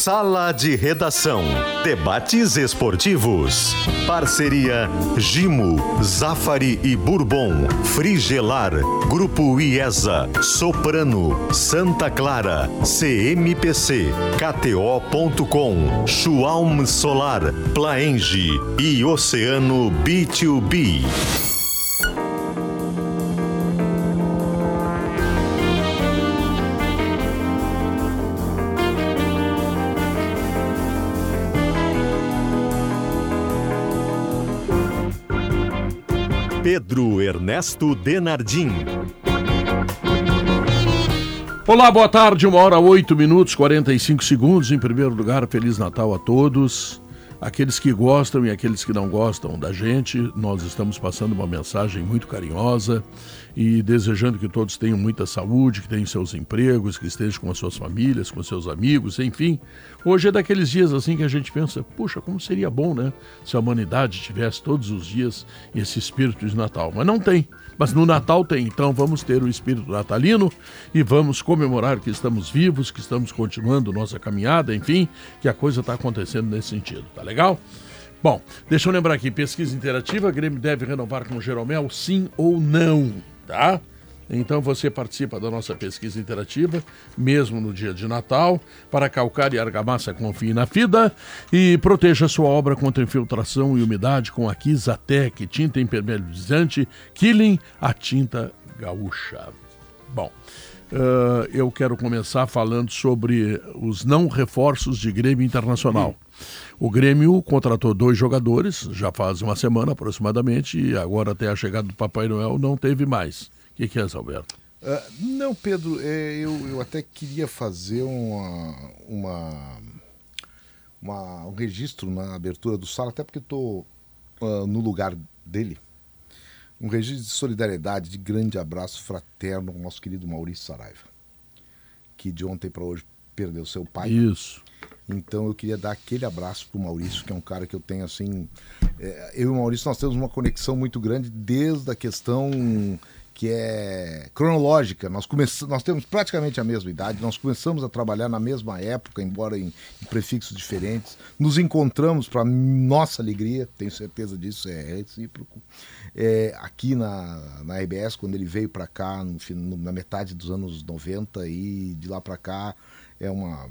Sala de Redação. Debates esportivos. Parceria Gimo, Zafari e Bourbon. Frigelar. Grupo IESA. Soprano. Santa Clara. CMPC. KTO.com. Schwalm Solar. Plaenge. E Oceano B2B. Pedro Ernesto Denardim. Olá, boa tarde, uma hora oito minutos, 45 segundos. Em primeiro lugar, Feliz Natal a todos. Aqueles que gostam e aqueles que não gostam da gente, nós estamos passando uma mensagem muito carinhosa e desejando que todos tenham muita saúde, que tenham seus empregos, que estejam com as suas famílias, com seus amigos, enfim. Hoje é daqueles dias assim que a gente pensa, puxa, como seria bom, né? Se a humanidade tivesse todos os dias esse espírito de Natal. Mas não tem. Mas no Natal tem, então vamos ter o espírito natalino e vamos comemorar que estamos vivos, que estamos continuando nossa caminhada, enfim, que a coisa está acontecendo nesse sentido, tá legal? Bom, deixa eu lembrar aqui, pesquisa interativa, Grêmio deve renovar com o Jeromel, sim ou não, tá? Então você participa da nossa pesquisa interativa, mesmo no dia de Natal, para calcar e argamassa confie na FIDA e proteja sua obra contra infiltração e umidade com a Kizatec, tinta impermeabilizante Killing, a tinta gaúcha. Bom, uh, eu quero começar falando sobre os não reforços de Grêmio Internacional. O Grêmio contratou dois jogadores, já faz uma semana aproximadamente, e agora até a chegada do Papai Noel não teve mais que, que é, Alberto? Uh, não, Pedro, é, eu, eu até queria fazer uma, uma, uma, um registro na abertura do sala, até porque estou uh, no lugar dele. Um registro de solidariedade, de grande abraço fraterno ao nosso querido Maurício Saraiva, que de ontem para hoje perdeu seu pai. Isso. Então eu queria dar aquele abraço para o Maurício, que é um cara que eu tenho assim. É, eu e o Maurício nós temos uma conexão muito grande desde a questão que é cronológica. Nós, começamos, nós temos praticamente a mesma idade, nós começamos a trabalhar na mesma época, embora em, em prefixos diferentes. Nos encontramos, para nossa alegria, tenho certeza disso, é recíproco, é, aqui na, na RBS, quando ele veio para cá no, no, na metade dos anos 90 e de lá para cá é uma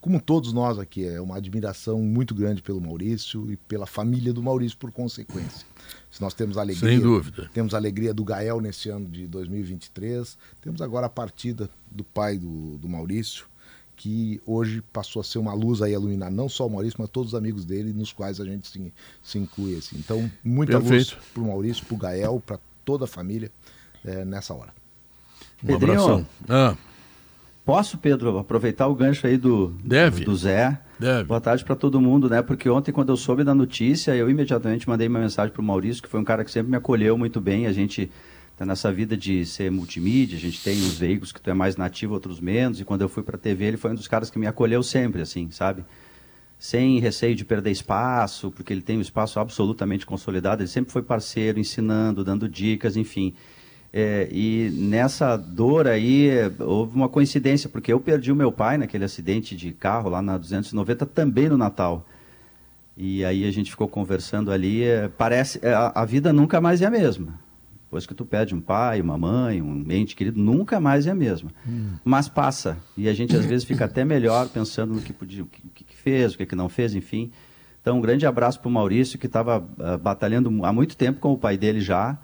como todos nós aqui, é uma admiração muito grande pelo Maurício e pela família do Maurício por consequência. Se nós temos a alegria, Sem dúvida. temos a alegria do Gael nesse ano de 2023, temos agora a partida do pai do, do Maurício, que hoje passou a ser uma luz aí a iluminar não só o Maurício, mas todos os amigos dele, nos quais a gente se, se inclui. Assim. Então, muita Perfeito. luz para o Maurício, para o Gael, para toda a família é, nessa hora. Um abração. Ah. Posso, Pedro, aproveitar o gancho aí do, Deve. do Zé? Deve. Boa tarde para todo mundo, né? Porque ontem, quando eu soube da notícia, eu imediatamente mandei uma mensagem para o Maurício, que foi um cara que sempre me acolheu muito bem. A gente tá nessa vida de ser multimídia, a gente tem uns veículos que tu é mais nativo, outros menos. E quando eu fui para a TV, ele foi um dos caras que me acolheu sempre, assim, sabe? Sem receio de perder espaço, porque ele tem um espaço absolutamente consolidado. Ele sempre foi parceiro, ensinando, dando dicas, enfim. É, e nessa dor aí, houve uma coincidência, porque eu perdi o meu pai naquele acidente de carro lá na 290, também no Natal. E aí a gente ficou conversando ali. É, parece. É, a, a, vida nunca mais é a mesma. Depois que tu perde um pai, uma mãe, um ente querido, nunca mais é a mesma. Hum. Mas passa. E a gente às vezes fica até melhor pensando no que podia, o que, que fez, o que, que não fez, enfim. Então, um grande abraço para o Maurício, que estava uh, batalhando há muito tempo com o pai dele já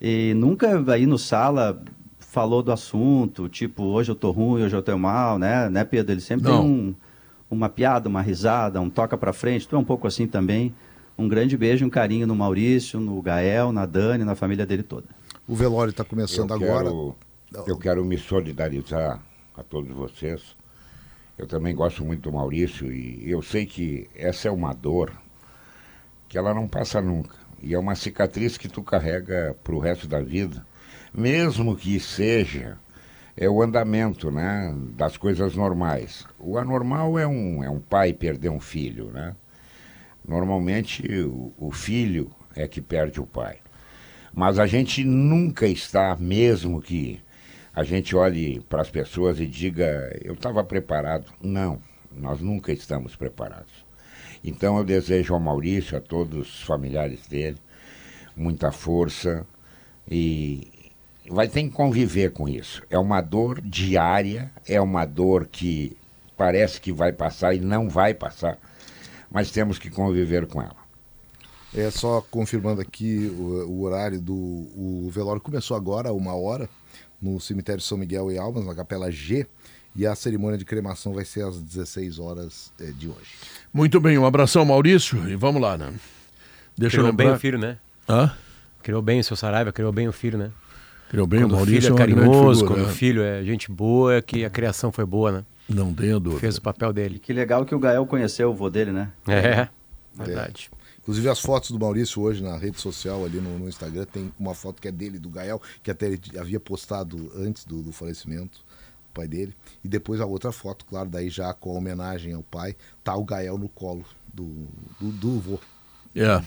e nunca aí no sala falou do assunto, tipo, hoje eu tô ruim, hoje eu tô mal, né, né Pedro? Ele sempre Não. tem um, uma piada, uma risada, um toca para frente, tu é um pouco assim também. Um grande beijo e um carinho no Maurício, no Gael, na Dani, na família dele toda. O velório está começando eu agora. eu quero me solidarizar a todos vocês. Eu também gosto muito do Maurício e eu sei que essa é uma dor que ela não passa nunca. E é uma cicatriz que tu carrega para o resto da vida, mesmo que seja é o andamento, né, das coisas normais. O anormal é um, é um pai perder um filho, né? Normalmente o, o filho é que perde o pai. Mas a gente nunca está, mesmo que a gente olhe para as pessoas e diga, eu estava preparado. Não, Nós nunca estamos preparados. Então eu desejo ao Maurício, a todos os familiares dele, muita força e vai ter que conviver com isso. É uma dor diária, é uma dor que parece que vai passar e não vai passar, mas temos que conviver com ela. É só confirmando aqui o, o horário do o velório começou agora, uma hora, no cemitério São Miguel e Almas, na Capela G, e a cerimônia de cremação vai ser às 16 horas é, de hoje. Muito bem, um abração, Maurício, e vamos lá, né? Deixa criou eu lembrar... bem o filho, né? Hã? Criou bem o seu Saraiva, criou bem o filho, né? Criou bem quando o Maurício. O filho é, é carinhoso, figura, quando é. o filho é gente boa, é que a criação foi boa, né? Não tenha dúvida. Fez o papel dele. Que legal que o Gael conheceu o vô dele, né? É, verdade. É. Inclusive as fotos do Maurício hoje na rede social, ali no, no, Instagram, tem uma foto que é dele, do Gael, que até ele havia postado antes do, do falecimento, o pai dele. E depois a outra foto, claro, daí já com a homenagem ao pai, tá o Gael no colo do, do, do vô. É.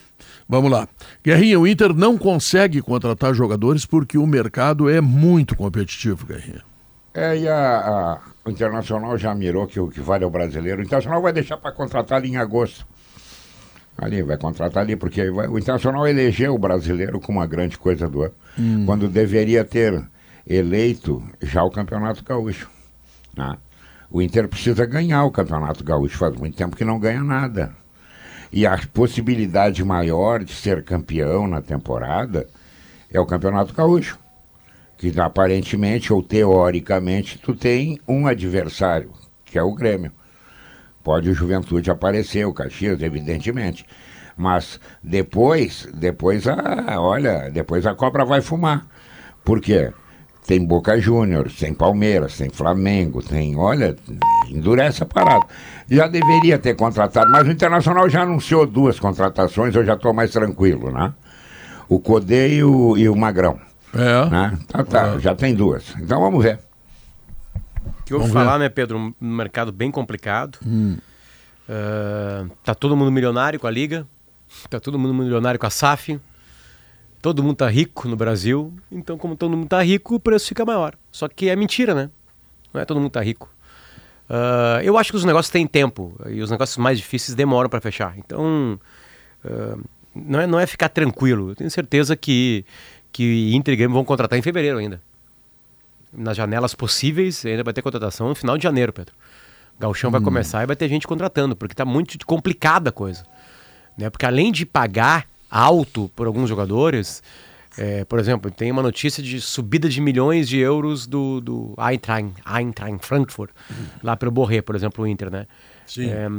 Vamos lá. Guerrinha, o Inter não consegue contratar jogadores porque o mercado é muito competitivo, Guerrinha. É, e a, a, o Internacional já mirou que o que vale é o brasileiro. O Internacional vai deixar para contratar ali em agosto. Ali, vai contratar ali, porque vai, o Internacional elegeu o brasileiro como uma grande coisa do ano, hum. quando deveria ter eleito já o Campeonato Gaúcho. Né? O Inter precisa ganhar o Campeonato Gaúcho, faz muito tempo que não ganha nada. E a possibilidade maior de ser campeão na temporada é o Campeonato Gaúcho. Que aparentemente ou teoricamente tu tem um adversário, que é o Grêmio. Pode o Juventude aparecer, o Caxias, evidentemente. Mas depois, depois a, olha, depois a cobra vai fumar. Por quê? Tem Boca Juniors, tem Palmeiras, tem Flamengo, tem, olha, endurece a parada. Já deveria ter contratado, mas o Internacional já anunciou duas contratações, eu já estou mais tranquilo, né? O Codê e o, e o Magrão. É. Né? Tá, tá, é. já tem duas. Então vamos ver que ouvi falar, né, Pedro? Um mercado bem complicado. Hum. Uh, tá todo mundo milionário com a Liga. Tá todo mundo milionário com a SAF. Todo mundo tá rico no Brasil. Então, como todo mundo tá rico, o preço fica maior. Só que é mentira, né? Não é todo mundo tá rico. Uh, eu acho que os negócios têm tempo. E os negócios mais difíceis demoram para fechar. Então, uh, não, é, não é ficar tranquilo. Eu tenho certeza que, que Inter e Grêmio vão contratar em fevereiro ainda nas janelas possíveis, ainda vai ter contratação no final de janeiro, Pedro. Galchão hum. vai começar e vai ter gente contratando, porque está muito complicada a coisa. Né? Porque além de pagar alto por alguns jogadores, é, por exemplo, tem uma notícia de subida de milhões de euros do, do Eintracht, Eintracht Frankfurt, hum. lá pelo Borré, por exemplo, o Inter, né? Sim. É,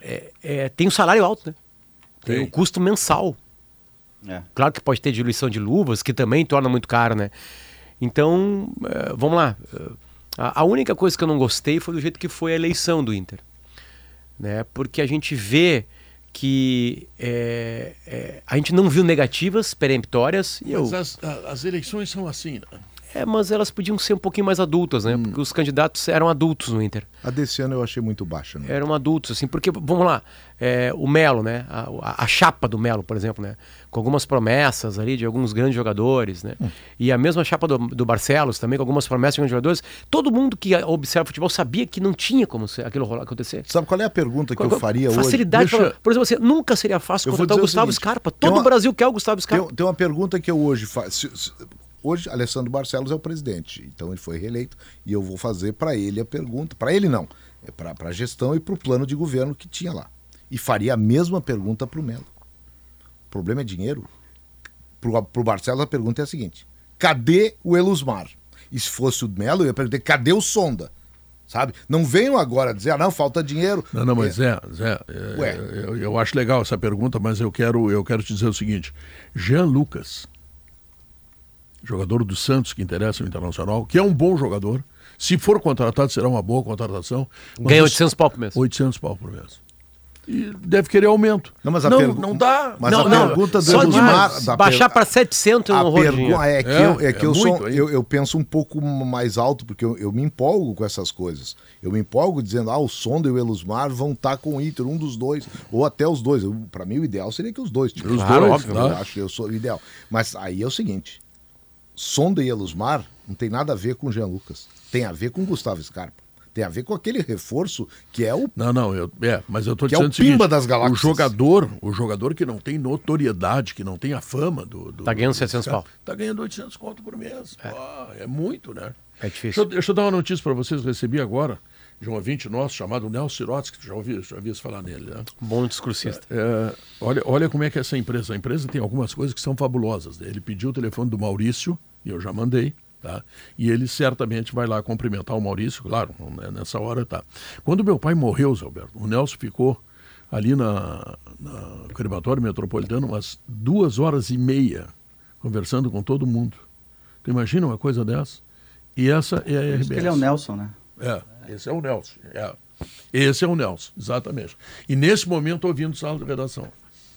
é, é tem um salário alto, né? Tem o um custo mensal. É. Claro que pode ter diluição de luvas, que também torna muito caro, né? Então, uh, vamos lá. A, única coisa que eu não gostei foi do jeito que foi a eleição do Inter. Né? Porque a gente vê que é, é, a gente não viu negativas peremptórias. Mas eu... as, as eleições são assim, né? É, mas elas podiam ser um pouquinho mais adultas, né? Hum. Porque os candidatos eram adultos no Inter. A desse ano eu achei muito baixa, né? Eram adultos, assim, porque, vamos lá, é, o Melo, né? A, a, a, chapa do Melo, por exemplo, né? Com algumas promessas ali de alguns grandes jogadores, né? Hum. E a mesma chapa do, do Barcelos também, com algumas promessas de grandes jogadores. Todo mundo que observa futebol sabia que não tinha como aquilo acontecer. Sabe qual é a pergunta que qual, eu faria facilidade hoje? Facilidade, por exemplo, assim, nunca seria fácil contratar o Gustavo seguinte, Scarpa. Todo uma, o Brasil quer o Gustavo Scarpa. Tem, tem uma pergunta que eu hoje faço Hoje, Alessandro Barcelos é o presidente, então ele foi reeleito e eu vou fazer para ele a pergunta. Para ele, não, é para a gestão e para o plano de governo que tinha lá. E faria a mesma pergunta para o Melo. O problema é dinheiro? Para o Barcelos, a pergunta é a seguinte: cadê o Elusmar? E se fosse o Melo, eu ia perguntar: cadê o Sonda? Sabe? Não venham agora dizer, ah, não, falta dinheiro. Não, não, mas é. Zé, Zé eu, eu acho legal essa pergunta, mas eu quero, eu quero te dizer o seguinte: Jean Lucas jogador do Santos que interessa o Internacional, que é um bom jogador. Se for contratado, será uma boa contratação. Ganha 800 pau por mês. 800 pau por mês. E deve querer aumento. Não, mas a não, não dá. Mas não, a não, pergunta do só baixar per... para 700 a pergunta é que é, eu, é que é eu, sou, eu, eu, penso um pouco mais alto porque eu, eu, me empolgo com essas coisas. Eu me empolgo dizendo, ah, o Sonda e o Elusmar vão estar tá com o Inter, um dos dois, ou até os dois. Para mim o ideal seria que os dois. Tipo, os claro, dois, óbvio, eu acho que eu sou o ideal. Mas aí é o seguinte, Sonda e Elusmar não tem nada a ver com o Jean Lucas. Tem a ver com o Gustavo Scarpa. Tem a ver com aquele reforço que é o. Não, não, eu, é, mas eu tô Que é dizendo o seguinte, pimba das galáxias. O jogador, o jogador que não tem notoriedade, que não tem a fama do. do Tá ganhando do- 700 cara, pau. Tá ganhando 800 conto por mês. É, é muito, né? É Deixa difícil. eu, deixa eu dar uma notícia para vocês, recebi agora de um ouvinte nosso chamado Nelson Sirotsky, que já ouvi, já ouvi falar nele, né? Bom discursista. É, olha, olha como é que é essa empresa. A empresa tem algumas coisas que são fabulosas. né? Ele pediu o telefone do Maurício, e eu já mandei, tá? E ele certamente vai lá cumprimentar o Maurício, claro, né, nessa hora tá. Quando meu pai morreu, Zé Alberto, o Nelson ficou ali na, na crematório metropolitano umas duas horas e meia conversando com todo mundo. Tu imagina uma coisa dessa? E essa é a RBS. ele é o Nelson, né? É, esse é o Nelson. é. Esse é o Nelson, exatamente. E nesse momento ouvindo sala de redação.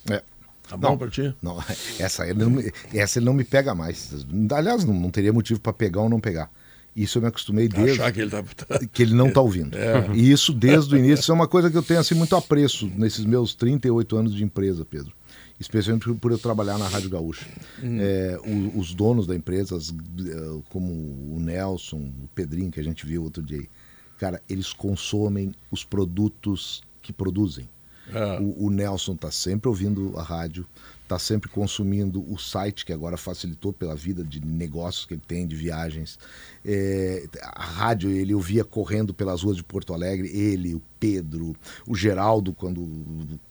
É. Tá bom Não. pra ti? Não, essa, ele não, me- essa ele não me pega mais. Aliás, não, não teria motivo para pegar ou não pegar. Isso eu me acostumei desde Achar que ele tá. que ele não está ouvindo. E isso desde o início isso é uma coisa que eu tenho assim muito apreço nesses meus 38 anos de empresa, Pedro. Especialmente por- eu trabalhar na Rádio Gaúcha. É, o- os donos da empresa, eh, como o Nelson, o Pedrinho, que a gente viu outro dia, cara, eles consomem os produtos que produzem. É. O, o Nelson está sempre ouvindo a rádio, está sempre consumindo o site que agora facilitou pela vida de negócios que ele tem, de viagens. É, a rádio ele ouvia correndo pelas ruas de Porto Alegre, ele, o Pedro, o Geraldo, quando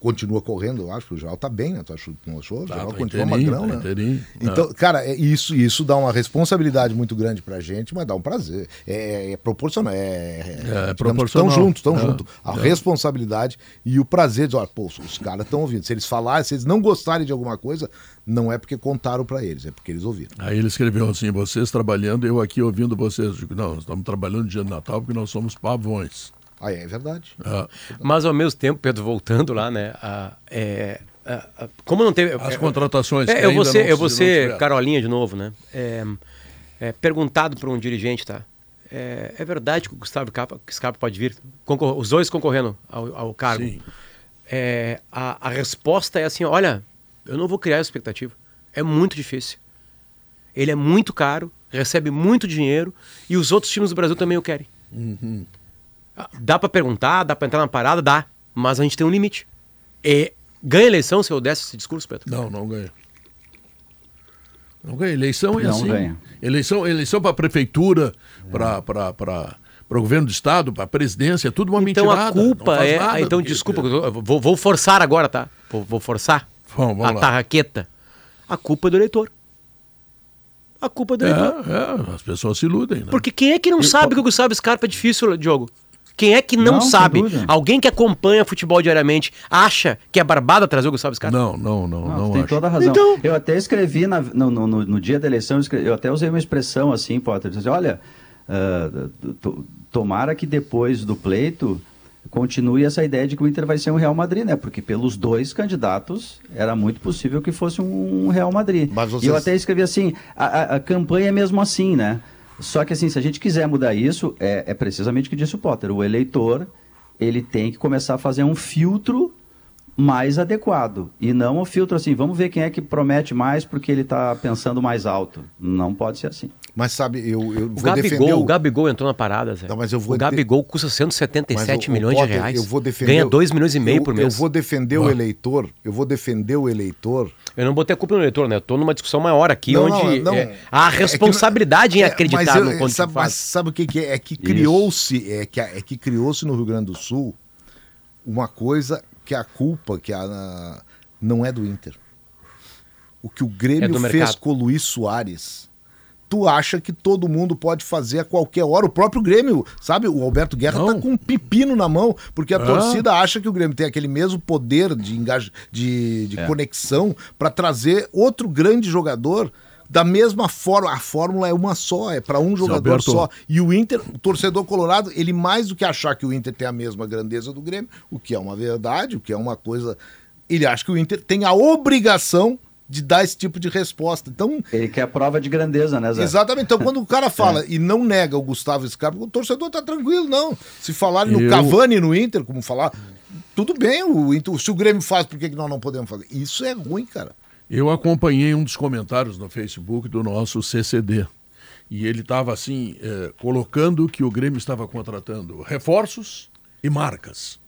continua correndo, eu acho que o Geraldo está bem, né? Tu achou, não achou? O Tá, Geraldo tá continua magrão, tá né? inteirinho. Então, cara, é isso, isso dá uma responsabilidade muito grande pra gente, mas dá um prazer. É, é proporcional. É, É, digamos, proporcional. Estão juntos, estão É, juntos. A é. responsabilidade e o prazer de, olha, pô, os caras estão ouvindo. Se eles falarem, se eles não gostarem de alguma coisa, não é porque contaram pra eles, é porque eles ouviram. Aí ele escreveu assim: vocês trabalhando, eu aqui ouvindo vocês. Eu digo, não, nós estamos trabalhando no dia de Natal porque nós somos pavões. Ah, é, é verdade. Ah, Mas ao mesmo tempo, Pedro, voltando lá, né? a- é, a- a- como não teve. as é, contratações. que É, eu vou ser, eu vou ser tiveram. Carolinha de novo, né? É, é, perguntado por um dirigente, tá? É, é verdade que o Gustavo Scarpa, Scarpa pode vir? Concor- os dois concorrendo ao, ao cargo. Sim. É, a, a resposta é assim: olha, eu não vou criar essa expectativa. É muito difícil. Ele é muito caro, recebe muito dinheiro e os outros times do Brasil também o querem. Ah, Dá pra perguntar, dá pra entrar na parada, dá. Mas a gente tem um limite. É, ganha eleição se eu desse esse discurso, Pedro? Não, não ganha. Não ganha. Eleição é Não assim. ganha. Eleição, eleição para prefeitura, para para o governo do estado, para a presidência, é tudo uma Então mentirada. a culpa é. nada, então, porque- desculpa, eu vou, vou forçar agora, tá? Vou, vou forçar Vamos, vamos a lá. tarraqueta. A culpa é do eleitor. A culpa é do eleitor. É, é, as pessoas se iludem. Né? Porque quem é que não sabe que o Gustavo Scarpa é difícil, Diogo? Quem é que não, Não, sabe? Alguém que acompanha futebol diariamente acha que é barbada trazer o Gustavo Scarpa? Não, não, não, Não, não, tem acho. toda a razão. Então- Eu até escrevi na- no, no- no- no dia da eleição, eu, escrevi- eu até usei uma expressão assim, Potter, disse, olha, ah, to- tomara que depois do pleito continue essa ideia de que o Inter vai ser um Real Madrid, né? Porque pelos dois candidatos era muito possível que fosse um Real Madrid. Mas E vocês- eu até escrevi assim, a, a- a campanha é mesmo assim, né? Só que assim, se a gente quiser mudar isso, é, é precisamente o que disse o Potter, o eleitor ele tem que começar a fazer um filtro mais adequado. E não o filtro assim, vamos ver quem é que promete mais porque ele está pensando mais alto. Não pode ser assim. Mas sabe, eu, eu O vou Gabigol, defender o Gabigol entrou na parada, Zé. Não, mas eu vou o de- Gabigol custa 177 Mas, ô, ô, milhões Potter, de reais. Eu vou defender, Ganha 2 milhões e meio eu, por mês. Eu vou defender o Bah. eleitor, eu vou defender o eleitor Eu não botei a culpa no eleitor, né? Eu tô numa discussão maior aqui, Não, onde não, não. é, há É que responsabilidade não- em é, acreditar mas eu- no ponto sabe, de mas sabe o que, que é? É que criou-se, é que, é que criou-se no Rio Grande do Sul uma coisa que a culpa que a, não é do Inter. O que o É Grêmio do fez com o Luiz Soares. Tu acha que todo mundo pode fazer a qualquer hora? O próprio Grêmio, sabe? O Alberto Guerra Não. tá com um pepino na mão, porque a Ah. torcida acha que o Grêmio tem aquele mesmo poder de, engaj... de, de É. conexão para trazer outro grande jogador da mesma forma. A fórmula é uma só, é para um jogador Alberto. só. E o Inter, o torcedor colorado, ele mais do que achar que o Inter tem a mesma grandeza do Grêmio, o que é uma verdade, o que é uma coisa. Ele acha que o Inter tem a obrigação de dar esse tipo de resposta. Então, Ele quer prova de grandeza, né, Zé? Exatamente. Então, quando o cara fala e não nega o Gustavo Scarpa, o torcedor tá tranquilo, não. Se falarem no Eu- Cavani no Inter, como falar, tudo bem, o Inter, se o Grêmio faz, por que, que nós não podemos fazer? Isso é ruim, cara. Eu acompanhei um dos comentários no Facebook do nosso CCD. e ele estava assim, eh, colocando que o Grêmio estava contratando reforços e marcas,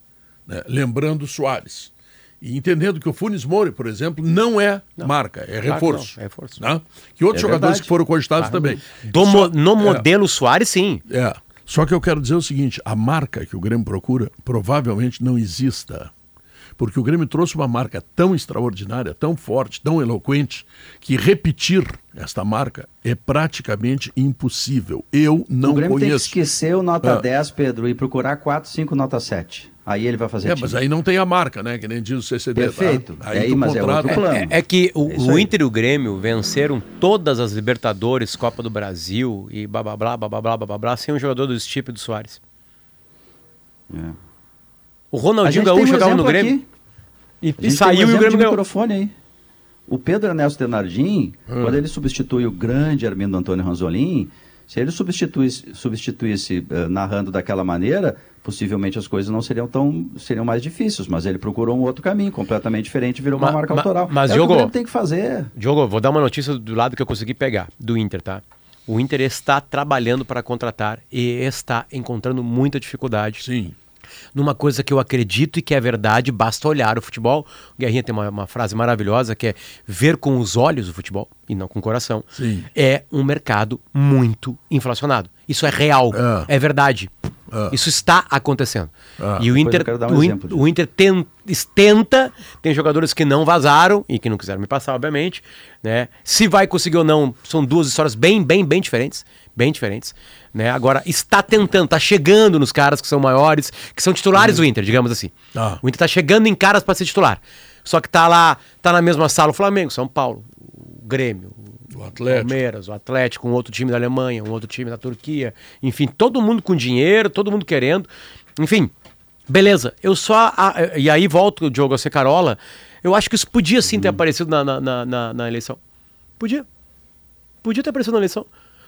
né? lembrando Soares. E entendendo que o Funes Mori, por exemplo, não é não. marca, é reforço. Não, é reforço. Né? Que outros é jogadores verdade. que foram cogitados também. Só, no é. modelo Soares, sim. É. Só que eu quero dizer o seguinte: a marca que o Grêmio procura provavelmente não exista. Porque o Grêmio trouxe uma marca tão extraordinária, tão forte, tão eloquente, que repetir esta marca é praticamente impossível. Eu não conheço. O Grêmio conheço. tem que esquecer o nota ah. 10, Pedro, e procurar 4, 5 nota 7. Aí ele vai fazer. É, time. mas aí não tem a marca, né? Que nem diz o CCD. Tá? Perfeito. Tá? Aí, aí mas é outro plano. É, é que o, é o, Inter e o Grêmio venceram todas as Libertadores, Copa do Brasil e blá blá blá blá blá blá blá sem um jogador do tipo do Soares. É. O Ronaldinho Gaúcho um jogava no Grêmio e, e saiu um e o Grêmio ganhou. microfone aí. O Pedro Ernesto Denardim, hum. quando ele substitui o grande Armindo Antônio Ranzolin, se ele substituísse, substituísse uh, narrando daquela maneira, possivelmente as coisas não seriam tão seriam mais difíceis, mas ele procurou um outro caminho completamente diferente, virou uma ma, marca ma, autoral. Mas é Diogo, o tem que fazer. Diogo, vou dar uma notícia do lado que eu consegui pegar do Inter, tá? O Inter está trabalhando para contratar e está encontrando muita dificuldade. Sim numa coisa que eu acredito e que é verdade, basta olhar o futebol. O Guerrinha tem uma, uma, frase maravilhosa que é ver com os olhos o futebol e não com o coração. Sim. É um mercado muito inflacionado. Isso é real, é, é verdade. É. Isso está acontecendo. É. E o Inter, um o, exemplo, o, Inter tenta, tenta, tem jogadores que não vazaram e que não quiseram me passar, obviamente. Né? Se vai conseguir ou não, são duas histórias bem, bem, bem diferentes. Bem diferentes. Né? Agora, está tentando, está chegando nos caras que são maiores, que são titulares uhum. do Inter, digamos assim. Ah. O Inter está chegando em caras para ser titular. Só que está lá, está na mesma sala o Flamengo, São Paulo, o Grêmio, o Atlético. Palmeiras, o Atlético, um outro time da Alemanha, um outro time da Turquia. Enfim, todo mundo com dinheiro, todo mundo querendo. Enfim, beleza. Eu só. e aí volto o Diogo a ser Carola. Eu acho que isso podia sim ter uhum. aparecido na, na, na, na eleição. Podia. Podia ter aparecido na eleição.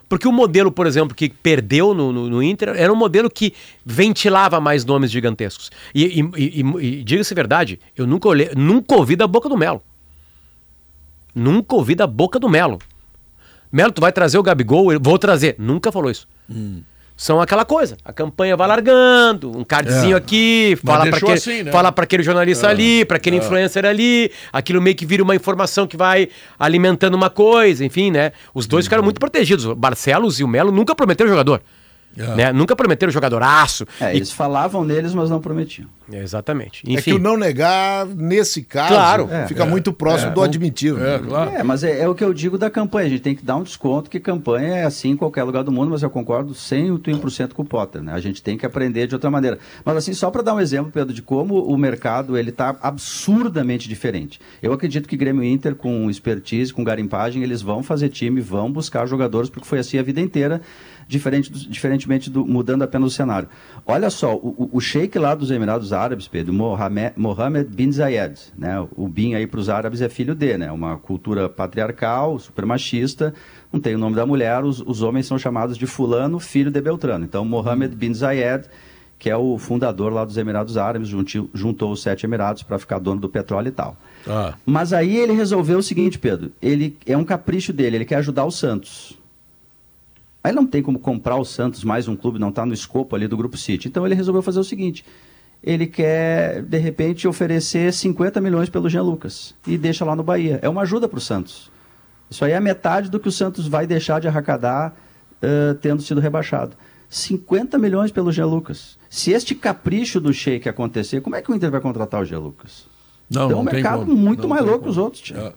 Porque o modelo, por exemplo, que perdeu no, no, no Inter era um modelo que ventilava mais nomes gigantescos. E, e, e, e diga-se verdade, eu nunca, olhei, nunca ouvi da boca do Melo. Nunca ouvi da boca do Melo. Melo, tu vai trazer o Gabigol? Eu vou trazer. Nunca falou isso. Hum são aquela coisa. A campanha vai largando, um cardzinho é. aqui, fala para aquele, assim, né? fala aquele jornalista é. ali, para aquele é. influencer ali, aquilo meio que vira uma informação que vai alimentando uma coisa, enfim, né? Os dois uhum. ficaram muito protegidos. O Barcelos e o Melo nunca prometeram jogador. É. Né? Nunca prometeram jogadoraço. É, e... Eles falavam neles, mas não prometiam. Exatamente. Enfim. É que o não negar, nesse caso, claro. fica é. muito próximo é. do admitir. É, claro. é mas é, é, o que eu digo da campanha. A gente tem que dar um desconto, que campanha é assim em qualquer lugar do mundo, mas eu concordo 100% com o Potter. Né? A gente tem que aprender de outra maneira. Mas assim, só para dar um exemplo, Pedro, de como o mercado ele está absurdamente diferente. Eu acredito que Grêmio Inter, com expertise, com garimpagem, eles vão fazer time, vão buscar jogadores, porque foi assim a vida inteira diferente do, diferentemente do mudando apenas o cenário. Olha só, o, o sheik lá dos Emirados Árabes, Pedro, Mohamed, Mohammed bin Zayed, né? O bin aí para os árabes é filho de, né? Uma cultura patriarcal, super machista, não tem o nome da mulher, os, os homens são chamados de fulano, filho de Beltrano. Então, Mohammed bin Zayed que é o fundador lá dos Emirados Árabes, juntou, juntou os sete Emirados para ficar dono do petróleo e tal. Ah. Mas aí ele resolveu o seguinte, Pedro, ele é um capricho dele, ele quer ajudar o Santos. Aí não tem como comprar o Santos mais um clube, não está no escopo ali do Grupo City. Então ele resolveu fazer o seguinte: ele quer, de repente, oferecer 50 milhões pelo Jean Lucas e deixa lá no Bahia. É uma ajuda para o Santos. Isso aí é metade do que o Santos vai deixar de arrecadar uh, tendo sido rebaixado. 50 milhões pelo Jean Lucas. Se este capricho do Sheik acontecer, como é que o Inter vai contratar o Jean Lucas? Não, então, não um mercado muito não mais louco que os outros. É.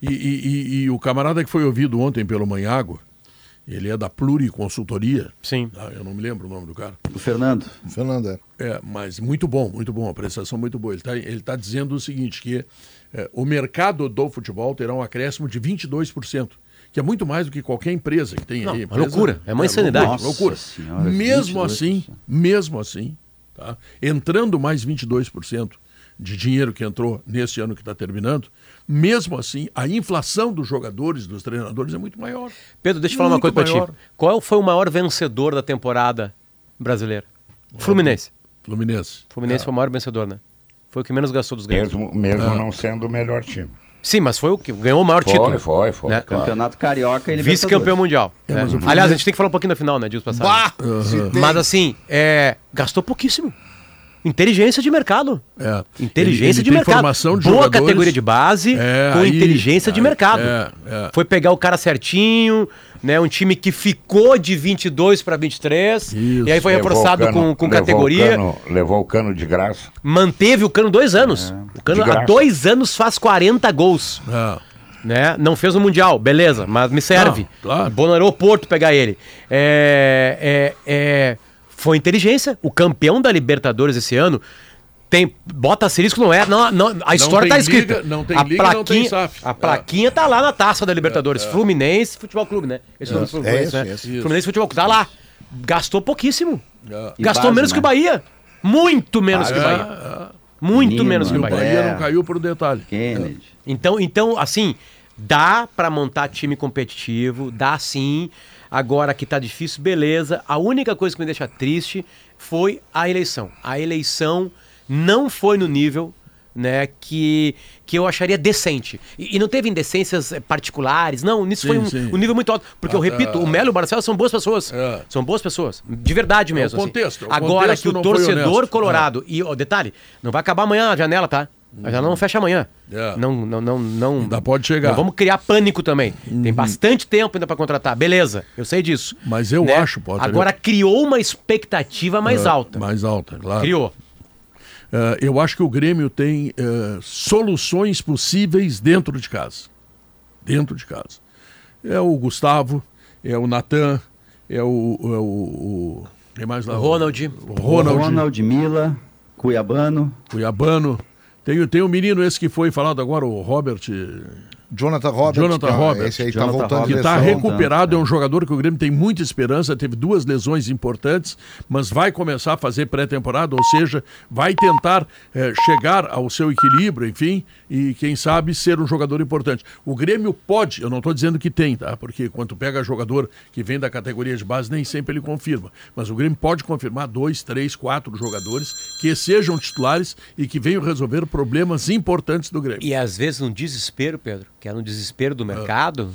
E, e, e, o camarada que foi ouvido ontem pelo Manhago, ele é da Pluriconsultoria. Sim. Tá? Eu não me lembro o nome do cara. O Fernando. O Fernando, é. É, mas muito bom, muito bom, a prestação muito boa. Ele está ele tá dizendo o seguinte, que é, o mercado do futebol terá um acréscimo de 22%, que é muito mais do que qualquer empresa que tem não, aí. Empresa, loucura, é uma é, insanidade. Loucura. loucura. Senhora, mesmo 22%. assim, mesmo assim, tá? entrando mais 22% de dinheiro que entrou nesse ano que está terminando, mesmo assim, a inflação dos jogadores, dos treinadores é muito maior. Pedro, deixa eu falar uma coisa para ti. Qual foi o maior vencedor da temporada brasileira? Fluminense. Fluminense. Fluminense é. foi o maior vencedor, né? Foi o que menos gastou dos grandes. Mesmo, mesmo ah. não sendo o melhor time. Sim, mas foi o que ganhou o maior Foi, título. foi, foi. Né? claro. Campeonato Carioca e Vice-campeão mundial. É, né? Aliás, a gente tem que falar um pouquinho da final, né, Dias passado. Bah! se tem. Mas assim, é, gastou pouquíssimo. Inteligência de mercado. É. Inteligência Ele- ele de mercado. formação de Boa jogadores. categoria de base, É, com aí- inteligência de aí- mercado. é, é. Foi pegar o cara certinho, né? Um time que ficou de 22 para 23. Isso. E aí foi Levou reforçado o cano- com, com levou o categoria. cano- levou o cano de graça. Manteve o Cano dois anos. o Cano de há dois anos faz 40 gols. É. Né? Não fez o Mundial, beleza, mas me serve. Não, claro. Vou no aeroporto pegar ele. É, é, é, foi inteligência. O campeão da Libertadores esse ano tem. Bota asterisco, não é. Não, não, a história tem tá escrita. liga, não tem a liga, não plaquinha, tem SAF. A plaquinha tá lá na taça da Libertadores. Fluminense Futebol Clube, né? Esse nome do Fluminense, né? Fluminense Futebol Clube. Tá lá. Gastou pouquíssimo. É. Gastou base, menos né? que o Bahia. Muito menos Ah, que o é, Bahia. Muito Menino, menos que o o Bahia. Bahia É. não caiu por detalhe. Kennedy. Então, então, assim, dá pra montar time competitivo, dá sim. Agora que tá difícil, beleza. A única coisa que me deixa triste foi a eleição. A eleição não foi no nível, né, que, que eu acharia decente. E, e não teve indecências eh, particulares, não, nisso Sim, foi um, um nível muito alto. Porque eu Ah, repito, ah, o Melo e o Barcelos são boas pessoas. É. São boas pessoas. De verdade mesmo. assim. contexto, o Agora contexto que o torcedor honesto. colorado. E, ó, detalhe, não vai acabar amanhã a janela, tá? A janela não fecha amanhã. É. Não, não, não, não. Ainda pode chegar. Não vamos criar pânico também. Tem bastante tempo ainda pra contratar. Beleza, eu sei disso. Mas eu né? acho, Potter, Agora criou uma expectativa mais É, alta. Mais alta, claro. Criou. É, eu acho que o Grêmio tem é, soluções possíveis dentro de casa. Dentro de casa. É o Gustavo, é o Natan, é o. É o, o tem mais lá? Ronald. Ronald, Ronald Mila, Cuiabano. Cuiabano. Tem, tem o menino esse que foi falado agora, o Robert. Jonathan Robert. Jonathan é- Robert. Esse aí Jonathan tá voltando que está recuperado, é um jogador que o Grêmio tem muita esperança, teve duas lesões importantes, mas vai começar a fazer pré-temporada, ou seja, vai tentar eh, chegar ao seu equilíbrio, enfim, e quem sabe ser um jogador importante. O Grêmio pode, eu não estou dizendo que tem, tá? Porque quando pega jogador que vem da categoria de base, nem sempre ele confirma. Mas o Grêmio pode confirmar dois, três, quatro jogadores que sejam titulares e que venham resolver problemas importantes do Grêmio. E às vezes no desespero, Pedro, que é no desespero do mercado,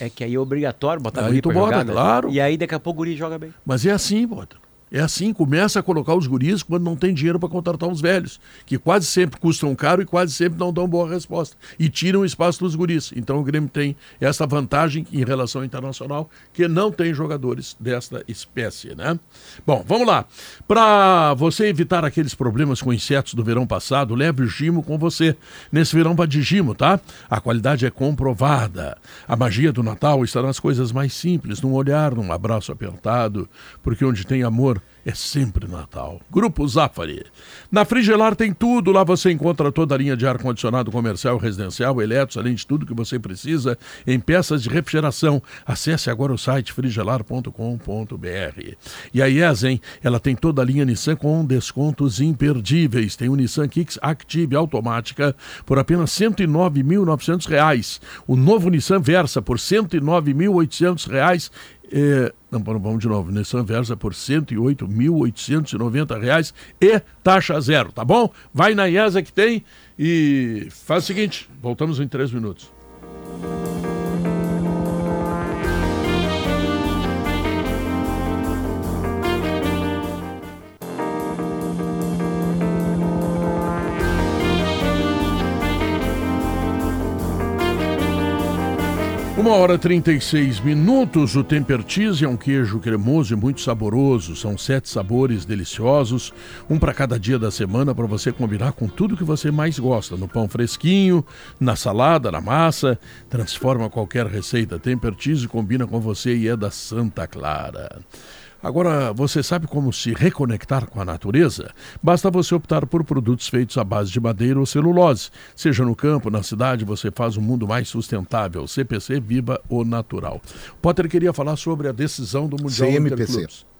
é que aí é obrigatório botar Aí guri tu pra bota, jogar, né? claro. E aí daqui a pouco o guri joga bem. Mas é assim, bota. É assim, começa a colocar os guris quando não tem dinheiro para contratar os velhos, que quase sempre custam caro e quase sempre não dão boa resposta. E tiram o espaço dos guris. Então o Grêmio tem essa vantagem em relação ao internacional, que não tem jogadores desta espécie, né? Bom, vamos lá. Para você evitar aqueles problemas com insetos do verão passado, leve o Gimo com você. Nesse verão vá de Gimo, tá? A qualidade é comprovada. A magia do Natal está nas coisas mais simples, num olhar, num abraço apertado, porque onde tem amor é sempre Natal. Grupo Zafari. Na Frigelar tem tudo. Lá você encontra toda a linha de ar-condicionado comercial, residencial, elétricos, além de tudo que você precisa em peças de refrigeração. Acesse agora o site frigelar.com.br. E a IES, hein? Ela tem toda a linha Nissan com descontos imperdíveis. Tem o Nissan Kicks Active automática por apenas 109.900 reais. O novo Nissan Versa por R$ 109.800. É, não, vamos de novo. Nissan Versa por 108.890 reais e taxa zero, tá bom? Vai na IESA que tem e faz o seguinte, voltamos em três minutos. Uma hora e 36 minutos. O Temper Cheese é um queijo cremoso e muito saboroso. São sete sabores deliciosos, um para cada dia da semana para você combinar com tudo que você mais gosta. No pão fresquinho, na salada, na massa. Transforma qualquer receita. Temper Cheese combina com você e é da Santa Clara. Agora, você sabe como se reconectar com a natureza? Basta você optar por produtos feitos à base de madeira ou celulose. Seja no campo, na cidade, você faz um mundo mais sustentável. CPC Viva o Natural. Potter queria falar sobre a decisão do Mundial CMPC. Interclubes.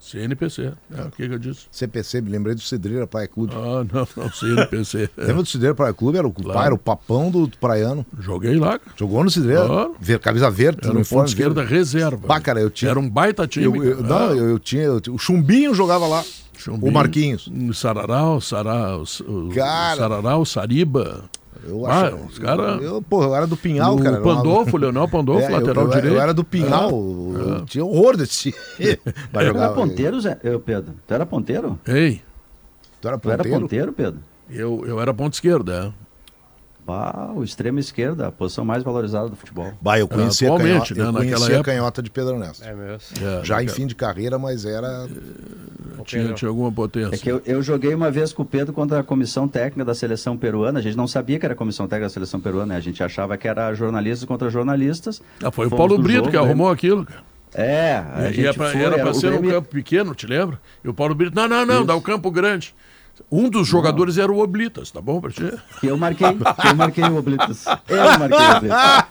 CNPC. É, o que, que eu disse? CPC, me lembrei do Cidreira Praia Clube. Ah, não, não, CNPC. É. Lembra do Cidreira Praia Clube? Era o pai, era o papão do praiano. Joguei lá. Jogou no Cidreira. Claro. Ver, camisa verde, Era uniforme ponto esquerda verde. reserva. Bah, cara, eu tinha- Era um baita time. Eu, eu- não, Ah. eu, eu tinha. eu o Chumbinho jogava lá. Chumbinho, O Marquinhos. o Sararau, Sará, o, o Cara. Sararau, Sariba. Eu Ah, acho. os cara- Eu, pô, eu era do Pinhal, o cara. uma- Pandolfo, Leonel Pandolfo, É, eu- lateral eu, direito. Eu era do Pinhal, É. eu tinha horror desse Tu jogar. era ponteiro, Zé? Eu, Pedro? Tu era ponteiro? Ei, Tu era Tu era ponteiro? ponteiro, Pedro? eu, eu era ponta esquerda, é. Bah, o extremo esquerda, a posição mais valorizada do futebol. Bah, eu conhecia, a atualmente, canhota, né, eu conhecia a época. canhota de Pedro Ernesto. É mesmo. É, Já em naquela- fim de carreira, mas era. tinha, tinha alguma potência. É que eu, eu joguei uma vez com o Pedro contra a comissão técnica da seleção peruana. A gente não sabia que era a comissão técnica da seleção peruana, né? A gente achava que era jornalistas contra jornalistas. Ah, foi o Fomos Paulo no Brito jogo, que né? arrumou aquilo, cara. É, a E gente era pra, foi, era pra o ser um Grêmio- campo pequeno, te lembra? E o Paulo Brito, não, não, não, dá o campo grande. Um dos jogadores era o Oblitas, tá bom pra ti? Eu marquei, que eu marquei o Oblitas. Eu marquei o Oblitas.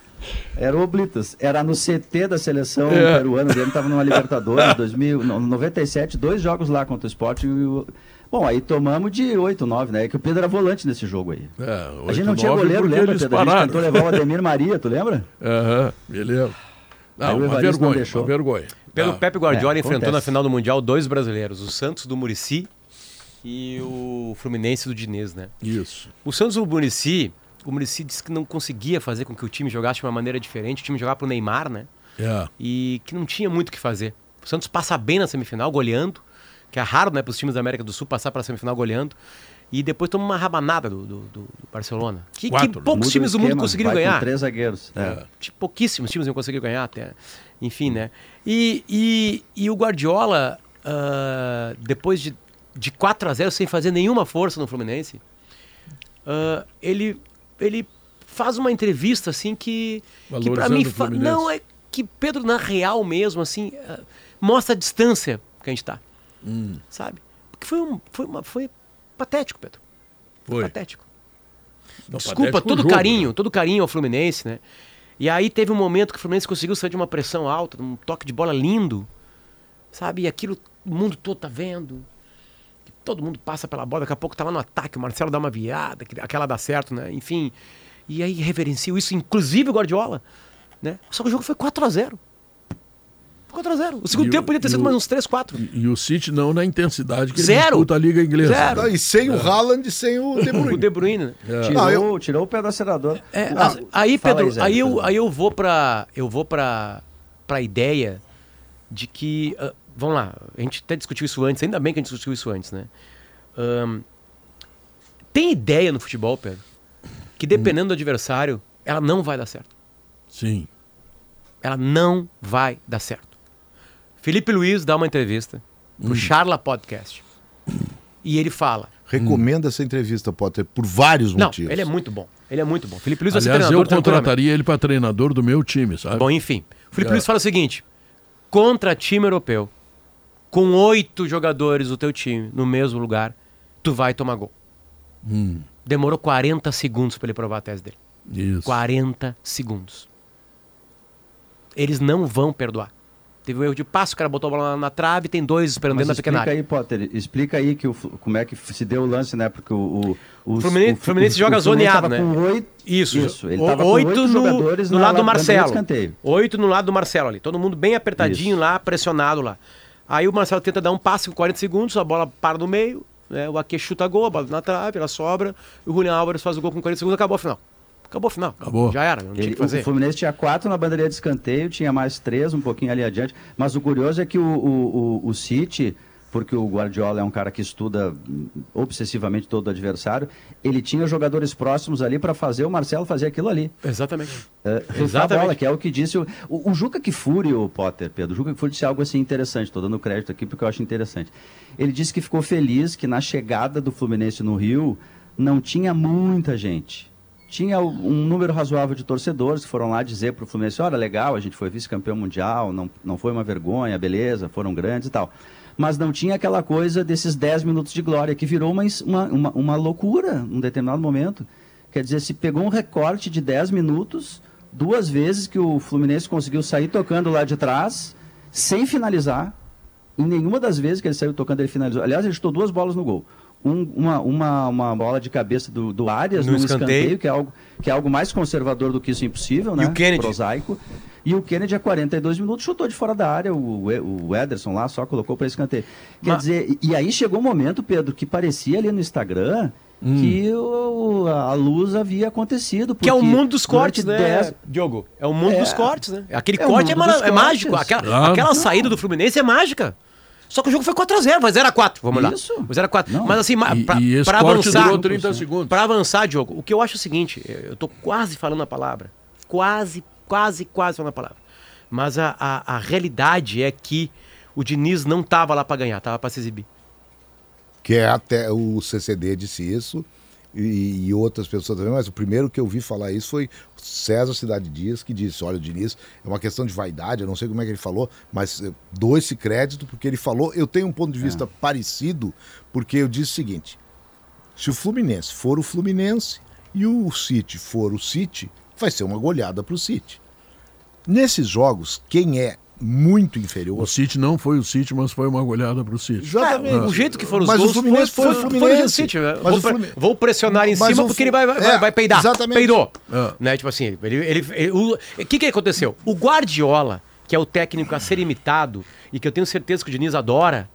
Era o Oblitas. Era no CT da seleção É. peruana. O Grêmio estava numa Libertadores, 2000, no- 97, dois jogos lá contra o Sport. E o... Bom, aí tomamos de 8, 9, né? É que o Pedro era volante nesse jogo aí. É, a gente não tinha 8-9 goleiro, lembra, Pedro? A gente pararam. tentou levar o Ademir Maria, tu lembra? Aham, beleza. Aí Não, o uma Evaristo não vergonha, deixou. uma vergonha. Pelo Ah, Pepe Guardiola é, enfrentou na final do Mundial dois brasileiros, o Santos do Murici e o Fluminense do Diniz, né? Isso. O Santos do Murici, o Murici disse que não conseguia fazer com que o time jogasse de uma maneira diferente, o time jogava pro Neymar, né? É. E que não tinha muito o que fazer. O Santos passa bem na semifinal, goleando, que é raro, né, pros times da América do Sul passar pra semifinal goleando. E depois toma uma rabanada do, do- do Barcelona. Que, que Quatro, né? poucos o times do mundo conseguiram vai com ganhar. três zagueiros. É. É. Pouquíssimos times iam conseguir ganhar até. Enfim, né? E, e, e o Guardiola, ah, depois de, de 4 a 0 sem fazer nenhuma força no Fluminense, ah, ele, ele faz uma entrevista assim que, que para mim não é que Pedro na real mesmo assim ah, mostra a distância que a gente tá, Hum. sabe? Porque foi um, foi uma, foi patético, Pedro. Foi. Patético. Não, Desculpa, patético todo jogo, carinho, né? todo carinho ao Fluminense, né? E aí teve um momento que o Fluminense conseguiu sair de uma pressão alta, um toque de bola lindo, sabe? E aquilo o mundo todo tá vendo. Todo mundo passa pela bola, daqui a pouco tá lá no ataque, o Marcelo dá uma viada, que- aquela dá certo, né? Enfim. E aí reverenciou isso, inclusive o Guardiola, né? Só que o jogo foi 4 a 0 4 a 0 O segundo E o- tempo podia ter sido o- mais uns 3, 4. E, e o City não na intensidade que ele Zero. disputa a Liga Inglesa. Zero. Não, e sem o Haaland e sem o De O Bruyne. De Bruyne, né? Tirou, Não, eu- tirou o pé do acelerador. É, Ah, as- aí, Pedro, Zé, aí, eu, Pedro. aí eu vou. Eu vou pra, pra ideia de que. ah, vamos lá, a gente até discutiu isso antes, ainda bem que a gente discutiu isso antes, né? Ahn, tem ideia no futebol, Pedro, que dependendo do adversário, ela não vai dar certo. Sim. Ela não vai dar certo. Felipe Luiz dá uma entrevista pro Charla Podcast. E ele fala. Recomenda essa entrevista, Potter, por vários Não, motivos. ele é muito bom. Ele é muito bom. Felipe Luiz vai ser Aliás, eu treinador tranquilamente. contrataria ele para treinador do meu time, sabe? Bom, enfim. Felipe É. Luiz fala o seguinte: contra time europeu, com oito jogadores do teu time no mesmo lugar, tu vai tomar gol. Hum, Demorou 40 segundos para ele provar a tese dele. isso. 40 segundos. Eles não vão perdoar. Teve um erro de passo, o cara botou a bola na, na trave, tem dois esperando Mas dentro da pequena explica área. aí, Potter, explica aí que o, como é que se deu o lance, né? Porque o, o, o Fluminense- o- Fluminense joga zoneado, né? Com oito, Isso, Isso, ele O- tava com oito oito no, jogadores no lado do Marcelo. Oito no lado do Marcelo ali. Todo mundo bem apertadinho Isso. lá, pressionado lá. Aí o Marcelo tenta dar um passe com 40 segundos, a bola para no meio, né? o Ake chuta gol, a bola na trave, ela sobra, e o Julian Álvares faz o gol com 40 segundos, acabou a final. Acabou a final. Acabou. Já era, não tinha Ele- o que fazer. o Fluminense tinha quatro na bandeirinha de escanteio, tinha mais três um pouquinho ali adiante. Mas o curioso é que o, o, o, o City, porque o Guardiola é um cara que estuda obsessivamente todo o adversário, ele tinha jogadores próximos ali para fazer o Marcelo fazer aquilo ali. Exatamente. É, Exatamente. bola, que é o que disse o, o, o Juca Kifuri, o Potter, Pedro. O Juca Kifuri disse algo assim interessante, estou dando crédito aqui porque eu acho interessante. Ele disse que ficou feliz que na chegada do Fluminense no Rio não tinha muita gente. Tinha um número razoável de torcedores que foram lá dizer para o Fluminense: olha, legal, a gente foi vice-campeão mundial, não, não foi uma vergonha, beleza, foram grandes e tal. Mas não tinha aquela coisa desses 10 minutos de glória, que virou uma, uma, uma loucura num determinado momento. Quer dizer, se pegou um recorte de 10 minutos, duas vezes que o Fluminense conseguiu sair tocando lá de trás, sem finalizar. Em nenhuma das vezes que ele saiu tocando, ele finalizou. Aliás, ele chutou duas bolas no gol. Um- uma, uma, uma bola de cabeça do, do Arias No num escanteio. escanteio, que é, algo, que é algo mais conservador do que isso impossível, né? o Kennedy? Prosaico. E o Kennedy, a 42 minutos, chutou de fora da área. O, E- o Ederson lá só colocou para escanteio. Quer Mas- dizer, e, e aí chegou um momento, Pedro, que parecia ali no Instagram hum. que o, a luz havia acontecido. Que é o mundo dos cortes, né, dez... Diogo? É o mundo é, dos cortes, né? Aquele é corte é, é mágico. Aquela, aquela saída do Fluminense é mágica. Só que o jogo foi 4x0, foi 0x4. Vamos lá. Isso. Foi 0x4. Mas assim, e, pra, e pra avançar. Durou 30 segundos. Pra avançar, Diogo, o que eu acho é o seguinte: eu tô quase falando a palavra. Quase, quase, quase falando a palavra. Mas a, a, a realidade é que o Diniz não tava lá para ganhar, tava para se exibir. Que é até o CCD disse isso e, e, outras pessoas também, mas o primeiro que eu vi falar isso foi César Cidade Dias, que disse: Olha, o Diniz é uma questão de vaidade, eu não sei como é que ele falou, mas dou esse crédito porque ele falou. Eu tenho um ponto de vista é. parecido, porque eu disse o seguinte: se o Fluminense for o Fluminense e o City for o City, vai ser uma goleada para o City. Nesses jogos, quem é muito inferior. O City não foi o City, mas foi uma goleada para o City. Exatamente. É, o jeito que foram os mas gols o Fluminense foi, foi, foi, foi, foi o City. Vou, Fluminense... vou, pressionar em mas cima porque ele vai, vai, é, vai peidar. Exatamente. Peidou. É. Né? Tipo assim, ele, ele, ele o que, que aconteceu? O Guardiola, que é o técnico a ser imitado e que eu tenho certeza que o Diniz adora,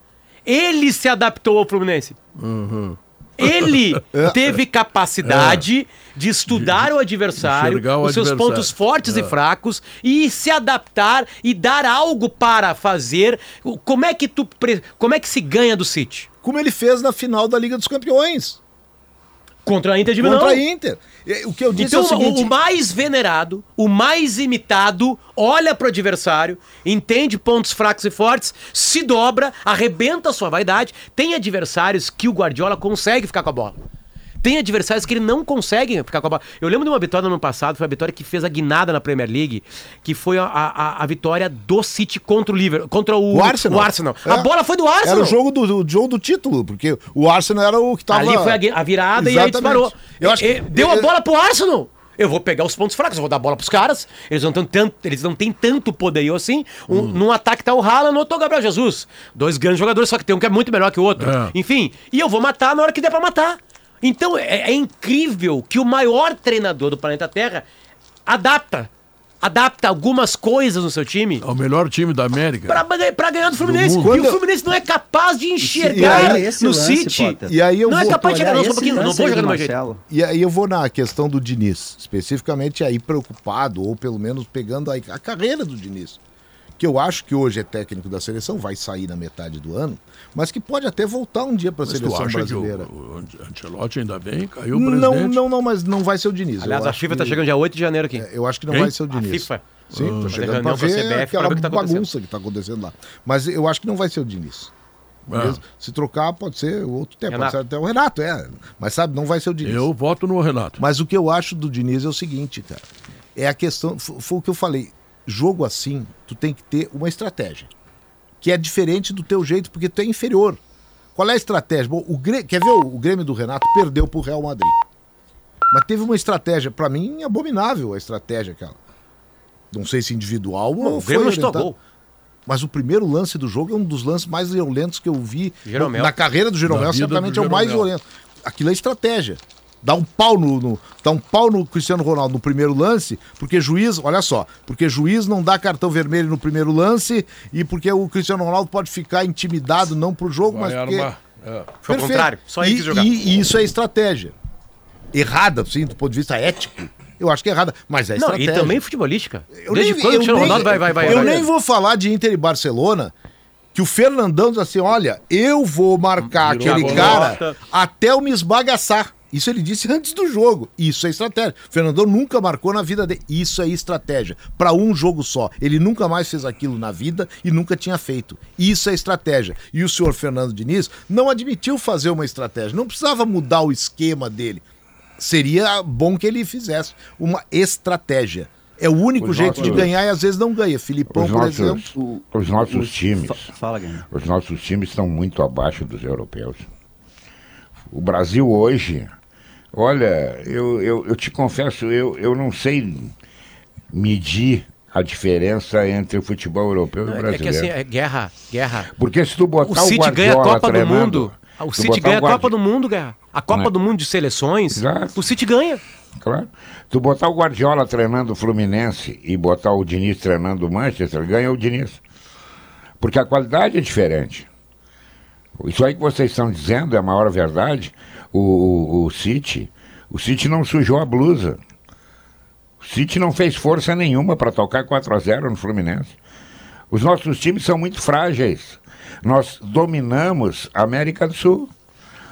ele se adaptou ao Fluminense. Uhum. Ele é. teve capacidade é. de estudar o adversário, o os seus adversário. pontos fortes é. e fracos e se adaptar e dar algo para fazer. Como é que tu como é que se ganha do City? Como ele fez na final da Liga dos Campeões. Contra a Inter de Milão. Contra a Inter. O que eu disse então, é o seguinte... o mais venerado, o mais imitado, olha pro adversário, entende pontos fracos e fortes, se dobra, arrebenta a sua vaidade. Tem adversários que o Guardiola consegue ficar com a bola. Tem adversários que ele não consegue ficar com a bola. Eu lembro de uma vitória no ano passado, foi a vitória que fez a guinada na Premier League, que foi a, a, a vitória do City contra o Liverpool, contra o, o Arsenal. O Arsenal. É. A bola foi do Arsenal. Era o jogo do, jogo do título, porque o Arsenal era o que tava... Ali foi a, a virada Exatamente. e aí disparou. Eu acho que... Deu a bola pro Arsenal eu vou pegar os pontos fracos, eu vou dar a bola pros caras. Eles não, têm tanto, eles não têm tanto poderio assim. Um, hum. Num ataque tá o Haaland, no outro tá o Gabriel Jesus. Dois grandes jogadores, só que tem um que é muito melhor que o outro. É. Enfim, e eu vou matar na hora que der pra matar. Então é, é incrível que o maior treinador do planeta Terra adapta adapta algumas coisas no seu time. É o melhor time da América. Pra, pra ganhar do Fluminense. Do e o Fluminense não é capaz de enxergar aí, no lance, City. Potter. E aí eu não é vou, é capaz de chegar, não, um pouquinho, não vou jogar do meu jeito. E aí eu vou na questão do Diniz, especificamente aí preocupado, ou pelo menos pegando a, a carreira do Diniz que eu acho que hoje é técnico da seleção, vai sair na metade do ano, mas que pode até voltar um dia para a seleção brasileira. Que o, o Ancelotti ainda bem, caiu o presidente. Não, não, não, mas não vai ser o Diniz. Aliás, a FIFA está chegando dia 8 de janeiro aqui. É, eu acho que não Hein? vai ser o Diniz. A FIFA. Sim, ah, tá chegando para ver CBF, aquela ver que tá bagunça que está acontecendo lá. Mas eu acho que não vai ser o Diniz. Ah. Se trocar, pode ser outro tempo, Renato. pode ser até o Renato, é. Mas sabe, não vai ser o Diniz. Eu voto no Renato. Mas o que eu acho do Diniz é o seguinte, cara. É a questão, foi o que eu falei jogo assim, tu tem que ter uma estratégia. Que é diferente do teu jeito, porque tu é inferior. Qual é a estratégia? Bom, o Grêmio, quer ver o, o Grêmio do Renato perdeu pro Real Madrid. Mas teve uma estratégia, para mim, abominável a estratégia aquela. Não sei se individual ou o Grêmio gol. Mas o primeiro lance do jogo é um dos lances mais violentos que eu vi Jeromel. na carreira do Jeromel, certamente é o mais violento. Aquilo é estratégia dá um pau no, no, dá um pau no Cristiano Ronaldo no primeiro lance, porque juiz, olha só, porque juiz não dá cartão vermelho no primeiro lance e porque o Cristiano Ronaldo pode ficar intimidado não pro jogo, Vai mas porque é. Foi o contrário, só ele e, que jogar. E, e, isso é estratégia. Errada, sim, do ponto de vista ético. Eu acho que é errada, mas é estratégia. Não, e também futebolística. Eu Desde nem, quando o Cristiano nem, Ronaldo vai, vai, vai Eu vai, nem vou falar de Inter e Barcelona, que o Fernandão diz assim: olha, eu vou marcar Virou aquele cara até eu me esbagaçar. Isso ele disse antes do jogo. Isso é estratégia. O Fernandão nunca marcou na vida dele. Isso é estratégia. Para um jogo só. Ele nunca mais fez aquilo na vida e nunca tinha feito. Isso é estratégia. E o senhor Fernando Diniz não admitiu fazer uma estratégia. Não precisava mudar o esquema dele. Seria bom que ele fizesse uma estratégia. É o único os jeito nossos, de ganhar e às vezes não ganha. Filipão, por nossos, exemplo. Os nossos times. Fala, Os nossos times estão muito abaixo dos europeus. O Brasil hoje Olha, eu, eu, eu te confesso, eu, eu não sei medir a diferença entre o futebol europeu não, e o brasileiro. É que assim, é guerra, guerra. Porque se tu botar o, o City ganha a Copa do Mundo. O City ganha a Copa do Mundo, Guerra. A Copa é? do Mundo de seleções, Exato. o City ganha. Claro. Tu botar o Guardiola treinando o Fluminense e botar o Diniz treinando o Manchester, ganha o Diniz. Porque a qualidade é diferente. Isso aí que vocês estão dizendo é a maior verdade. O, o, o City, o City não sujou a blusa. O City não fez força nenhuma para tocar 4 a 0 no Fluminense. Os nossos times são muito frágeis. Nós dominamos a América do Sul.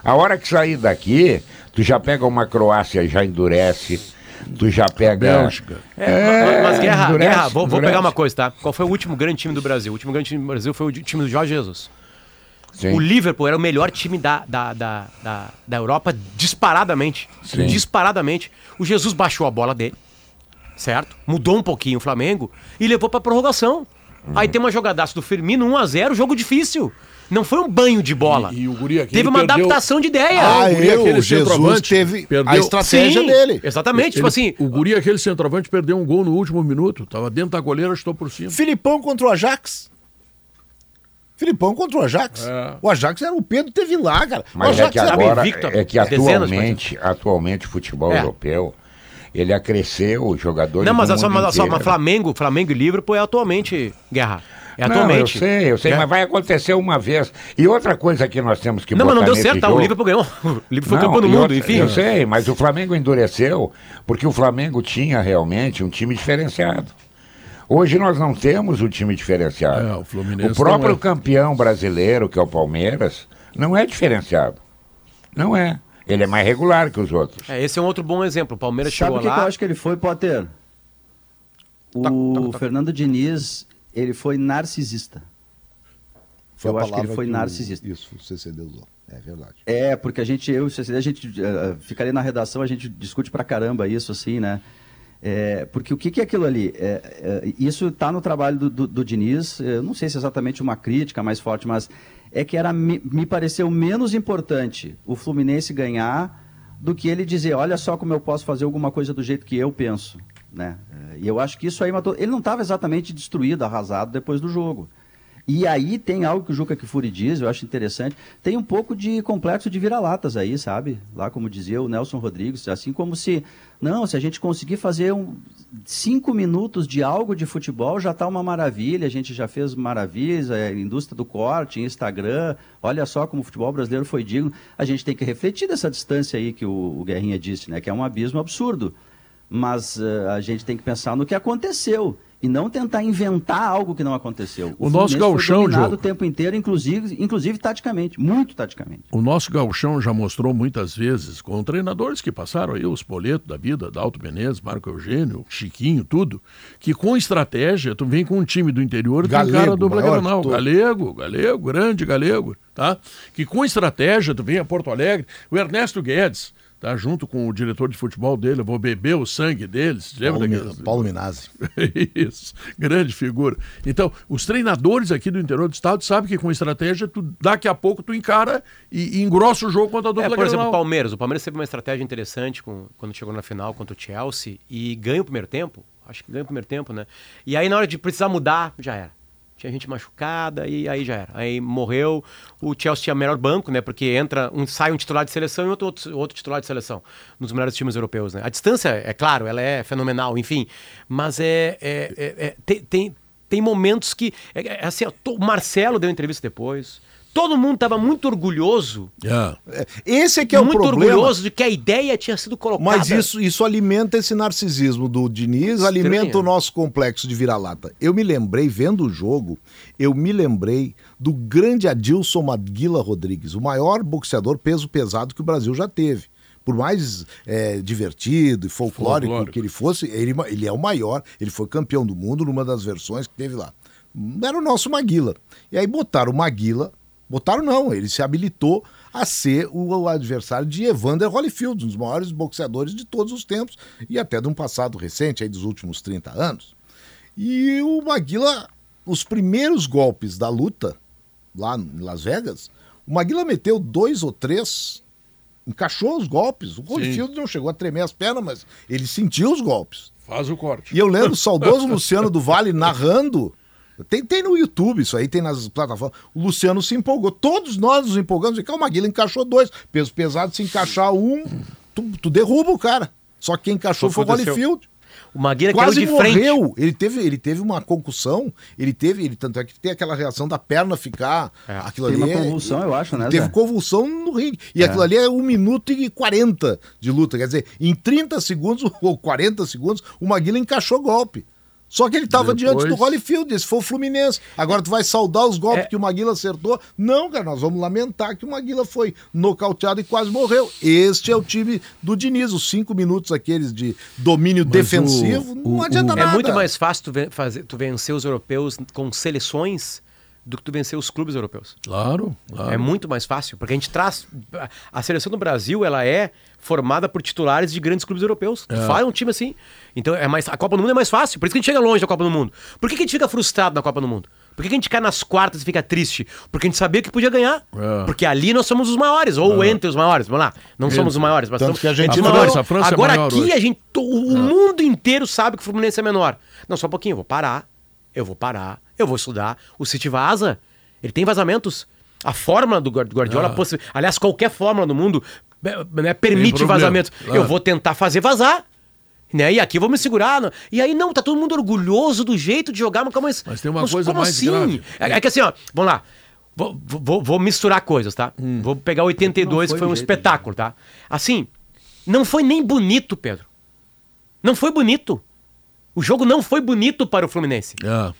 A hora que sair daqui, tu já pega uma Croácia e já endurece. Tu já pega. Bélgica. É, mas, Guerra, endurece, Guerra vou, vou pegar uma coisa, tá? Qual foi o último grande time do Brasil? O último grande time do Brasil foi o time do Jorge Jesus. Sim. O Liverpool era o melhor time da, da, da, da, da Europa disparadamente. Sim. Disparadamente. O Jesus baixou a bola dele, certo? Mudou um pouquinho o Flamengo e levou pra prorrogação. Aí tem uma jogadaça do Firmino, 1x0, jogo difícil. Não foi um banho de bola. E, e o Guri aqui Teve uma perdeu- adaptação de ideia. Ah, o guri, eu, aquele Jesus centroavante, teve a perdeu- estratégia Sim, dele. Exatamente, tipo Ele- assim. O Guri, aquele centroavante, perdeu um gol no último minuto. Tava dentro da goleira, estou por cima. Filipão contra o Ajax. Filipão contra o Ajax. É. O Ajax era o Pedro teve lá, cara. o Mas é Ajax que era- agora, invicto, é que dezenas de atualmente, atualmente o futebol É. europeu, ele acresceu os jogadores Não, mas do a só, mas, a só, mas Flamengo, Flamengo e Liverpool é atualmente guerra. É Não, atualmente. eu sei, eu sei, É. mas vai acontecer uma vez. E outra coisa que nós temos que Não, mas botar não deu certo, tá? O jogo- Liverpool ganhou. O Liverpool foi Não, campeão do mundo, outra- enfim. Eu sei, mas o Flamengo endureceu porque o Flamengo tinha realmente um time diferenciado. Hoje nós não temos um time diferenciado. É, o Fluminense O próprio é. campeão brasileiro, que é o Palmeiras, não é diferenciado. Não é. Ele é mais regular que os outros. É, esse é um outro bom exemplo. O Palmeiras Sabe chegou o que, que lá. eu acho que ele foi, Potter? O Toc, toc, toc. Fernando Diniz, ele foi narcisista. Foi eu acho que ele foi o- narcisista. Isso, o CCD usou. É verdade. É, porque a gente, eu e o CCD, a gente eh, fica ali na redação, a gente discute pra caramba isso, assim, né? É, porque o que, que é aquilo ali? É, é, isso está no trabalho do, do, do Diniz, eu não sei se é exatamente uma crítica mais forte, mas é que era, me, me pareceu menos importante o Fluminense ganhar do que ele dizer, olha só como eu posso fazer alguma coisa do jeito que eu penso, né? É, E eu acho que isso aí matou... Ele não estava exatamente destruído, arrasado depois do jogo. E aí tem algo que o Juca Kifuri diz, eu acho interessante, tem um pouco de complexo de vira-latas aí, sabe? Lá como dizia o Nelson Rodrigues, assim como se, não, se a gente conseguir fazer um, cinco minutos de algo de futebol, já está uma maravilha, a gente já fez maravilhas, a indústria do corte, Instagram, olha só como o futebol brasileiro foi digno. A gente tem que refletir dessa distância aí que o, o Guerrinha disse, né? Que é um abismo absurdo. Mas eh, a gente tem que pensar no que aconteceu e não tentar inventar algo que não aconteceu. O nosso Fluminense gauchão, foi Diogo. o tempo inteiro, inclusive, inclusive taticamente, muito taticamente. O nosso gauchão já mostrou muitas vezes, com treinadores que passaram aí, os Poleto da vida, Dalto Menezes, Marco Eugênio, Chiquinho, tudo, que com estratégia, tu vem com um time do interior e Galego, encara a dupla maior Granal. Galego, galego, grande galego, tá? Que com estratégia tu vem a Porto Alegre. O Ernesto Guedes, tá? Junto com o diretor de futebol dele, eu vou beber o sangue deles. Lembra Paulo, daquele- Mi- Paulo Minazzi. Isso, grande figura. Então, os treinadores aqui do interior do estado sabem que com estratégia, tu, daqui a pouco tu encara e, e engrossa o jogo contra a É, dupla por exemplo, o. Palmeiras. O Palmeiras teve uma estratégia interessante com- quando chegou na final contra o Chelsea e ganha o primeiro tempo. Acho que ganha o primeiro tempo, né? E aí, na hora de precisar mudar, já era. Tinha gente machucada e aí já era. Aí morreu. O Chelsea tinha melhor banco, né? Porque entra um, sai um titular de seleção e outro, outro, outro titular de seleção nos melhores times europeus, né? A distância, é claro, ela é fenomenal, enfim. Mas é. é- é- é- tem, tem, tem momentos que. É, é assim, o Marcelo deu entrevista depois. Todo mundo estava muito orgulhoso É. Esse é que é o muito problema. orgulhoso de que a ideia tinha sido colocada. Mas isso, isso alimenta esse narcisismo do Diniz, Estranho. alimenta o nosso complexo de vira-lata. Eu me lembrei, vendo o jogo, eu me lembrei do grande Adilson Maguila Rodrigues, o maior boxeador peso pesado que o Brasil já teve. Por mais é, divertido e folclórico, Folclórico. que ele fosse, ele, ele é o maior, ele foi campeão do mundo numa das versões que teve lá. Era o nosso Maguila. E aí botaram o Maguila, botaram não, ele se habilitou a ser o, o adversário de Evander Holyfield, um dos maiores boxeadores de todos os tempos e até de um passado recente, aí dos últimos 30 anos. E o Maguila, os primeiros golpes da luta, lá em Las Vegas, o Maguila meteu dois ou três, encaixou os golpes. O Holyfield não chegou a tremer as pernas, mas ele sentiu os golpes. Faz o corte. E eu lembro o saudoso Luciano do Vale narrando. Tem, tem no YouTube isso aí, tem nas plataformas. O Luciano se empolgou. Todos nós nos empolgamos. E o Maguila encaixou dois. Peso pesado, se encaixar um, tu, tu derruba o cara. Só que quem encaixou Foi o. Holyfield. O Maguila Quase caiu de frente. morreu. Ele teve, ele teve uma concussão. Ele teve, ele, tanto é que tem aquela reação da perna ficar. É. Aquilo Tem ali uma é- convulsão, eu acho, né, Teve Zé? convulsão no ringue. E aquilo ali é 1 minuto e 40 de luta. Quer dizer, em 30 segundos ou 40 segundos, o Maguila encaixou golpe. Só que ele estava Depois- diante do Holyfield, esse foi o Fluminense. Agora tu vai saudar os golpes É. que o Maguila acertou? Não, cara, nós vamos lamentar que o Maguila foi nocauteado e quase morreu. Este é o time do Diniz, os cinco minutos aqueles de domínio Mas defensivo, o- não o- adianta o- É nada. muito mais fácil tu, ven- fazer, tu vencer os europeus com seleções do que tu vencer os clubes europeus. Claro, claro. É muito mais fácil, porque a gente traz. A seleção do Brasil, ela é formada por titulares de grandes clubes europeus. Tu faz um time assim. Então, é mais, a Copa do Mundo é mais fácil. Por isso que a gente chega longe da Copa do Mundo. Por que, que a gente fica frustrado na Copa do Mundo? Por que, que a gente cai nas quartas e fica triste? Porque a gente sabia que podia ganhar. É. Porque ali nós somos os maiores, ou entre os maiores. Vamos lá. Não somos os maiores, mas Tanto somos que a gente- A maiores. França- a França é Agora maior aqui hoje. a gente. O, o mundo inteiro sabe que o Fluminense é menor. Não, só um pouquinho, eu vou parar. Eu vou parar. Eu vou estudar. O City vaza. Ele tem vazamentos. A fórmula do Guard- Guardiola, Ah. possi- aliás, qualquer fórmula no mundo né, permite claro. Eu vou tentar fazer vazar. Né? E aqui eu vou me segurar. não- E aí, não, tá todo mundo orgulhoso do jeito de jogar, mas, mas, Mas tem uma coisa como mais assim? grave. É, é que assim, ó, vamos lá. Vou, vou- vou misturar coisas, tá? Hum. Vou pegar 82, Não que foi foi um jeito, espetáculo, tá? Assim, não foi nem bonito, Pedro. Não foi bonito. O jogo não foi bonito para o Fluminense. É.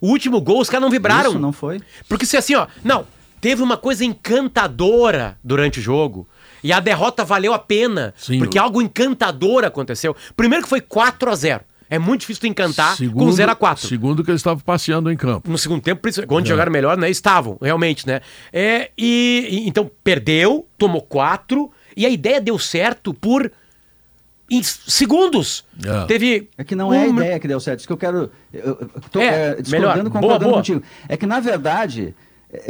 O último gol, os caras não vibraram. Isso não foi? Porque se assim, ó, não, teve uma coisa encantadora durante o jogo. E a derrota valeu a pena. Sim, porque algo encantador aconteceu. Primeiro que foi 4 a 0 É muito difícil tu encantar com 0 a 4 Segundo que eles estavam passeando em campo. no segundo tempo, principalmente, quando jogaram melhor, né? Estavam, realmente, né? É, e, e- então perdeu, tomou quatro, e a ideia deu certo por em segundos. É. Teve. É que não é a um- ideia que deu certo. Isso que eu quero. Eu, eu tô É, é, discordando, melhor. concordando Boa, boa. contigo. É que, na verdade,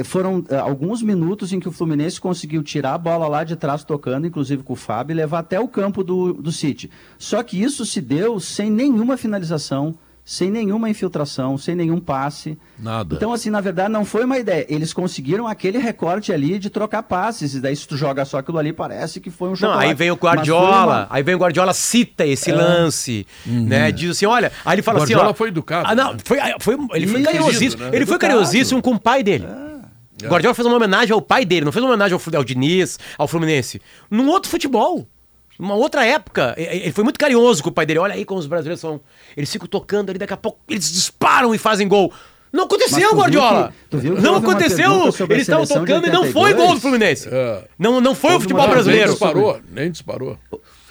foram eh, alguns minutos em que o Fluminense conseguiu tirar a bola lá de trás, tocando, inclusive com o Fábio, e levar até o campo do, do City. Só que isso se deu sem nenhuma finalização, sem nenhuma infiltração, sem nenhum passe. Nada. Então, assim, na verdade, não foi uma ideia. Eles conseguiram aquele recorte ali de trocar passes. E daí, se tu joga só aquilo ali, parece que foi um Não, chocolate. aí vem o foi Guardiola, uma- aí vem o Guardiola, cita esse lance, né? Diz assim, olha, aí ele fala assim, Guardiola foi educado, Ah, não, foi, foi, ele foi Isso, carinhosíssimo. né? Ele foi Educado. carinhosíssimo com o pai dele. O Guardiola fez uma homenagem ao pai dele, não fez uma homenagem ao, ao Diniz, ao Fluminense. Num outro futebol. Numa outra época, ele foi muito carinhoso com o pai dele. Olha aí como os brasileiros são. Eles ficam tocando ali, daqui a pouco eles disparam e fazem gol. Não aconteceu, Guardiola. que- não uma aconteceu. Eles estavam tocando e não foi 82? gol do Fluminense. É. Não, não foi o Houve futebol uma brasileiro. Nem disparou, nem disparou.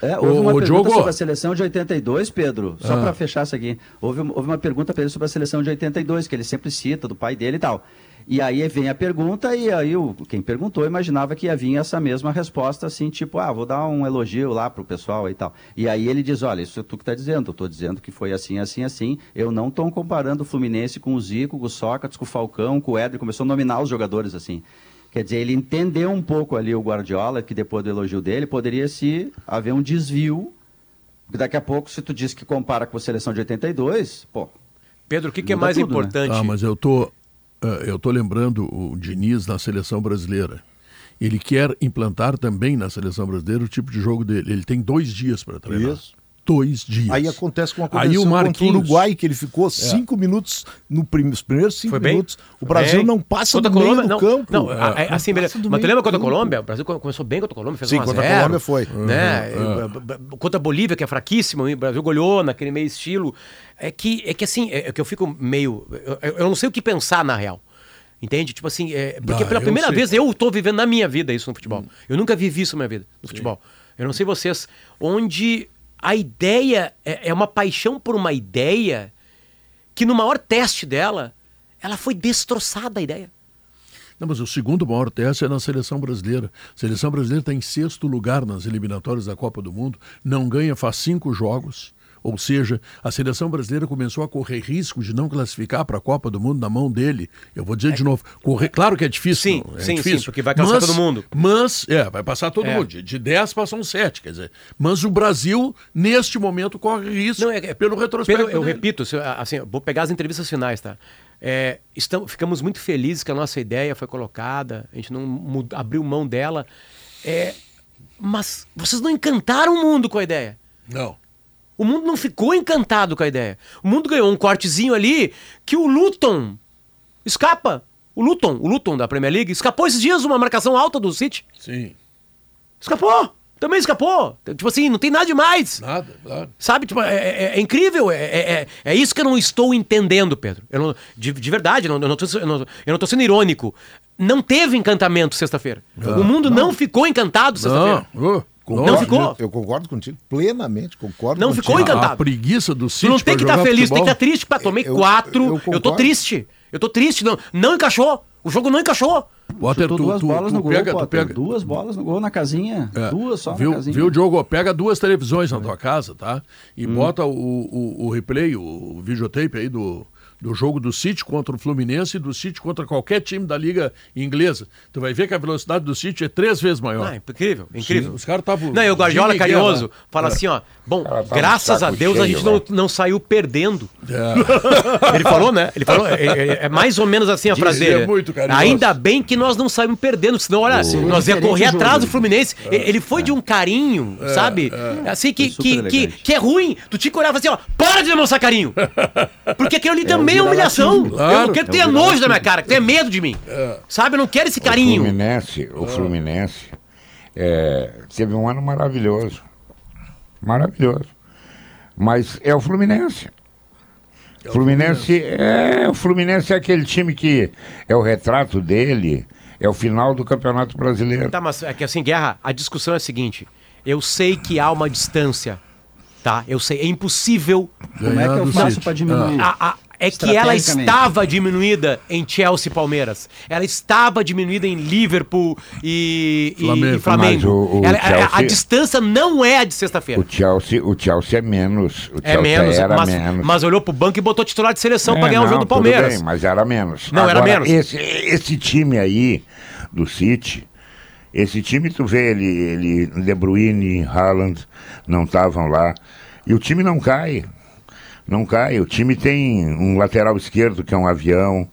É, houve Ô, uma ô, pergunta Diogo. sobre a seleção de 82, Pedro. Só Ah. pra fechar isso aqui. Houve, houve uma pergunta para ele sobre a seleção de 82, que ele sempre cita, do pai dele e tal. E aí vem a pergunta, e aí o, quem perguntou imaginava que ia vir essa mesma resposta, assim, tipo, ah, vou dar um elogio lá pro pessoal e tal. E aí ele diz: olha, isso é tu que tá dizendo, eu tô dizendo que foi assim, assim, assim. Eu não tô comparando o Fluminense com o Zico, com o Sócrates, com o Falcão, com o Éder, começou a nominar os jogadores assim. Quer dizer, ele entendeu um pouco ali o Guardiola, que depois do elogio dele, poderia se haver um desvio. Porque daqui a pouco, se tu diz que compara com a seleção de 82, pô, Pedro, o que, que é mais tudo, né? importante? Ah, mas eu tô, eu tô lembrando o Diniz na seleção brasileira. Ele quer implantar também na seleção brasileira o tipo de jogo dele. Ele tem dois dias para treinar. Isso. Dois dias. Aí acontece com a Aí o contra o Marquinhos- Uruguai, que ele ficou cinco minutos, no prim- os primeiros cinco minutos, o Brasil Bem. não passa Contra do meio Colômbia, do não, campo. Não, É, a- a- não assim, beleza. Mas tu lembra contra a. Colômbia? O Brasil começou bem contra a Colômbia, fez Sim, 1 a contra a 0, Colômbia foi. Né? Contra a Bolívia, que é fraquíssima, o Brasil goleou naquele meio estilo. É que, é que assim, é que eu fico meio. Eu, eu não sei o que pensar na real. Entende? Tipo assim, é, porque Ah, pela primeira sei. vez eu tô vivendo na minha vida isso no futebol. Hum. Eu nunca vivi isso na minha vida, no futebol. Eu não sei vocês, onde a ideia é, é uma paixão por uma ideia que no maior teste dela, ela foi destroçada a ideia. Não, mas o segundo maior teste é na seleção brasileira. A seleção brasileira está em sexto lugar nas eliminatórias da Copa do Mundo, não ganha faz cinco jogos. Ou seja, a seleção brasileira começou a correr risco de não classificar para a Copa do Mundo na mão dele. Eu vou dizer de novo, correr, claro que é difícil. Sim, é sim, difícil, sim, porque vai mas- todo mundo. Mas, é, vai passar todo É. mundo. De- De 10 passam 7, quer dizer. Mas o Brasil, neste momento, corre risco Não, é- é- pelo retrospecto. Pedro, eu dele. repito, assim, vou pegar as entrevistas finais, tá? É, estamos, ficamos muito felizes que a nossa ideia foi colocada, a gente não mud- abriu mão dela. É, mas vocês não encantaram o mundo com a ideia. Não. O mundo não ficou encantado com a ideia. O mundo ganhou um cortezinho ali que o Luton escapa. O Luton, o Luton da Premier League, escapou esses dias uma marcação alta do City. Sim. Escapou! Também escapou. Tipo assim, não tem nada demais. Nada, nada. Sabe, tipo, é, é- é incrível. É, é, é- é isso que eu não estou entendendo, Pedro. Eu não- de, de verdade, eu não, eu, não eu, não, eu não tô sendo irônico. Não teve encantamento sexta-feira. o mundo não, ficou encantado sexta-feira. Não, ô, Concordo, Não ficou? Eu concordo contigo plenamente, concordo Não contigo. ficou encantado. a preguiça do Tu City não tem pra que estar jogar feliz, tu tem futebol. que estar triste. Pá, tomei Eu- quatro. eu Eu, tô concordo. triste. Eu tô triste. Não, não encaixou. O jogo não encaixou. Potter, tu, duas tu, bolas tu no gol, pega, tu Potter. pega, Duas bolas no gol na casinha. É. Duas só viu, na casinha. Viu, Diogo? Pega duas televisões na tua casa, tá? E bota o, o, o replay, o videotape aí do, do jogo do City contra o Fluminense e do City contra qualquer time da Liga Inglesa. Tu vai ver que a velocidade do City é três vezes maior. Ah, incrível, incrível. Os caras estavam. Não, e o Guardiola Jimmy carinhoso Guerra. fala assim, ó. Bom, tá graças no a Deus a cheio, gente não, né? não saiu perdendo. É. Ele falou, né? Ele falou, é, é- é mais ou menos assim a frase é dele. muito carinhoso. Ainda bem que nós não saímos perdendo, senão, olha, nós ia correr atrás do Fluminense. Ele ele foi de um carinho, sabe? Assim, que, que, que, que é ruim. Tu tinha que olhar e falar assim, ó, para de demonstrar carinho. Porque aquilo ali também é o humilhação. viralatismo. Eu Claro. não quero que É o tenha nojo da minha cara, que tenha medo de mim. Sabe? Eu não quero esse O carinho. Fluminense, o Fluminense é, teve um ano maravilhoso. Maravilhoso. Mas é o Fluminense. Fluminense é o Fluminense é aquele time que é o retrato dele, é o final do Campeonato Brasileiro. Tá, mas é que assim, Guerra, a discussão é a seguinte. Eu sei que há uma distância, tá? Eu sei, é impossível. Como é que eu faço pra diminuir? A- a- é que ela estava diminuída em Chelsea e Palmeiras. Ela estava diminuída em Liverpool e, Flamengo. e Flamengo. O- o Ela- a- a, Chelsea- distância não é a de sexta-feira. O Chelsea, o Chelsea é menos. O É Chelsea menos, era mas, menos. mas olhou pro banco e botou titular de seleção É, pra ganhar o não, jogo do tudo Palmeiras. bem, mas era menos. Não, era Agora, menos. Esse, esse time aí, do City, esse time, tu vê, ele, ele De Bruyne, Haaland, não estavam lá. E o time não cai. Não cai. O time tem um lateral esquerdo, que é um avião.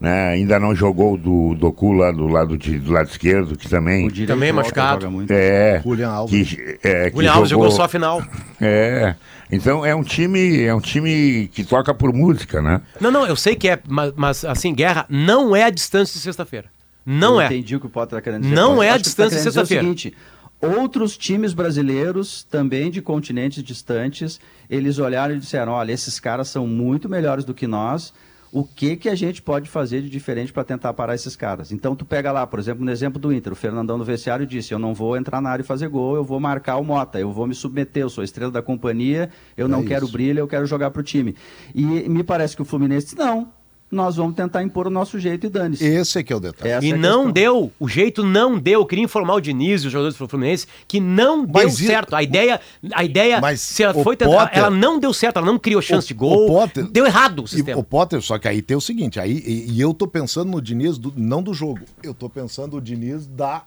Né? Ainda não jogou do Doku lá do lado, de, do lado esquerdo, que também. O direito Também volta, machucado. muito. É, Julian Alves. que, é, que O William Alves jogou só a final. É. Então é um time, é um time que toca por música, né? Não, não, eu sei que é, mas, mas, assim, Guerra não é a distância de sexta-feira. Não eu é. entendi o que o Potter está querendo dizer. Não é a que distância tá querendo dizer o sexta-feira. seguinte, outros times brasileiros, também de continentes distantes, eles olharam e disseram, olha, esses caras são muito melhores do que nós, o que, que a gente pode fazer de diferente para tentar parar esses caras? Então tu pega lá, por exemplo, no exemplo do Inter, o Fernandão no vestiário disse, eu não vou entrar na área e fazer gol, eu vou marcar o Mota, eu vou me submeter, eu sou a estrela da companhia, eu não É quero isso. brilho, eu quero jogar pro time. E me parece que o Fluminense disse, não, nós vamos tentar impor o nosso jeito e dane-se. Esse é que é o detalhe. Essa E é não questão. deu, o jeito não deu. Eu queria informar o Diniz e os jogadores do Fluminense que não deu Mas e- certo. A ideia, a ideia Mas se ela o foi tentar, Potter- ela não deu certo, ela não criou chance O- de gol. o Potter- deu errado o E sistema. o Potter, só que aí tem o seguinte, aí, e, e eu tô pensando no Diniz, do- não do jogo, eu tô pensando no Diniz da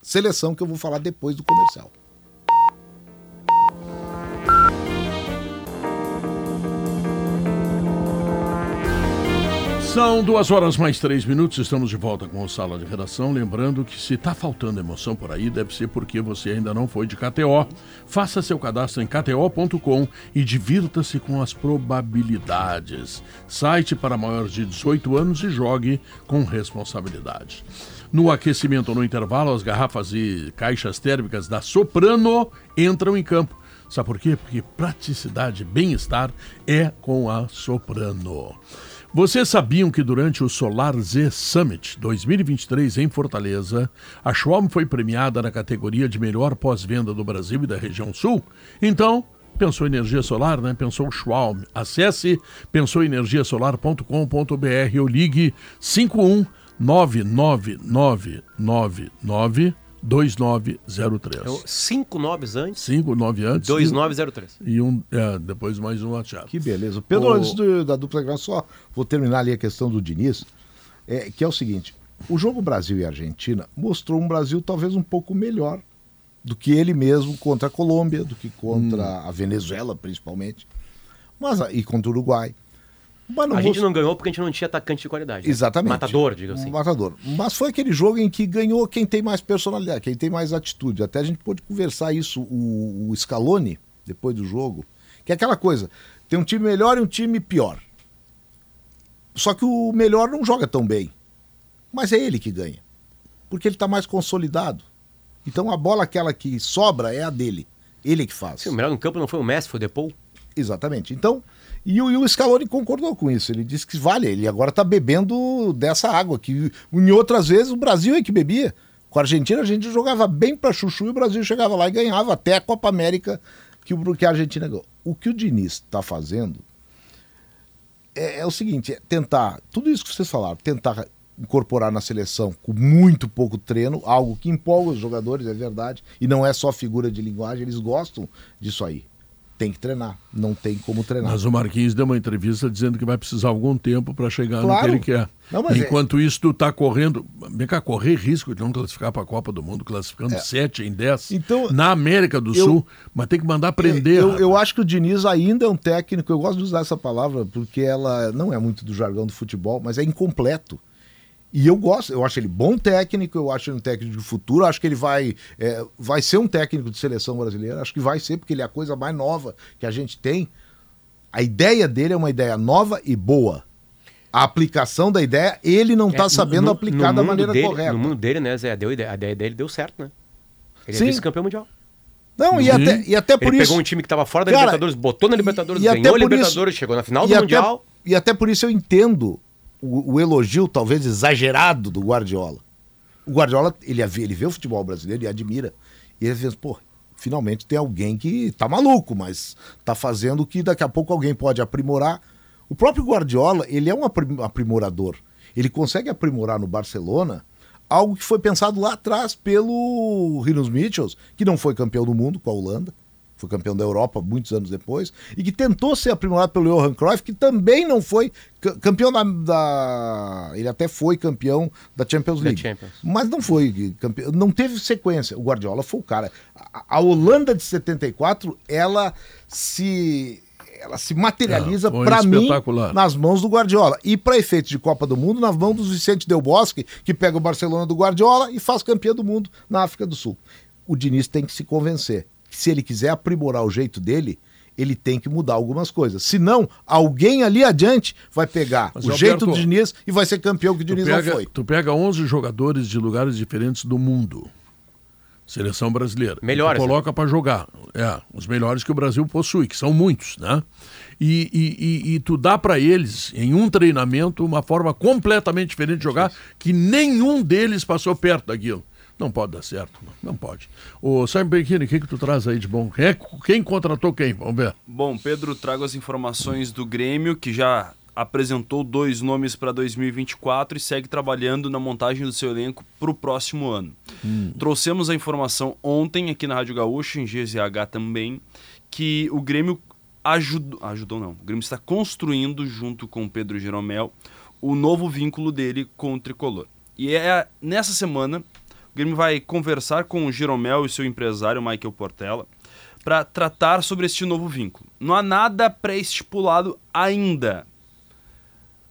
seleção que eu vou falar depois do comercial. São duas horas mais três minutos, estamos de volta com o Sala de Redação. Lembrando que se está faltando emoção por aí, deve ser porque você ainda não foi de KTO. Faça seu cadastro em kto.com e divirta-se com as probabilidades. Site para maiores de 18 anos e jogue com responsabilidade. No aquecimento no intervalo, as garrafas e caixas térmicas da Soprano entram em campo. Sabe por quê? Porque praticidade e bem-estar é com a Soprano. Vocês sabiam que durante o Solar Z Summit 2023 em Fortaleza, a Schwalm foi premiada na categoria de melhor pós-venda do Brasil e da região sul? Então, pensou energia solar, né? Pensou Schwalm. Acesse pensouenergiasolar.com.br ou ligue 51 99999 2903. Então, cinco nobres antes, 59 antes. 2903. E um, é, depois mais um WhatsApp. Que beleza. Pedro, O- antes do- da dupla graça, só vou terminar ali a questão do Diniz, é, que é o seguinte: o jogo Brasil e Argentina mostrou um Brasil talvez um pouco melhor do que ele mesmo contra a Colômbia, do que contra Hum. a Venezuela, principalmente, mas e contra o Uruguai. Mas A gente não ganhou porque a gente não tinha atacante de qualidade. né? Exatamente. Matador, diga assim. Um matador. Mas foi aquele jogo em que ganhou quem tem mais personalidade, quem tem mais atitude. Até a gente pôde conversar isso. O, o Scaloni, depois do jogo, Que é aquela coisa, tem um time melhor e um time pior. Só que o melhor não joga tão bem. Mas é ele que ganha. Porque ele está mais consolidado. Então a bola aquela que sobra é a dele. Ele que faz. Sim, o melhor no campo não foi o Messi, foi o Depou. Exatamente. Então, e o, Scaloni concordou com isso. Ele disse que vale, ele agora está bebendo dessa água, que em outras vezes o Brasil é que bebia. Com a Argentina a gente jogava bem para chuchu e o Brasil chegava lá e ganhava até a Copa América que, o, que a Argentina ganhou. O que o Diniz está fazendo é, é, o seguinte, é tentar, tudo isso que vocês falaram, tentar incorporar na seleção com muito pouco treino, algo que empolga os jogadores, é verdade, e não é só figura de linguagem, eles gostam disso aí tem que treinar, não tem como treinar. Mas o Marquinhos deu uma entrevista dizendo que vai precisar algum tempo para chegar claro. no que ele quer. Não, é- Enquanto é... isso, tu tá correndo. Vem cá, correr risco de não classificar para a Copa do Mundo, classificando é. 7 em 10 então, na América do eu, Sul, mas tem que mandar prender. Eu, eu, acho que o Diniz ainda é um técnico, eu gosto de usar essa palavra porque ela não é muito do jargão do futebol, mas é incompleto. E eu gosto, eu acho ele bom técnico, eu acho ele um técnico de futuro, acho que ele vai, é, vai ser um técnico de seleção brasileira, acho que vai ser, porque ele é a coisa mais nova que a gente tem. A ideia dele é uma ideia nova e boa. A aplicação da ideia, ele não está é, sabendo no, aplicar no da maneira dele, correta. No mundo dele, né, Zé, deu, a ideia dele deu certo, né? Ele é Sim. é vice-campeão mundial. Não, e até, e até por ele isso. pegou um time que estava fora da Cara, Libertadores, botou na Libertadores, e, e ganhou a Libertadores, isso, chegou na final do Mundial. e até por isso eu entendo o, o, elogio talvez exagerado do Guardiola. O Guardiola, ele, ele vê o futebol brasileiro e admira. E ele pensa, pô, finalmente tem alguém que tá maluco, mas tá fazendo que daqui a pouco alguém pode aprimorar. O próprio Guardiola, ele é um aprimorador. Ele consegue aprimorar no Barcelona algo que foi pensado lá atrás pelo Rinos Mitchells, que não foi campeão do mundo com a Holanda foi campeão da Europa muitos anos depois, e que tentou ser aprimorado pelo Johan Cruyff, que também não foi campeão da, da, Ele até foi campeão da Champions League. Champions. Mas não foi campeão, não teve sequência. O Guardiola foi o cara. A, a Holanda de 74, ela se ela se materializa ah, para mim nas mãos do Guardiola. E para efeitos de Copa do Mundo, nas mãos do Vicente Del Bosque, que pega o Barcelona do Guardiola e faz campeão do mundo na África do Sul. O Diniz tem que se convencer se ele quiser aprimorar o jeito dele, ele tem que mudar algumas coisas. Senão, alguém ali adiante vai pegar Mas, o Alberto, jeito do Diniz e vai ser campeão que o Diniz pega, não foi. Tu pega 11 jogadores de lugares diferentes do mundo. Seleção brasileira. Melhores. Tu né? coloca para jogar. É, os melhores que o Brasil possui, que são muitos, né? E, e, e, e tu dá para eles, em um treinamento, uma forma completamente diferente de jogar, que nenhum deles passou perto daquilo. Não pode dar certo, não, não pode. O Simon Benchini, o que, que tu traz aí de bom? Quem, é, quem contratou quem? Vamos ver. Bom, Pedro, trago as informações do Grêmio, que já apresentou dois nomes para 2024 e segue trabalhando na montagem do seu elenco para o próximo ano. Hum. Trouxemos a informação ontem aqui na Rádio Gaúcha, em GZH também, que o Grêmio ajudou, ajudou não, o Grêmio está construindo junto com o Pedro Jeromel o novo vínculo dele com o Tricolor. E é nessa semana Grêmio vai conversar com o Jeromel e seu empresário, Michael Portela, para tratar sobre este novo vínculo. Não há nada pré-estipulado ainda.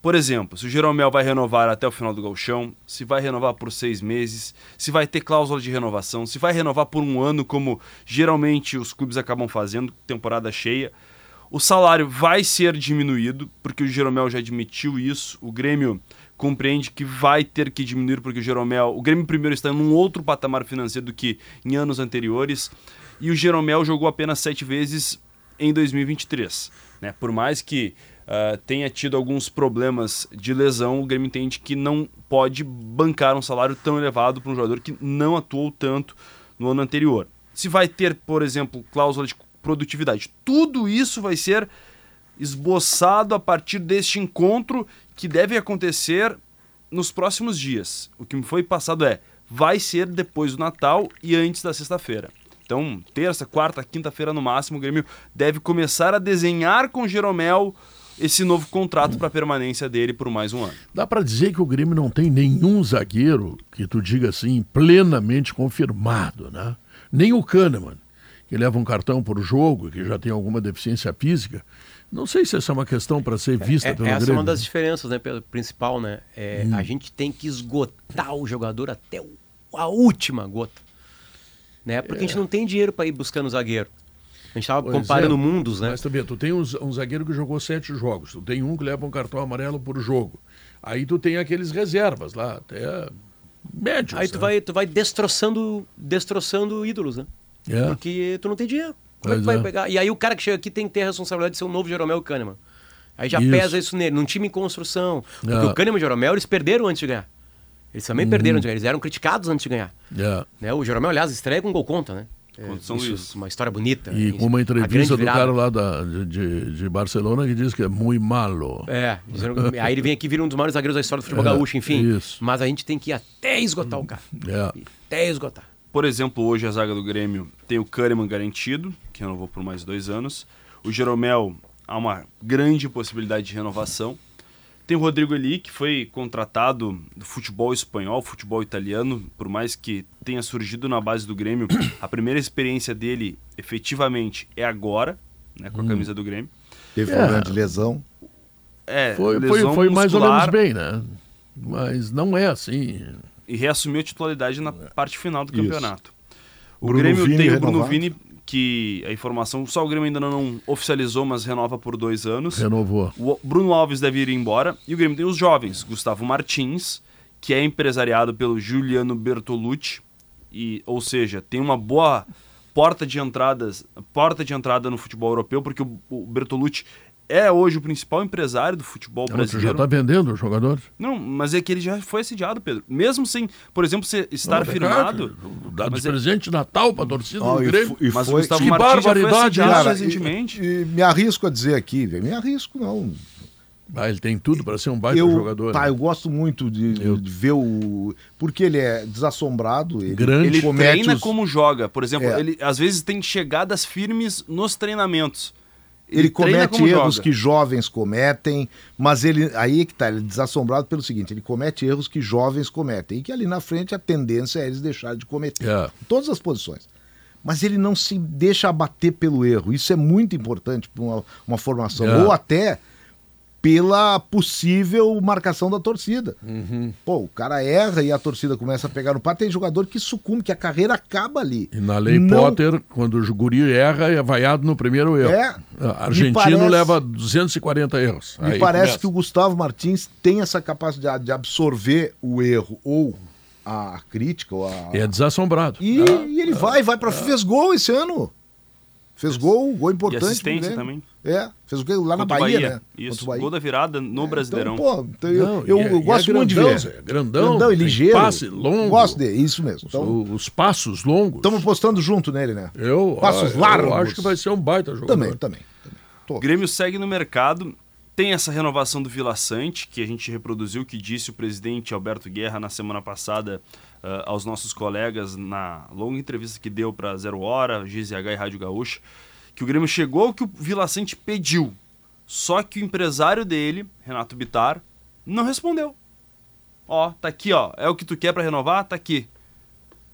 Por exemplo, se o Jeromel vai renovar até o final do galchão, se vai renovar por seis meses, se vai ter cláusula de renovação, se vai renovar por um ano, como geralmente os clubes acabam fazendo, temporada cheia. O salário vai ser diminuído, porque o Jeromel já admitiu isso. O Grêmio compreende que vai ter que diminuir porque o Jeromel, o Grêmio primeiro está em um outro patamar financeiro do que em anos anteriores e o Jeromel jogou apenas sete vezes em 2023. Né? Por mais que uh, tenha tido alguns problemas de lesão, o Grêmio entende que não pode bancar um salário tão elevado para um jogador que não atuou tanto no ano anterior. Se vai ter, por exemplo, cláusula de produtividade, tudo isso vai ser esboçado a partir deste encontro que deve acontecer nos próximos dias. O que me foi passado é, vai ser depois do Natal e antes da sexta-feira. Então, terça, quarta, quinta-feira no máximo, o Grêmio deve começar a desenhar com Jeromel esse novo contrato para permanência dele por mais um ano. Dá para dizer que o Grêmio não tem nenhum zagueiro que tu diga assim plenamente confirmado, né? Nem o Kahneman, que leva um cartão por jogo, que já tem alguma deficiência física, não sei se essa é uma questão para ser vista é, pelo Essa Grêmio. é uma das diferenças, né, principal, né? É, hum. A gente tem que esgotar o jogador até a última gota. Né? Porque é. a gente não tem dinheiro para ir buscando zagueiro. A gente estava comparando é. mundos, né? Mas também, tu tem uns- um, zagueiro que jogou sete jogos, tu tem um que leva um cartão amarelo por jogo. Aí tu tem aqueles reservas lá, até médios. Aí tu né? vai, tu vai destroçando, destroçando ídolos, né? É. Porque tu não tem dinheiro. Como é que vai é. pegar? E aí o cara que chega aqui tem que ter a responsabilidade de ser o novo Jeromel Kahneman. Aí já Isso. pesa isso nele, num time em construção. Porque É. o Kahneman e o Jeromel, eles perderam antes de ganhar. Eles também perderam antes de ganhar, eles eram criticados antes de ganhar. É. Né? O Jeromel, aliás, estreia com gol conta, né? Contra São isso, Luís. uma história bonita. E Isso. com uma A entrevista do cara lá da, de, de, de Barcelona que diz que é muito malo. É, dizendo- aí ele vem aqui vira um dos maiores zagueiros da história do futebol É, gaúcho, enfim. isso. Mas a gente tem que ir até esgotar o cara. É. Até esgotar. Por exemplo, hoje a zaga do Grêmio tem o Kahneman garantido, que renovou por mais dois anos. O Jeromel há uma grande possibilidade de renovação. Tem o Rodrigo Eli, que foi contratado do futebol espanhol, futebol italiano, por mais que tenha surgido na base do Grêmio, a primeira experiência dele efetivamente é agora, né, com a camisa do Grêmio. Teve É. problema de lesão. É, Foi, foi, lesão foi mais ou menos bem, né? Mas não é assim. E reassumiu a titularidade na parte final do Isso. campeonato. O Bruno Grêmio Vini tem o Bruno. Vini, que a informação só o Grêmio ainda não oficializou, mas renova por dois anos. Renovou. O Bruno Alves deve ir embora. E o Grêmio tem os jovens, Gustavo Martins, que é empresariado pelo Giuliano Bertolucci, e, ou seja, tem uma boa porta de entradas, porta de entrada no futebol europeu, porque o, o Bertolucci é hoje o principal empresário do futebol Não, tu já brasileiro. está vendendo o jogador? Não, mas é que ele já foi assediado, Pedro. Mesmo sem, por exemplo, ser, estar Não, firmado. verdade, Dado mas de é- presente de Natal para a torcida Ó, do e Grêmio. fu- e mas foi- o Gustavo que Martins já foi barbaridade, assediado cara, recentemente. E, e me arrisco a dizer aqui, velho, me arrisco não. Ah, ele tem tudo para ser um baita eu, jogador. Tá, né? eu gosto muito de, Eu- de ver o. Porque ele é desassombrado. Ele, Grande. Ele treina os- como joga. Por exemplo, É. ele às vezes tem chegadas firmes nos treinamentos. Ele, comete erros joga. que jovens cometem, mas ele aí é que tá, ele é desassombrado pelo seguinte, ele comete erros que jovens cometem e que ali na frente a tendência é eles deixarem de cometer. É. Em todas as posições. Mas ele não se deixa abater pelo erro. Isso é muito importante para uma, uma formação. É. Ou até pela possível marcação da torcida. Uhum. Pô, o cara erra e a torcida começa a pegar no pé. Tem jogador que sucumbe, que a carreira acaba ali. E na lei Não- Potter, quando o guri erra, é vaiado no primeiro erro. É. Ah, Argentino parece- leva 240 erros. Me Aí parece começa. que o Gustavo Martins tem essa capacidade de absorver o erro ou a crítica. Ou a... É desassombrado. E, e ele vai, vai para fez gol esse ano. Fez gol, gol importante. pro assistência também. É, fez o gol lá na Contra o Bahia, né? Isso, Bahia. gol da virada no Brasileirão. Então, pô, então eu, Não, eu, e é- eu e gosto é muito de grandão, ver. Zé, grandão, grandão e ligeiro. passe longo. Gosto dele, isso mesmo. Então, O- Os passos longos. estamos postando junto nele, né? eu, passos ah, largos. Eu acho que vai ser um baita jogador. Também, também. também. Tô. O Grêmio segue no mercado. Tem essa renovação do Vila Sante, que a gente reproduziu, que disse o presidente Alberto Guerra na semana passada ah, aos nossos colegas na longa entrevista que deu para Zero Hora, GZH e Rádio Gaúcha, que o Grêmio chegou ao que o Vila Sante pediu. Só que o empresário dele, Renato Bitar, não respondeu. Ó, tá aqui, ó. É o que tu quer para renovar? Tá aqui.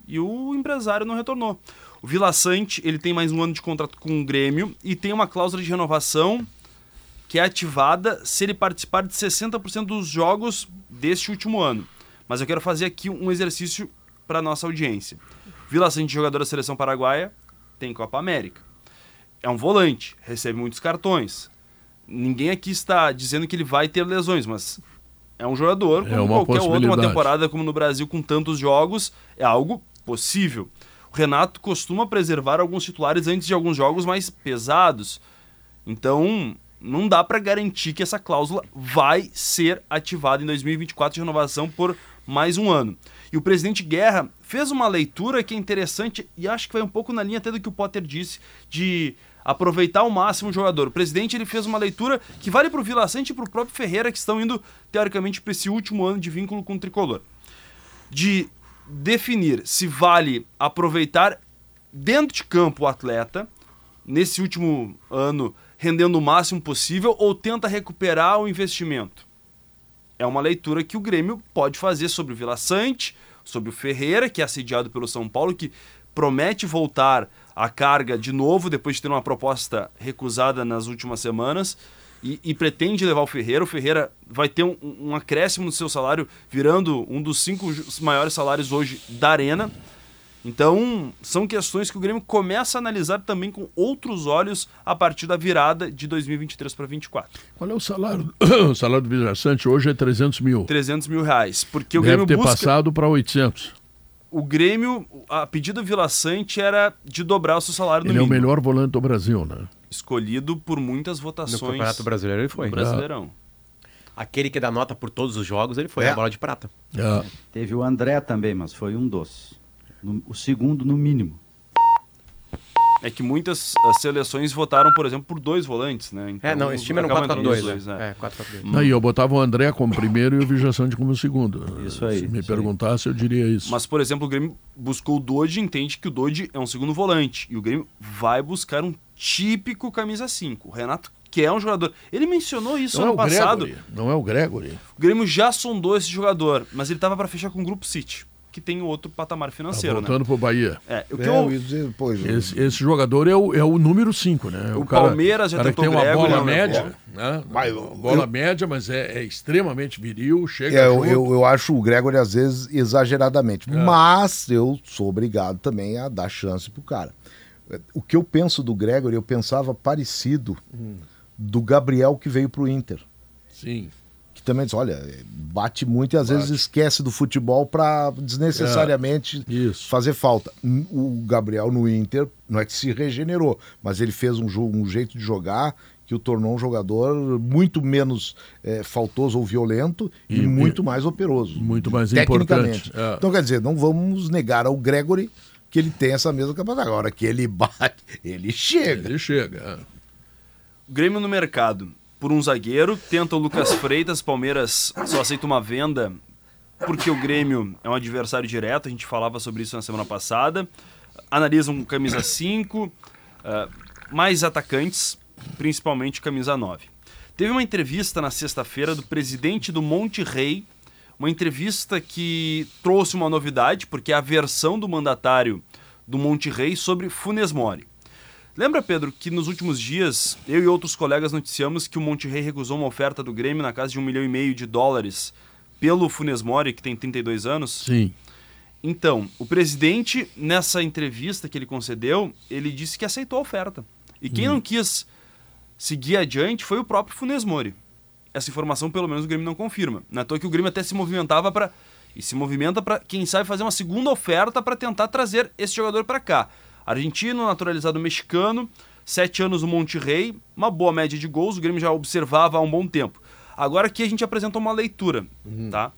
E o empresário não retornou. O Vila Sante, ele tem mais um ano de contrato com o Grêmio e tem uma cláusula de renovação que é ativada se ele participar de 60% dos jogos deste último ano. Mas eu quero fazer aqui um exercício para nossa audiência. Vila Sante, jogador da seleção paraguaia, tem Copa América. É um volante, recebe muitos cartões. Ninguém aqui está dizendo que ele vai ter lesões, mas é um jogador É como uma qualquer outro, uma temporada como no Brasil com tantos jogos, é algo possível. O Renato costuma preservar alguns titulares antes de alguns jogos mais pesados. Então, não dá para garantir que essa cláusula vai ser ativada em 2024 de renovação por mais um ano. E o presidente Guerra fez uma leitura que é interessante e acho que vai um pouco na linha até do que o Potter disse de aproveitar ao máximo o jogador. O presidente ele fez uma leitura que vale para o Vila Sante e para o próprio Ferreira que estão indo teoricamente para esse último ano de vínculo com o tricolor. De definir se vale aproveitar dentro de campo o atleta nesse último ano rendendo o máximo possível ou tenta recuperar o investimento. É uma leitura que o Grêmio pode fazer sobre o Vila Sante, sobre o Ferreira, que é assediado pelo São Paulo, que promete voltar à carga de novo depois de ter uma proposta recusada nas últimas semanas e, e pretende levar o Ferreira. O Ferreira vai ter um, um acréscimo no seu salário, virando um dos cinco maiores salários hoje da Arena. Então, são questões que o Grêmio começa a analisar também com outros olhos a partir da virada de 2023 para 2024. Qual é o salário? o salário do Vila Sante hoje é 300 mil. 300 mil reais. Porque o Deve Grêmio ter busca... passado para 800. O Grêmio, a pedido do Vila Sante era de dobrar o seu salário no Ele é o mínimo. melhor volante do Brasil, né? Escolhido por muitas No votações Campeonato Brasileiro ele foi. no Brasileirão. Aquele que dá nota por todos os jogos, ele foi É. a bola de prata. É. Teve o André também, mas foi um dos. No- o segundo no mínimo. É que muitas seleções votaram, por exemplo, por dois volantes, né? Então, É, não, esse time era um acaba entrando 4x2, os né? dois? É, 4x2. Não, e eu botava o André como primeiro e o Vijaçante como segundo. Isso aí, Se me isso aí. perguntasse, eu diria isso. Mas, por exemplo, o Grêmio buscou o Dodge, entende que o Dodge é um segundo volante. E o Grêmio vai buscar um típico camisa 5. O Renato quer um jogador. Ele mencionou isso não é ano o passado. Gregory. Não é o Gregory. O Grêmio já sondou esse jogador, mas ele estava para fechar com o Grupo City, que tem outro patamar Tá financeiro, né? voltando pro Bahia. É, o que É, eu, eu ia dizer, pois, Esse, esse jogador é o, é o número 5, né? O Palmeiras já cara que tentou tem uma Gregory, bola levou. média, né? Mas eu- bola eu- média, mas é, é extremamente viril, chega É, eu, junto. eu, eu acho o Gregory, às vezes, exageradamente. É. Mas eu sou obrigado também a dar chance pro cara. O que eu penso do Gregory, eu pensava parecido Hum. do Gabriel que veio pro Inter. Sim. Que também diz, olha, bate muito e às vezes esquece do futebol para desnecessariamente É, Isso. fazer falta. O Gabriel no Inter não é que se regenerou, mas ele fez um, jo- um jeito de jogar que o tornou um jogador muito menos eh, faltoso ou violento e, E- muito mais operoso. muito mais tecnicamente. importante, é. Então, quer dizer, não vamos negar ao Gregory que ele tem essa mesma capacidade. Agora que ele bate, ele chega. Ele chega. é. O Grêmio no mercado por um zagueiro, tenta o Lucas Freitas, Palmeiras só aceita uma venda porque o Grêmio é um adversário direto, a gente falava sobre isso na semana passada. Analisam camisa 5, ah, mais atacantes, principalmente camisa 9. Teve uma entrevista na sexta-feira do presidente do Monte Rei, uma entrevista que trouxe uma novidade, porque é a versão do mandatário do Monte Rei sobre Funes Mori. Lembra, Pedro, que nos últimos dias eu e outros colegas noticiamos que o Monte Rei recusou uma oferta do Grêmio na casa de um milhão e meio de dólares pelo Funes Mori, que tem 32 anos? Sim. Então, o presidente, nessa entrevista que ele concedeu, ele disse que aceitou a oferta. E quem não quis seguir adiante foi o próprio Funes Mori. Essa informação, pelo menos, o Grêmio não confirma. Não é toa que o Grêmio até se movimentava para. E se movimenta para, quem sabe, fazer uma segunda oferta para tentar trazer esse jogador para cá. Argentino, naturalizado mexicano, sete anos no Monte Rei, uma boa média de gols, o Grêmio já observava há um bom tempo. Agora aqui a gente apresenta uma leitura, tá?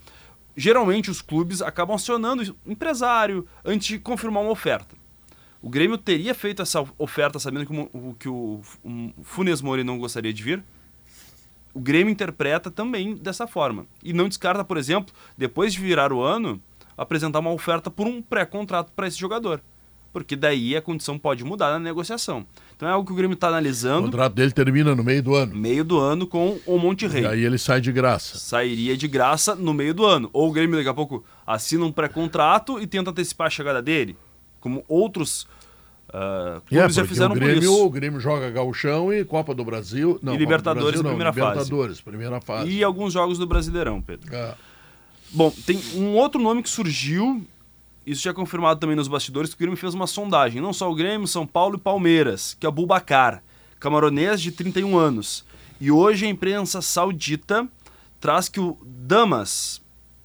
Geralmente os clubes acabam acionando o empresário antes de confirmar uma oferta. O Grêmio teria feito essa oferta sabendo que o, que o Funes Mori não gostaria de vir? O Grêmio interpreta também dessa forma. E não descarta, por exemplo, depois de virar o ano, apresentar uma oferta por um pré-contrato para esse jogador. Porque daí a condição pode mudar na negociação. Então é algo que o Grêmio está O analisando contrato dele termina no meio do ano. meio do ano com o Monte Rei E aí ele sai de graça. sairia de graça no meio do ano. Ou o Grêmio daqui a pouco assina um pré-contrato e tenta antecipar a chegada dele, como outros ah, É, já fizeram o por Grêmio, isso. o Grêmio joga Gauchão e Copa do Brasil. Não, E Libertadores Brasil na não, primeira fase. Libertadores, primeira fase. E alguns jogos do Brasileirão, Pedro. É. Bom, tem um outro nome que surgiu, isso já é confirmado também nos bastidores, que o Grêmio fez uma sondagem. Não só o Grêmio, São Paulo e Palmeiras, que é o Bubacar, camaronês de 31 anos. E hoje a imprensa saudita traz que o Damas,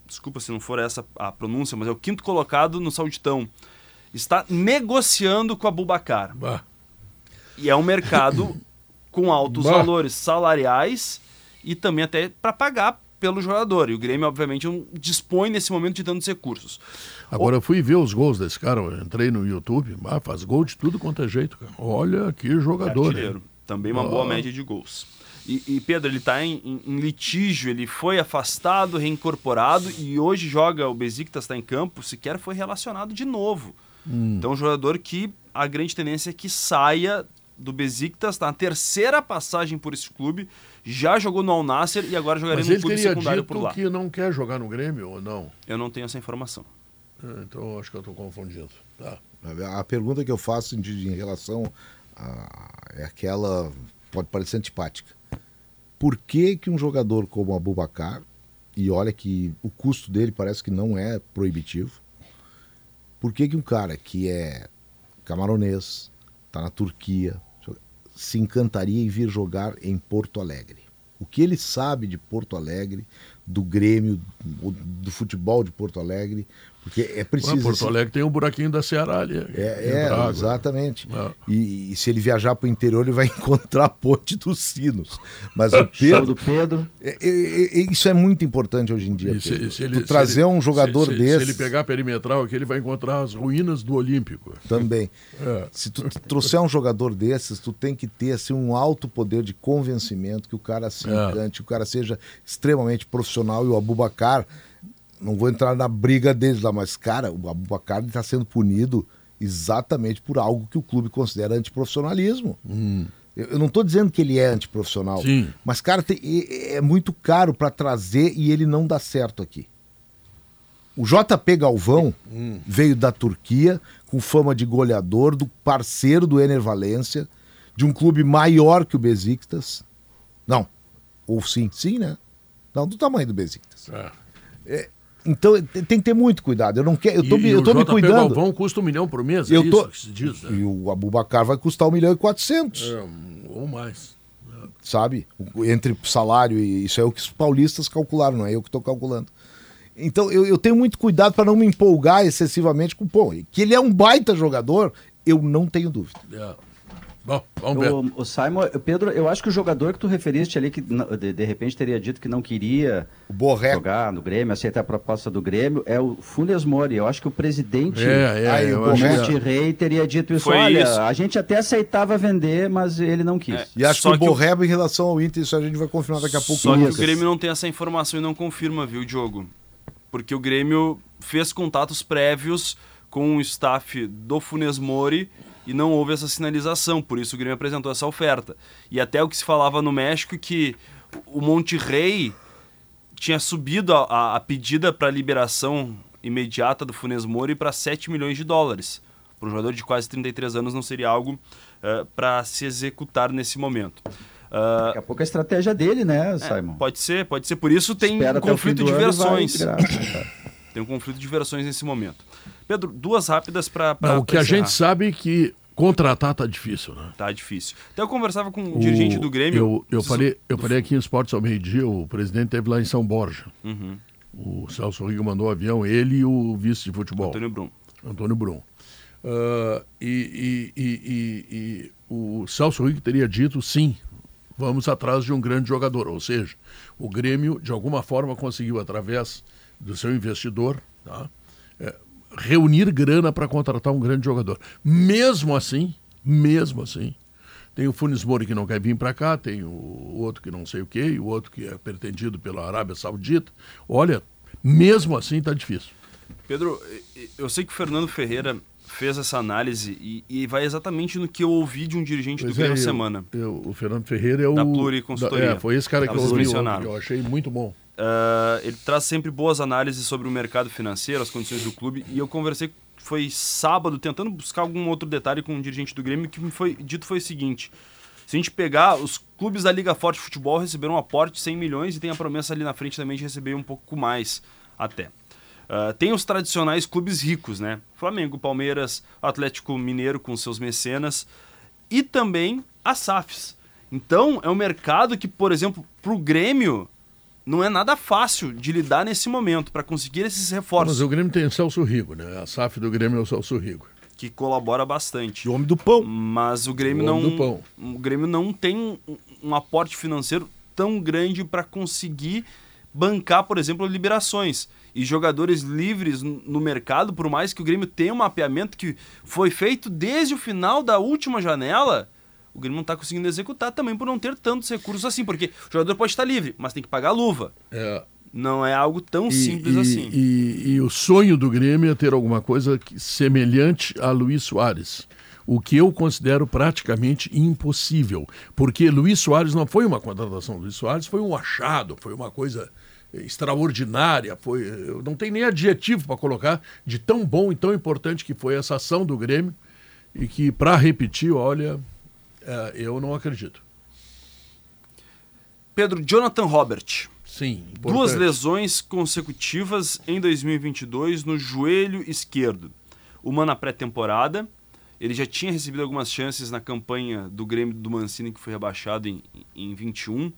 desculpa se não for essa a pronúncia, mas é o quinto colocado no Sauditão, está negociando com a Bubacar. Bah. E é um mercado com altos Bah. valores salariais e também até para pagar pelo jogador. E o Grêmio, obviamente, não dispõe nesse momento de tantos recursos. Agora eu fui ver os gols desse cara, eu entrei no YouTube, ah, faz gol de tudo quanto é jeito. Cara. Olha que jogador. Hein? Também uma boa Ah. média de gols. E, e, Pedro, ele está em, em- em litígio, ele foi afastado, reincorporado e hoje joga o Besiktas, está em campo, sequer foi relacionado de novo. Hum. Então, um jogador que a grande tendência é que saia do Besiktas, tá na terceira passagem por esse clube, já jogou no Al Nasser e agora jogaria Mas no ele clube teria secundário dito por lá. que não quer jogar no Grêmio ou não? Eu não tenho essa informação. Ah, Então acho que eu estou confundindo. Tá. A pergunta que eu faço em, em relação a é aquela pode parecer antipática. Por que que um jogador como o Abubacar e olha que o custo dele parece que não é proibitivo, Por que, que um cara que é camaronês, está na Turquia, se encantaria em vir jogar em Porto Alegre? O que ele sabe de Porto Alegre, do Grêmio, do futebol de Porto Alegre, porque é preciso. Porto assim, Alegre tem um buraquinho da Ceará ali. É, é exatamente. É. E, e, se ele viajar para o interior, ele vai encontrar a ponte dos sinos. Mas o Pedro. do Pedro. É, é, é, isso é muito importante hoje em dia. Se, se ele, trazer ele, um jogador se, desse. Se ele pegar a perimetral aqui, ele vai encontrar as ruínas do Olímpico. Também. É. Se tu trouxer um jogador desses, tu tem que ter assim, um alto poder de convencimento, que o cara se encante, que o cara seja extremamente profissional e o Abubacar não vou entrar na briga deles lá, mas, cara, o Abubacar está sendo punido exatamente por algo que o clube considera antiprofissionalismo. Hum. Eu, não estou dizendo que ele é antiprofissional, Sim. mas, cara, tem, é muito caro para trazer e ele não dá certo aqui. O JP Galvão hum. veio da Turquia com fama de goleador, do parceiro do Ener Valência, de um clube maior que o Besiktas. Não. Ou sim, sim, né? Não, do tamanho do Besiktas. É. É, então tem que ter muito cuidado. Eu não quero, eu tô, e, eu tô me cuidando. O Galvão custa um milhão por mês, é eu tô, que se diz, né? E o Abubacar vai custar um milhão e quatrocentos. É, ou mais. Sabe? Entre salário e isso é o que os paulistas calcularam, não é eu que estou calculando. Então eu, eu tenho muito cuidado para não me empolgar excessivamente com o Pô. Que ele é um baita jogador, eu não tenho dúvida. É. Bom, vamos ver. O, o, Simon, Pedro, eu acho que o jogador que tu referiste ali, que de, de repente teria dito que não queria jogar no Grêmio, aceitar a proposta do Grêmio, é o Funes Mori. Eu acho que o presidente, é, é, aí, o Borré Rei, teria dito isso. Foi Olha, isso. a gente até aceitava vender, mas ele não quis. É, e acho que o Borré, o... em relação ao Inter, isso a gente vai confirmar daqui a pouco. Só que o Grêmio não tem essa informação e não confirma, viu, Diogo? Porque o Grêmio fez contatos prévios com o staff do Funes Mori e não houve essa sinalização, por isso o Grêmio apresentou essa oferta. E até o que se falava no México que o Monte Rey tinha subido a, a, a pedida para liberação imediata do Funes Mori para 7 milhões de dólares. Para um jogador de quase 33 anos não seria algo uh, eh, para se executar nesse momento. Uh, Daqui a pouco a estratégia dele, né, é, Simon? É, pode ser, pode ser. Por isso tem Espera um conflito de versões. tem um conflito de versões nesse momento. Pedro, duas rápidas para. O que a gente sabe é que contratar tá difícil, né? Tá difícil. Até eu conversava com um o, dirigente do Grêmio. Eu, eu, falei, eu falei aqui em Esportes ao meio-dia, o presidente esteve lá em São Borja. Uhum. O Celso Rigo mandou o avião, ele e o vice de futebol. Antônio Brum. Antônio Brum. Uh, e, e, e, e, o Celso Rigo teria dito sim, vamos atrás de um grande jogador. Ou seja, o Grêmio, de alguma forma, conseguiu, através do seu investidor, tá? É, reunir grana para contratar um grande jogador. Mesmo assim, mesmo assim, tem o Funes Mori que não quer vir para cá, tem o outro que não sei o quê, e o outro que é pretendido pela Arábia Saudita. Olha, mesmo assim está difícil. Pedro, eu sei que o Fernando Ferreira fez essa análise e, e, vai exatamente no que eu ouvi de um dirigente pois do Grêmio é, semana. Eu, o Fernando Ferreira é o. Da Pluriconsultoria. Da, é, foi esse cara que eu ouvi. Eu achei muito bom. Uh, ele traz sempre boas análises sobre o mercado financeiro, as condições do clube. E eu conversei, foi sábado, tentando buscar algum outro detalhe com um dirigente do Grêmio, que me foi dito foi o seguinte. Se a gente pegar, os clubes da Liga Forte de Futebol receberam um aporte de 100 milhões e tem a promessa ali na frente também de receber um pouco mais até. Uh, tem os tradicionais clubes ricos, né? Flamengo, Palmeiras, Atlético Mineiro com seus mecenas e também as SAFs. Então, é um mercado que, por exemplo, para o Grêmio, não é nada fácil de lidar nesse momento para conseguir esses reforços. Mas o Grêmio tem o Celso Rigo, né? A SAF do Grêmio é o Celso Rigo. Que colabora bastante. O homem do pão. Mas o Grêmio o não. Do pão. O Grêmio não tem um aporte financeiro tão grande para conseguir bancar, por exemplo, liberações. E jogadores livres no mercado, por mais que o Grêmio tenha um mapeamento que foi feito desde o final da última janela, o Grêmio não está conseguindo executar também por não ter tantos recursos assim, porque o jogador pode estar livre, mas tem que pagar a luva. É. Não é algo tão e, simples e, assim. E, e, o sonho do Grêmio é ter alguma coisa semelhante a Luiz Soares. O que eu considero praticamente impossível. Porque Luiz Soares não foi uma contratação. Luiz Soares foi um achado, foi uma coisa extraordinária, foi, não tem nem adjetivo para colocar de tão bom e tão importante que foi essa ação do Grêmio e que para repetir, olha, é, eu não acredito. Pedro, Jonathan Robert. Sim. Importante. Duas lesões consecutivas em 2022 no joelho esquerdo. uma na pré-temporada. Ele já tinha recebido algumas chances na campanha do Grêmio do Mancini, que foi rebaixado em, em 21, hum.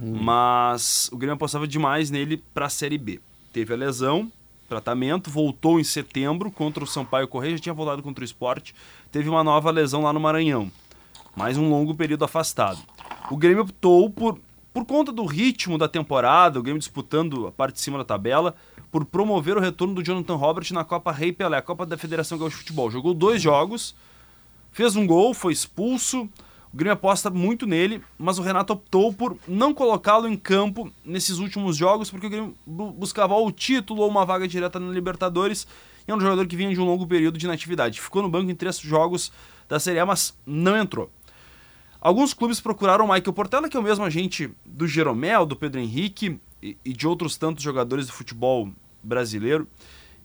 mas o Grêmio apostava demais nele para a Série B. Teve a lesão, tratamento, voltou em setembro contra o Sampaio Correia, já tinha voltado contra o esporte, teve uma nova lesão lá no Maranhão. Mais um longo período afastado. O Grêmio optou por, por conta do ritmo da temporada, o Grêmio disputando a parte de cima da tabela, por promover o retorno do Jonathan Robert na Copa Rei Pelé, a Copa da Federação Gaúcha de Futebol. Jogou dois jogos, fez um gol, foi expulso. O Grêmio aposta muito nele, mas o Renato optou por não colocá-lo em campo nesses últimos jogos, porque o Grêmio buscava o título ou uma vaga direta na Libertadores. E é um jogador que vinha de um longo período de inatividade. Ficou no banco em três jogos da Série A, mas não entrou. Alguns clubes procuraram o Michael Portela, que é o mesmo agente do Jeromel, do Pedro Henrique e, e de outros tantos jogadores de futebol brasileiro.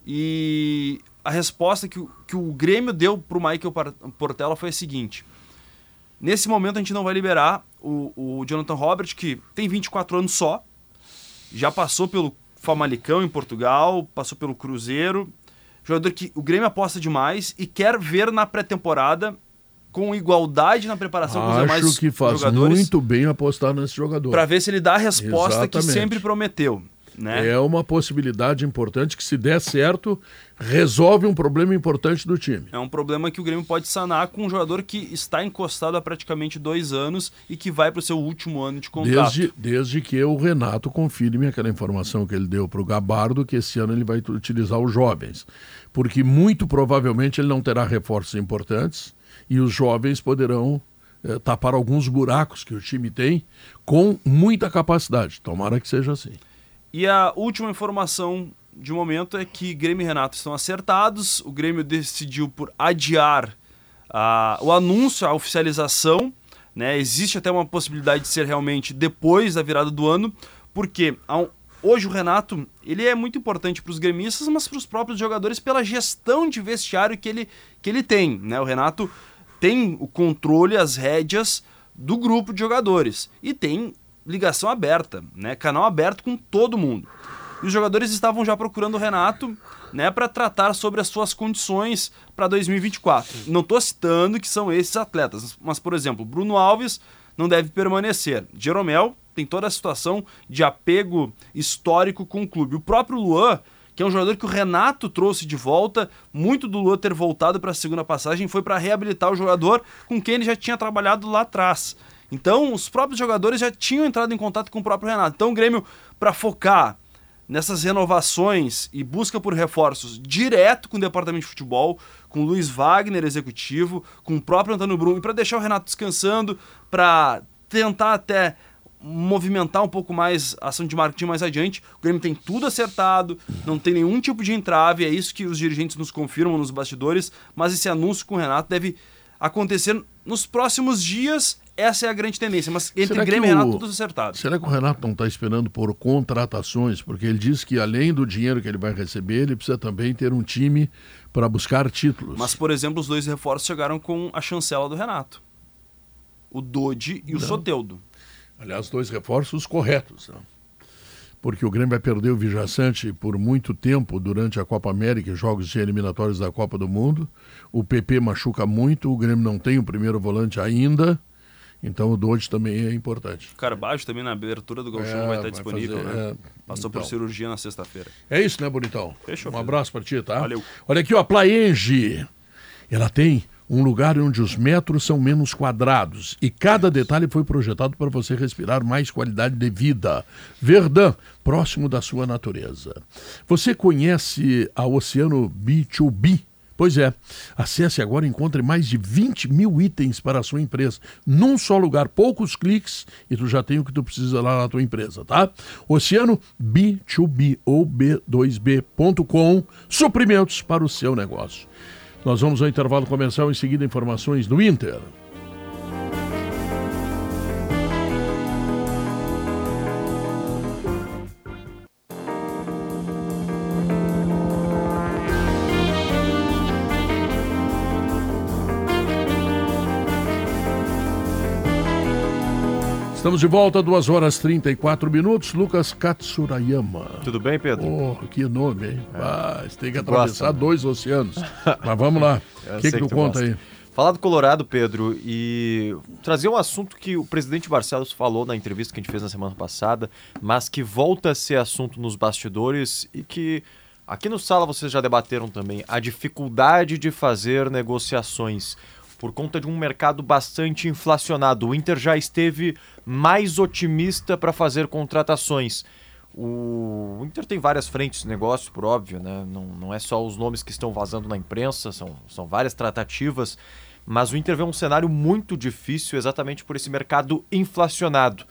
E a resposta que, que o Grêmio deu para o Michael Portela foi a seguinte: nesse momento a gente não vai liberar o, o Jonathan Robert, que tem 24 anos só, já passou pelo Famalicão em Portugal, passou pelo Cruzeiro, jogador que o Grêmio aposta demais e quer ver na pré-temporada com igualdade na preparação Acho com os demais Acho que faz jogadores, muito bem apostar nesse jogador. Para ver se ele dá a resposta Exatamente. que sempre prometeu. Né? É uma possibilidade importante que, se der certo, resolve um problema importante do time. É um problema que o Grêmio pode sanar com um jogador que está encostado há praticamente dois anos e que vai para o seu último ano de contrato. Desde, desde que o Renato confirme aquela informação que ele deu para o Gabardo, que esse ano ele vai utilizar os jovens. Porque muito provavelmente ele não terá reforços importantes e os jovens poderão é, tapar alguns buracos que o time tem com muita capacidade. Tomara que seja assim. E a última informação de momento é que Grêmio e Renato estão acertados. O Grêmio decidiu por adiar o anúncio, a oficialização. Né? Existe até uma possibilidade de ser realmente depois da virada do ano, porque um, hoje o Renato ele é muito importante para os gremistas, mas para os próprios jogadores pela gestão de vestiário que ele, que ele tem. Né? O Renato tem o controle, as rédeas do grupo de jogadores e tem ligação aberta, né? Canal aberto com todo mundo. E os jogadores estavam já procurando o Renato, né, para tratar sobre as suas condições para 2024. Não estou citando que são esses atletas, mas por exemplo, Bruno Alves não deve permanecer. Jeromel tem toda a situação de apego histórico com o clube. O próprio Luan que é um jogador que o Renato trouxe de volta. Muito do Lua ter voltado para a segunda passagem foi para reabilitar o jogador com quem ele já tinha trabalhado lá atrás. Então, os próprios jogadores já tinham entrado em contato com o próprio Renato. Então, o Grêmio, para focar nessas renovações e busca por reforços direto com o departamento de futebol, com o Luiz Wagner, executivo, com o próprio Antônio Brum, e para deixar o Renato descansando, para tentar até movimentar um pouco mais a ação de marketing mais adiante. O Grêmio tem tudo acertado, não tem nenhum tipo de entrave, é isso que os dirigentes nos confirmam nos bastidores, mas esse anúncio com o Renato deve acontecer nos próximos dias. Essa é a grande tendência, mas entre será Grêmio e Renato tudo acertado. Será que o Renato não está esperando por contratações? Porque ele diz que além do dinheiro que ele vai receber, ele precisa também ter um time para buscar títulos. Mas, por exemplo, os dois reforços chegaram com a chancela do Renato. O Dodi e não. o Soteudo. Aliás, dois reforços corretos. Né? Porque o Grêmio vai perder o Vijaçante por muito tempo durante a Copa América, jogos eliminatórios da Copa do Mundo. O PP machuca muito, o Grêmio não tem o primeiro volante ainda. Então o Dodge também é importante. Carbajo também na abertura do Gauchão é, vai estar disponível, fazer, né? É... Passou então. por cirurgia na sexta-feira. É isso, né, Bonitão? Fechou. Um abraço para ti, tá? Valeu. Olha aqui, ó, a Plaenge. Ela tem um lugar onde os metros são menos quadrados e cada detalhe foi projetado para você respirar mais qualidade de vida. Verdão, próximo da sua natureza. Você conhece a Oceano B2B? Pois é, acesse agora e encontre mais de 20 mil itens para a sua empresa. Num só lugar, poucos cliques e tu já tem o que tu precisa lá na tua empresa, tá? Oceano B2B ou B2B.com, suprimentos para o seu negócio. Nós vamos ao intervalo comercial, em seguida informações do Inter. Estamos de volta, 2 horas 34 minutos. Lucas Katsurayama. Tudo bem, Pedro? Oh, que nome, hein? É. Ah, tem que atravessar Gosta, dois oceanos. Mas vamos lá. O que, que, tu conta gosta. aí? Falar do Colorado, Pedro, e trazer um assunto que o presidente Barcelos falou na entrevista que a gente fez na semana passada, mas que volta a ser assunto nos bastidores e que aqui no Sala vocês já debateram também, a dificuldade de fazer negociações por conta de um mercado bastante inflacionado. O Inter já esteve mais otimista para fazer contratações. O Inter tem várias frentes de negócio, por óbvio, né? não, não é só os nomes que estão vazando na imprensa, são, são várias tratativas, mas o Inter vê um cenário muito difícil exatamente por esse mercado inflacionado.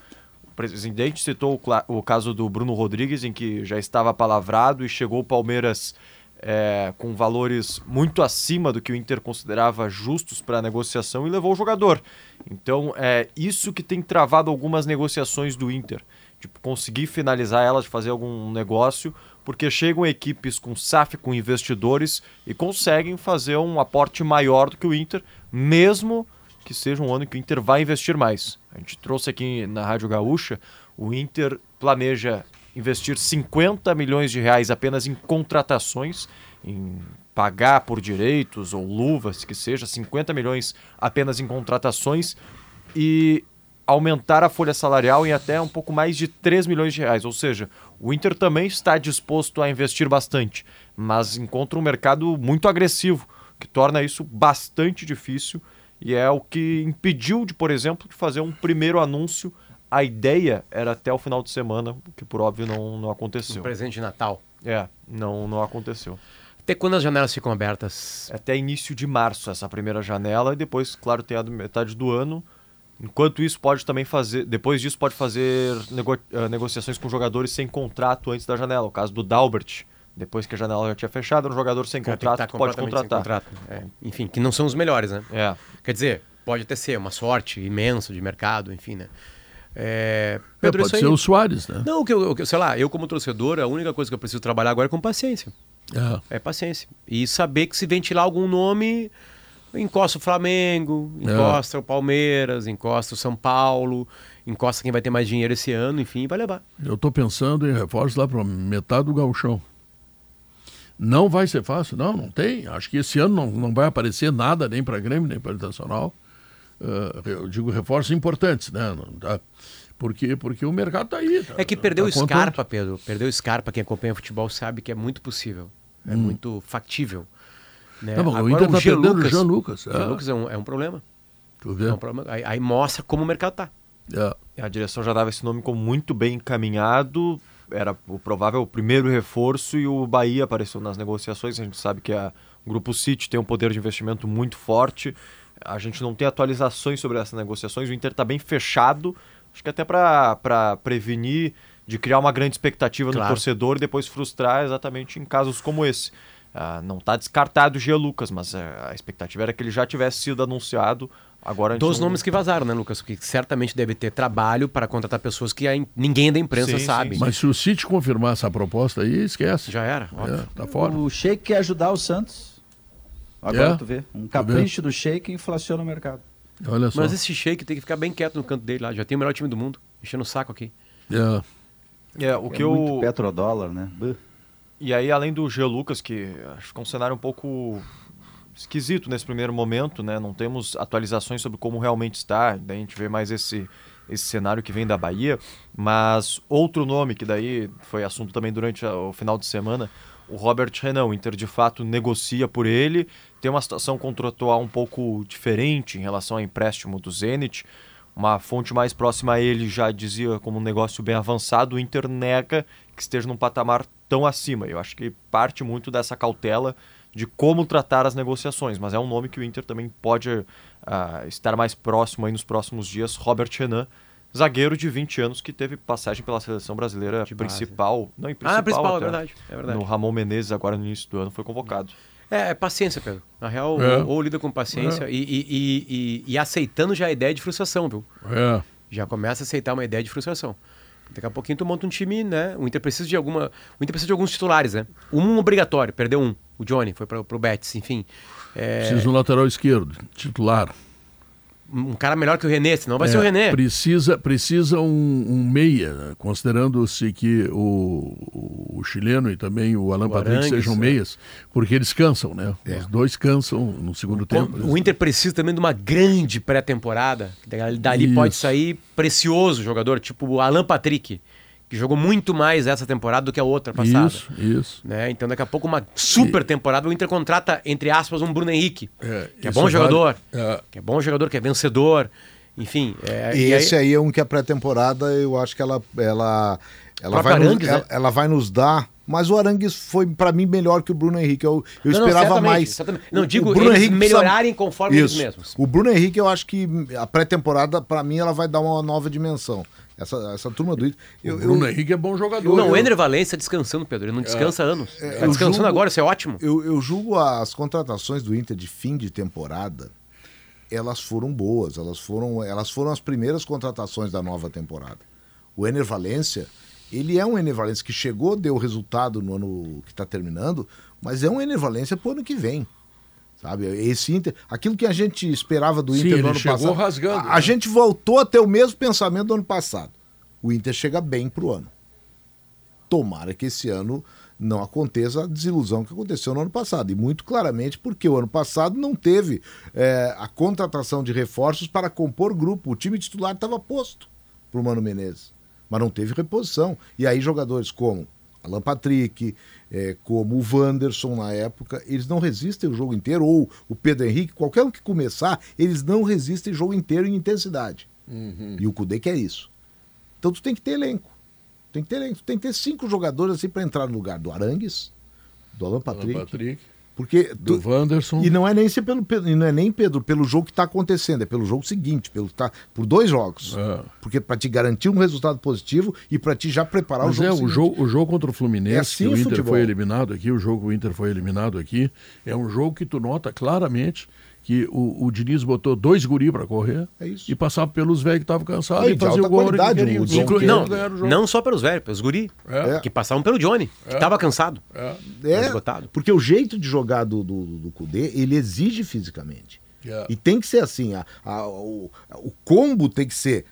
O presidente citou o, o caso do Bruno Rodrigues, em que já estava palavrado e chegou o Palmeiras é, com valores muito acima do que o Inter considerava justos para a negociação e levou o jogador. Então é isso que tem travado algumas negociações do Inter. De conseguir finalizar elas, fazer algum negócio, porque chegam equipes com SAF, com investidores e conseguem fazer um aporte maior do que o Inter, mesmo que seja um ano que o Inter vai investir mais. A gente trouxe aqui na Rádio Gaúcha, o Inter planeja investir 50 milhões de reais apenas em contratações, em pagar por direitos ou luvas, que seja, 50 milhões apenas em contratações e aumentar a folha salarial em até um pouco mais de 3 milhões de reais. Ou seja, o Inter também está disposto a investir bastante, mas encontra um mercado muito agressivo, que torna isso bastante difícil e é o que impediu de, por exemplo, de fazer um primeiro anúncio a ideia era até o final de semana, que por óbvio não, não aconteceu. Um presente de Natal. É, não, não aconteceu. Até quando as janelas ficam abertas? Até início de março, essa primeira janela, e depois, claro, tem a metade do ano. Enquanto isso, pode também fazer. Depois disso, pode fazer nego, uh, negociações com jogadores sem contrato antes da janela. O caso do Dalbert. Depois que a janela já tinha fechado, um jogador sem contrato, tá pode contratar. Contrato. É. Enfim, que não são os melhores, né? É. Quer dizer, pode até ser uma sorte imensa de mercado, enfim, né? É, Pedro, é, pode ser aí... o Soares, né? Não, que eu, que, sei lá, eu como torcedor, a única coisa que eu preciso trabalhar agora é com paciência. É. é paciência. E saber que se ventilar algum nome, encosta o Flamengo, encosta é. o Palmeiras, encosta o São Paulo, encosta quem vai ter mais dinheiro esse ano, enfim, vai levar. Eu estou pensando em reforços lá para metade do gauchão. Não vai ser fácil, não, não tem. Acho que esse ano não, não vai aparecer nada nem para Grêmio, nem para Internacional. Uh, eu digo reforços importantes, né? Tá? Porque, porque o mercado está aí. Tá, é que perdeu tá Scarpa, Pedro. Perdeu Scarpa. Quem acompanha futebol sabe que é muito possível. É hum. muito factível. Né? Não, o Inter está perdendo Lucas, o Jean Lucas. O Jean é. Lucas é um, é um problema. Tu vê? É um problema. Aí, aí, mostra como o mercado está. É. A direção já dava esse nome como muito bem encaminhado. Era o provável primeiro reforço e o Bahia apareceu nas negociações. A gente sabe que a, o Grupo City tem um poder de investimento muito forte. A gente não tem atualizações sobre essas negociações. O Inter está bem fechado, acho que até para prevenir de criar uma grande expectativa claro. no torcedor e depois frustrar exatamente em casos como esse. Uh, não está descartado o Gia Lucas, mas uh, a expectativa era que ele já tivesse sido anunciado. Agora Dos não... nomes que vazaram, né, Lucas? Que certamente deve ter trabalho para contratar pessoas que ninguém da imprensa sim, sabe. Sim, sim. Mas se o City confirmar essa proposta aí, esquece. Já era. É, tá fora. O Sheik quer ajudar o Santos. Agora é? tu vê. Um capricho do Sheik inflaciona o mercado. Olha só. Mas esse Sheik tem que ficar bem quieto no canto dele lá. Já tem o melhor time do mundo. Enchendo o saco aqui. É. É, o que é eu... muito petrodólar, né? E aí, além do G. Lucas, que acho que é um cenário um pouco esquisito nesse primeiro momento, né? Não temos atualizações sobre como realmente está. Daí a gente vê mais esse, esse cenário que vem da Bahia. Mas outro nome que daí foi assunto também durante o final de semana, o Robert Renan. O Inter de fato negocia por ele, tem uma situação contratual um pouco diferente em relação ao empréstimo do Zenit. Uma fonte mais próxima a ele já dizia como um negócio bem avançado, o Inter nega que esteja num patamar tão acima. Eu acho que parte muito dessa cautela de como tratar as negociações, mas é um nome que o Inter também pode uh, estar mais próximo aí nos próximos dias, Robert Renan, zagueiro de 20 anos que teve passagem pela seleção brasileira de principal. Base. Não, em principal. Ah, principal, é verdade, é verdade. No Ramon Menezes, agora no início do ano, foi convocado. É, é paciência, Pedro. Na real, é. ou, ou, lida com paciência é. e, e, e, e, aceitando já a ideia de frustração, viu? É. Já começa a aceitar uma ideia de frustração. Daqui a pouquinho tu monta um time, né? O Inter precisa de alguma. O Inter precisa de alguns titulares, né? Um obrigatório, perdeu um. O Johnny foi para o Betis, enfim. É... Precisa de um lateral esquerdo, titular. Um cara melhor que o René, senão vai ser o René. Precisa, precisa um, um meia, né? considerando-se que o, o, chileno e também o Alan O Patrick Arangues, sejam é. meias, porque eles cansam, né? Os dois cansam no segundo tempo. O Inter precisa também de uma grande pré-temporada. Dali dali pode Isso. sair precioso jogador, tipo o Alan Patrick, que jogou muito mais essa temporada do que a outra passada. Isso, isso. Né? Então, daqui a pouco, uma super temporada, o Inter contrata, entre aspas, um Bruno Henrique, É, que é bom jogador, vale- é. que é bom jogador, que é vencedor, enfim. É, E e esse aí, aí é um que a pré-temporada eu acho que ela ela ela vai, nos, Arangues, ela, né? ela vai nos dar. Mas o Arangues foi pra mim melhor que o Bruno Henrique. Eu, eu Não, não, esperava certamente, mais. certamente. Não, O- digo o Bruno eles Henrique precisa- melhorarem conforme eles Isso. mesmos. O Bruno Henrique eu acho que a pré-temporada pra mim ela vai dar uma nova dimensão. Essa, essa turma do Inter. Eu, O Bruno eu- Henrique é bom jogador. Não, Eu- o Ender Valência descansando, Pedro. Ele não descansa há anos. tá eu descansando julgo- agora, isso é ótimo. Eu, eu julgo as contratações do Inter de fim de temporada, elas foram boas, elas foram, elas foram as primeiras contratações da nova temporada. O Ener Valência, ele é um Ener Valência que chegou, deu resultado no ano que está terminando, mas é um Ener Valência pro ano que vem. Sabe? Esse Inter, aquilo que a gente esperava do Sim, Inter ele no ano passado. rasgando, a, a né? gente voltou a ter o mesmo pensamento do ano passado. O Inter chega bem pro ano. Tomara que esse ano não aconteça a desilusão que aconteceu no ano passado. E muito claramente porque o ano passado não teve é, a contratação de reforços para compor grupo. O time titular estava posto para o Mano Menezes, mas não teve reposição. E aí jogadores como Alan Patrick, é, como o Wanderson na época, eles não resistem o jogo inteiro, ou o Pedro Henrique, qualquer um que começar, eles não resistem o jogo inteiro em intensidade. E o Cudê quer isso. Então tu tem que ter elenco. Tem que ter elenco. Tu tem que ter cinco jogadores assim para entrar no lugar do Arangues, do Alan Alan Patrick. Porque do tu- Wanderson. e não é nem pelo, e não é nem Pedro pelo jogo que está acontecendo, é pelo jogo seguinte, pelo tá por dois jogos. É. Porque para te garantir um resultado positivo e para te já preparar Mas o jogo é, o jogo, o jogo contra o Fluminense, É assim o o Inter futebol. foi eliminado aqui, o jogo o Inter foi eliminado aqui, é um jogo que tu nota claramente que o, o Diniz botou dois guri para correr É isso. e passava pelos velhos que estavam cansados Ah, e e fazia o gol que o Inclu- não, Não, o só pelos velhos, pelos guri, É. que passavam pelo Johnny, que estava cansado. É. É, esgotado. porque o jeito de jogar do, do, do Cudê, ele exige fisicamente. É. E tem que ser assim, a, a- o, o combo tem que ser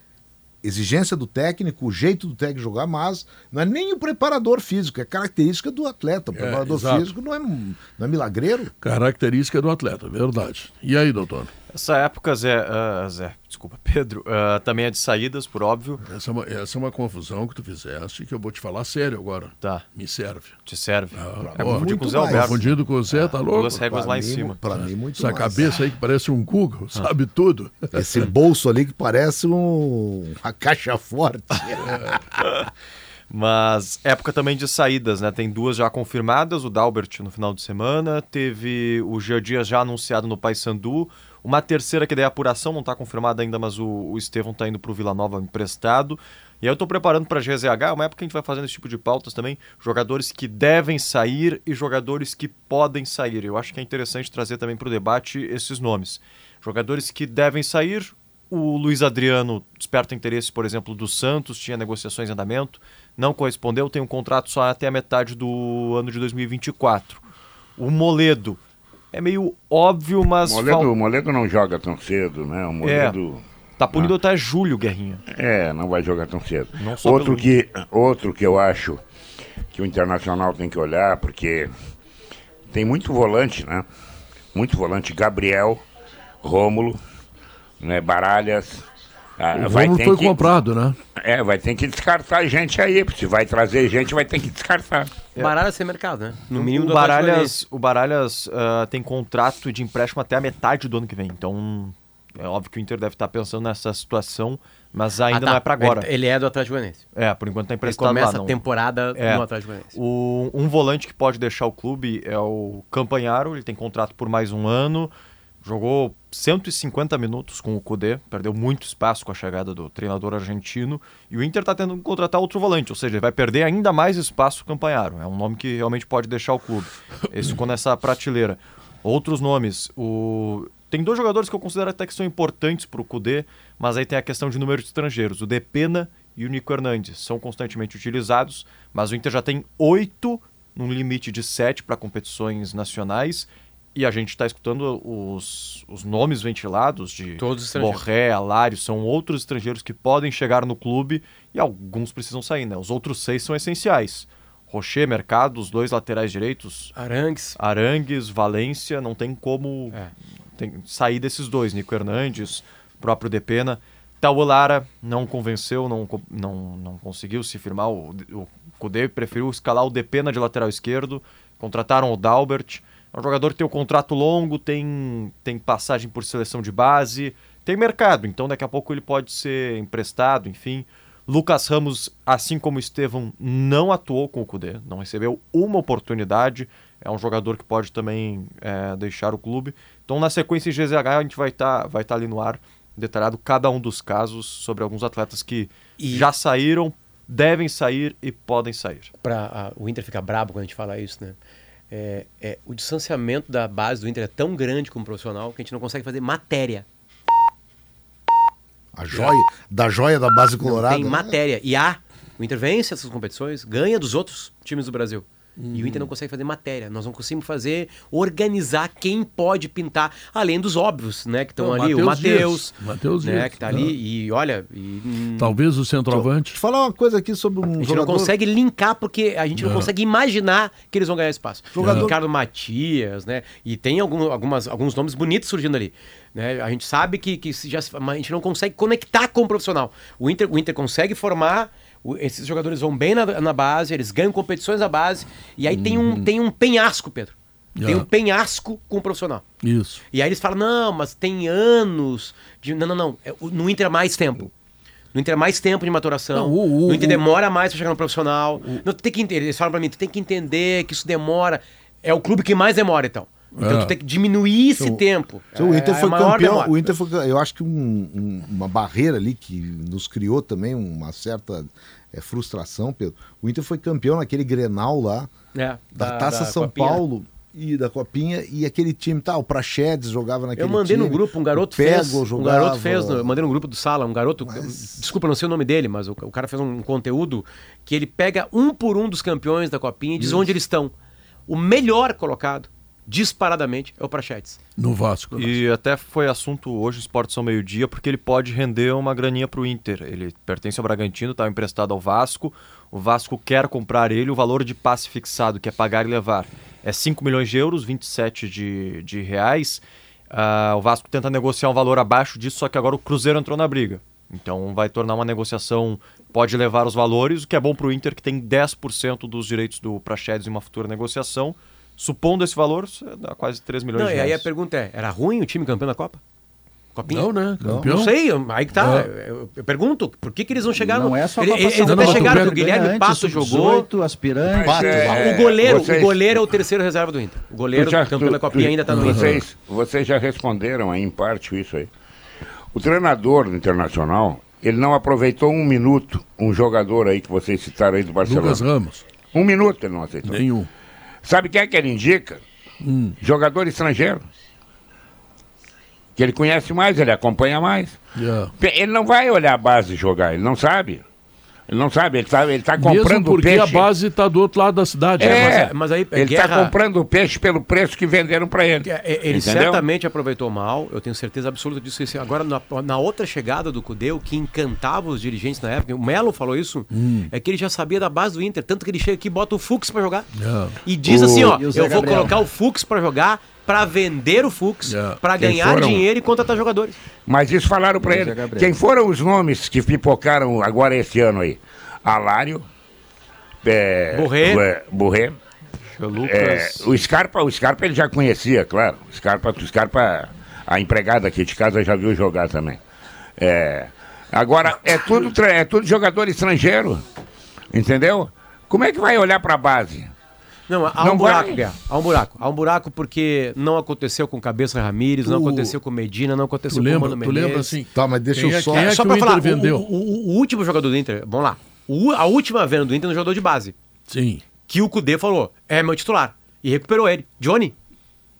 exigência do técnico, o jeito do técnico jogar, mas não é nem o preparador físico, é característica do atleta. O É, preparador exato. físico não é, não é milagreiro. Característica do atleta, verdade. E aí, doutor? Essa época, Zé, ah, Zé desculpa, Pedro, ah, também é de saídas, por óbvio. Essa é, uma, essa é uma confusão que tu fizeste que eu vou te falar sério agora. Tá, Me serve. te serve. Ah, é muito com o Zé mais. Alberto. Confundido com o Zé, tá louco? Duas réguas Pra lá em mim, cima. Pra mim, muito Essa mais. cabeça aí que parece um Google, sabe tudo. Esse bolso ali que parece um, uma caixa forte. Mas época também de saídas, né? Tem duas já confirmadas, o Dalbert no final de semana, teve o Gia Dias já anunciado no Paysandu, uma terceira que daí é apuração, não está confirmada ainda, mas o, o Estevão está indo para o Vila Nova emprestado. E aí eu estou preparando para a GZH, uma época que a gente vai fazendo esse tipo de pautas também, jogadores que devem sair e jogadores que podem sair. Eu acho que é interessante trazer também para o debate esses nomes. Jogadores que devem sair, o Luiz Adriano desperta interesse, por exemplo, do Santos, tinha negociações em andamento, não correspondeu, tem um contrato só até a metade do ano de 2024. O Moledo é meio óbvio, mas Moledo, fal- o Moledo não joga tão cedo, né? O Moledo. tá punido até julho, Guerrinha. É, não vai jogar tão cedo. Outro, que, outro que eu acho que o Internacional tem que olhar, porque tem muito volante, né? Muito volante. Gabriel, Rômulo, né? Baralhas. Ah, O vai ter foi que, comprado, né? É, vai ter que descartar gente aí. porque Se vai trazer gente, vai ter que descartar. Baralhas sem mercado, né? No mínimo o Baralhas, o Baralhas ah, tem contrato de empréstimo até a metade do ano que vem. Então, é óbvio que o Inter deve estar pensando nessa situação, mas ainda Ah, tá. não é para agora. Ele, ele é do Atlético Goianiense. É, por enquanto tá Ele emprestado começa lá, a temporada É. no Atlético Goianiense. O- um volante que pode deixar o clube é o Campanharo, ele tem contrato por mais um ano, jogou 150 minutos com o Cudê, perdeu muito espaço com a chegada do treinador argentino, e o Inter está tendo que contratar outro volante, ou seja, ele vai perder ainda mais espaço o Campanharo, é um nome que realmente pode deixar o clube. Esse ficou nessa prateleira. Outros nomes, o... tem dois jogadores que eu considero até que são importantes para o Cudê, mas aí tem a questão de número de estrangeiros, o Depena e o Nico Hernandes, são constantemente utilizados, mas o Inter já tem oito num limite de sete para competições nacionais E a gente está escutando os, os nomes ventilados de Todos. Borré, Alário, são outros estrangeiros que podem chegar no clube e alguns precisam sair, né? Os outros seis são essenciais. Rocher, Mercado, os dois laterais direitos, Arangues. Arangues, Valência, não tem como É. tem- sair desses dois. Nico Hernandes, próprio Depena. Taulara não convenceu, não, não, não conseguiu se firmar. O, o Kudê preferiu escalar o Depena de lateral esquerdo. Contrataram o Dalbert. É um jogador que tem um contrato longo, tem, tem passagem por seleção de base, tem mercado. Então daqui a pouco ele pode ser emprestado, enfim. Lucas Ramos, assim como o Estevão, não atuou com o Kudê, não recebeu uma oportunidade. É um jogador que pode também é, deixar o clube. Então, na sequência em GZH, a gente vai estar vai tá ali no ar detalhado cada um dos casos sobre alguns atletas que E- já saíram, devem sair e podem sair. Pra, o Inter fica brabo quando a gente fala isso, né? É, é, o distanciamento da base do Inter é tão grande como profissional que a gente não consegue fazer matéria. A joia, da joia da base Não colorada. tem né? matéria. E há. O Inter vence essas competições, ganha dos outros times do Brasil. E o Inter não consegue fazer matéria. Nós não conseguimos fazer, organizar quem pode pintar, além dos óbvios, né? Que estão Não, ali. O Matheus né? Que tá ali. E olha. e, hum, Talvez o centroavante. Deixa eu falar uma coisa aqui sobre um a gente jogador. não consegue linkar porque a gente não, consegue imaginar que eles vão ganhar espaço. Jogador- Ricardo Matias, né? E tem algum, algumas, alguns nomes bonitos surgindo ali. Né? A gente sabe que, que já, se- mas a gente não consegue conectar com o profissional. O Inter, o Inter consegue formar, o- esses jogadores vão bem na, na base, eles ganham competições na base, e aí tem, um, tem um penhasco, Pedro. Tem Ah. um penhasco com o profissional. Isso. E aí eles falam, não, mas tem anos de. Não, não, não. É, No Inter é mais tempo. No Inter é mais tempo de maturação. Não, o- o- no Inter demora mais pra chegar no profissional. Não, tem que. Eles falam pra mim, tu tem que entender que isso demora. É o clube que mais demora, então. Então É. tu tem que diminuir esse Então, tempo. Então, o É- Inter é foi campeão. demora. O Inter foi, eu acho que um- um- uma barreira ali que nos criou também uma certa eh, frustração, Pedro. O Inter foi campeão naquele Grenal lá É, da, Taça São Copinha. Paulo e da Copinha e aquele time, tá, o Praxedes jogava naquele Eu mandei no time, grupo, um garoto fez. Pego Um jogava, garoto fez, no- eu mandei no grupo do sala, um garoto. Mas- Desculpa, não sei o nome dele, mas o, o cara fez um conteúdo que ele pega um por um dos campeões da Copinha e diz onde eles estão. O melhor colocado, disparadamente, é o Prachetes. No Vasco. E até foi assunto hoje, Esporte São Meio Dia, porque ele pode render uma graninha para o Inter. Ele pertence ao Bragantino, está emprestado ao Vasco. O Vasco quer comprar ele, o valor de passe fixado, que é pagar e levar, é 5 milhões de euros, 27 de, de reais. Ah, o Vasco tenta negociar um valor abaixo disso, só que agora o Cruzeiro entrou na briga. Então vai tornar uma negociação, pode levar os valores, o que é bom para o Inter, que tem 10% dos direitos do Praxedes em uma futura negociação. Supondo esse valor, dá quase 3 milhões Não, de e reais. aí a pergunta é: era ruim o time campeão da Copa? Copinha? Não, né? Campeão. Não sei, aí que tá. É. Eu, eu pergunto, por que, que eles não chegaram? Não é só Copa Eles São até chegaram, Não, o Guilherme Pato antes, jogou. sub-18, aspirante. Pato, É, o, goleiro, vocês- o goleiro é o terceiro reserva do Inter. O goleiro já- campeão tu- da Copinha tu- ainda tá no Inter. vocês, vocês já responderam aí em parte isso aí. O treinador do Internacional, ele não aproveitou um minuto um jogador aí que vocês citaram aí do Barcelona. Lucas Ramos. Um minuto ele não aceitou. Nenhum. Sabe quem é que ele indica? Hum. Jogador estrangeiro. Que ele conhece mais, ele acompanha mais. Yeah. Ele não vai olhar a base jogar, ele não sabe. Ele não sabe, ele está ele tá Mesmo comprando porque peixe. a base está do outro lado da cidade. É, né? mas- mas aí, ele está Guerra- comprando o peixe pelo preço que venderam para ele. É, é, Ele Entendeu? certamente aproveitou mal, eu tenho certeza absoluta disso. Agora, na, na outra chegada do Cudê, o que encantava os dirigentes na época, o Melo falou isso, Hum. é que ele já sabia da base do Inter, tanto que ele chega aqui e bota o Fux pra jogar. Yeah. E diz assim, ó, o Zé eu vou Gabriel. colocar o Fux pra jogar, pra vender o Fux, Yeah. pra Quem ganhar foram? dinheiro e contratar jogadores. Mas isso falaram para ele. Gabriel. Quem foram os nomes que pipocaram agora esse ano aí? Alário, é, Borré. é, Borré. É, o Scarpa, o Scarpa ele já conhecia, claro. O Scarpa, o Scarpa, a empregada aqui de casa já viu jogar também. É, agora é tudo, é tudo jogador estrangeiro, entendeu? Como é que vai olhar para a base? Não, há Não um buraco, vai. Guerra. Há um buraco. Há um buraco porque não aconteceu com Cabeça Ramírez, não Tu- aconteceu com Medina, não Tu aconteceu com o lembra, Mano tu lembra Menezes. assim? Tá, mas deixa Quem eu é- só. é Só que pra o Inter falar, o, vendeu? o- o- o último jogador do Inter, vamos lá. O- a última venda do Inter no jogador de base. Sim. Que o Cudê falou, é meu titular. E recuperou ele. Johnny.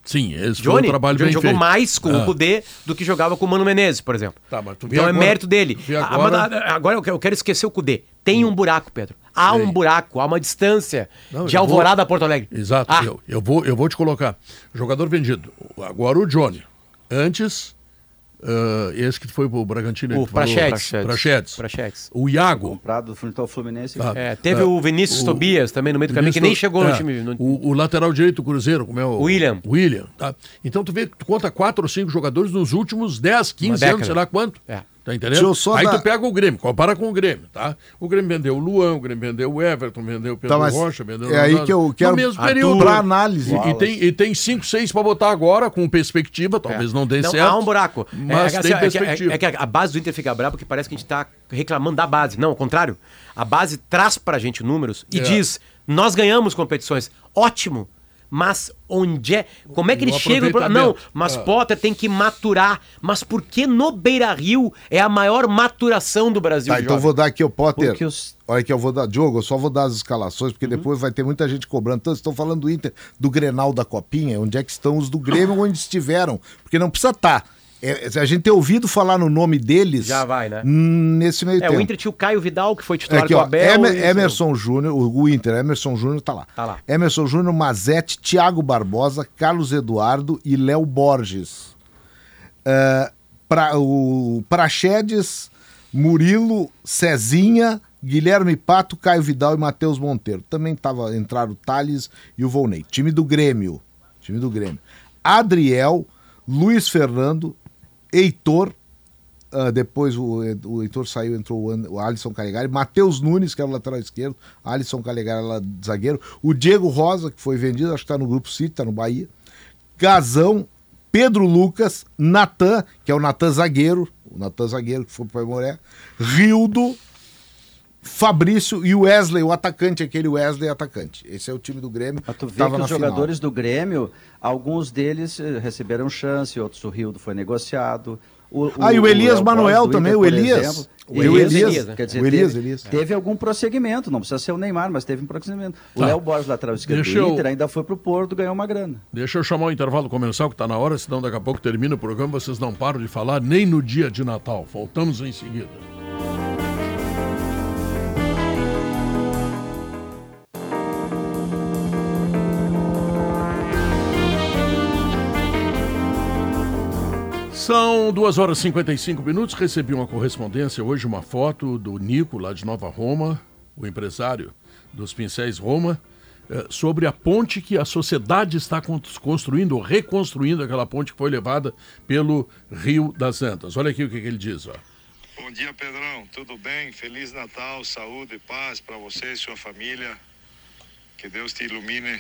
Sim, esse foi Johnny, um trabalho Johnny bem jogou feito. mais com Ah. o Cudê do que jogava com o Mano Menezes, por exemplo. Tá, mas tu vê então é agora- mérito dele. Ah, agora- mas, ah, agora eu quero- eu quero esquecer o Cudê. Tem um buraco, Pedro. Há um buraco, há uma distância Não, de Alvorada a Porto Alegre. Exato. Ah, Eu, eu, vou, eu vou te colocar. Jogador vendido. Agora o Johnny. Antes, ah, esse que foi pro Bragantino. O Prachetes. Prachetes. Prachetes. O Iago. Comprado do Fluminense. Ah, É, teve ah, o Vinícius o- Tobias também no meio do caminho, que nem Vinícius- chegou no é, time. no- O, o lateral direito do Cruzeiro, como é o. William. William. Tá? Então tu vê, tu conta quatro ou cinco jogadores nos últimos 10, 15 década. anos, sei lá quanto. É. Tá entendendo? Aí dar- tu pega o Grêmio, compara com o Grêmio, tá? O Grêmio vendeu o Luan, o Grêmio vendeu o Everton, vendeu o Pedro Tá, Rocha, vendeu é aí que eu quero mesmo período. pra análise. E, e tem, e tem cinco, seis pra botar agora, com perspectiva, talvez não dê Não, certo. há um buraco. Mas é, tem assim, é que- perspectiva. É, é que a base do Inter fica brava porque parece que a gente tá reclamando da base. Não, ao contrário. A base traz pra gente números e É. diz: nós ganhamos competições. Ótimo. Mas onde é? Como é que No ele chega no pro- Não, mas Ah. Potter tem que maturar. Mas por que no Beira Rio é a maior maturação do Brasil? Tá, então vou dar aqui o Potter. Porque os- Olha que eu vou dar. Diogo, eu só vou dar as escalações, porque depois vai ter muita gente cobrando. Então, vocês estão falando do Inter, do Grenal da Copinha, onde é que estão os do Grêmio, onde estiveram. Porque não precisa estar. É, a gente ter ouvido falar no nome deles. Já vai, né? hum, Nesse meio É, tempo. o Inter tinha o Caio Vidal, que foi É titular aqui, do ó, Abel. Emer- Emerson Júnior, o, Inter, Emerson Júnior tá lá. Tá lá. Emerson Júnior, Mazete, Thiago Barbosa, Carlos Eduardo e Léo Borges. É, pra, o Praxedes, Murilo, Cezinha, Guilherme Pato, Caio Vidal e Matheus Monteiro. Também tava, entraram o Thales e o Volney. Time do Grêmio. Time do Grêmio. Adriel, Luiz Fernando, Heitor, ah, depois o, o Heitor saiu, entrou o, o Alisson Calegari, Matheus Nunes, que era o lateral esquerdo, Alisson Calegari zagueiro, o Diego Rosa, que foi vendido, acho que está no Grupo City, está no Bahia, Gazão, Pedro Lucas, Natan, que é o Natan zagueiro, o Natan zagueiro que foi para o Moré, Rildo, Fabrício e o Wesley, o atacante, aquele Wesley atacante. Esse é o time do Grêmio. Mas tu vê tava que os final. jogadores do Grêmio, alguns deles eh, receberam chance, outros o Rildo foi negociado. O, Ah, e o Elias Léo Manuel também, Inter, o Elias. exemplo. O Elias, Elias, né? Quer dizer, O Elias, teve, Elias. teve algum prosseguimento, não precisa ser o Neymar, mas teve um prosseguimento. O Tá. Léo Borges, lateral esquerdo Deixa do eu- Inter, ainda foi pro Porto, ganhou uma grana. Deixa eu chamar o intervalo comercial que está na hora, senão daqui a pouco termina o programa, vocês não param de falar nem no dia de Natal. Voltamos em seguida. São 2 horas e 55 minutos. Recebi uma correspondência hoje, uma foto do Nico, lá de Nova Roma, o empresário dos Pincéis Roma, eh, sobre a ponte que a sociedade está con- construindo, ou reconstruindo aquela ponte que foi levada pelo Rio das Antas. Olha aqui o que, que ele diz. Ó. Bom dia, Pedrão. Tudo bem? Feliz Natal, saúde e paz para você e sua família. Que Deus te ilumine,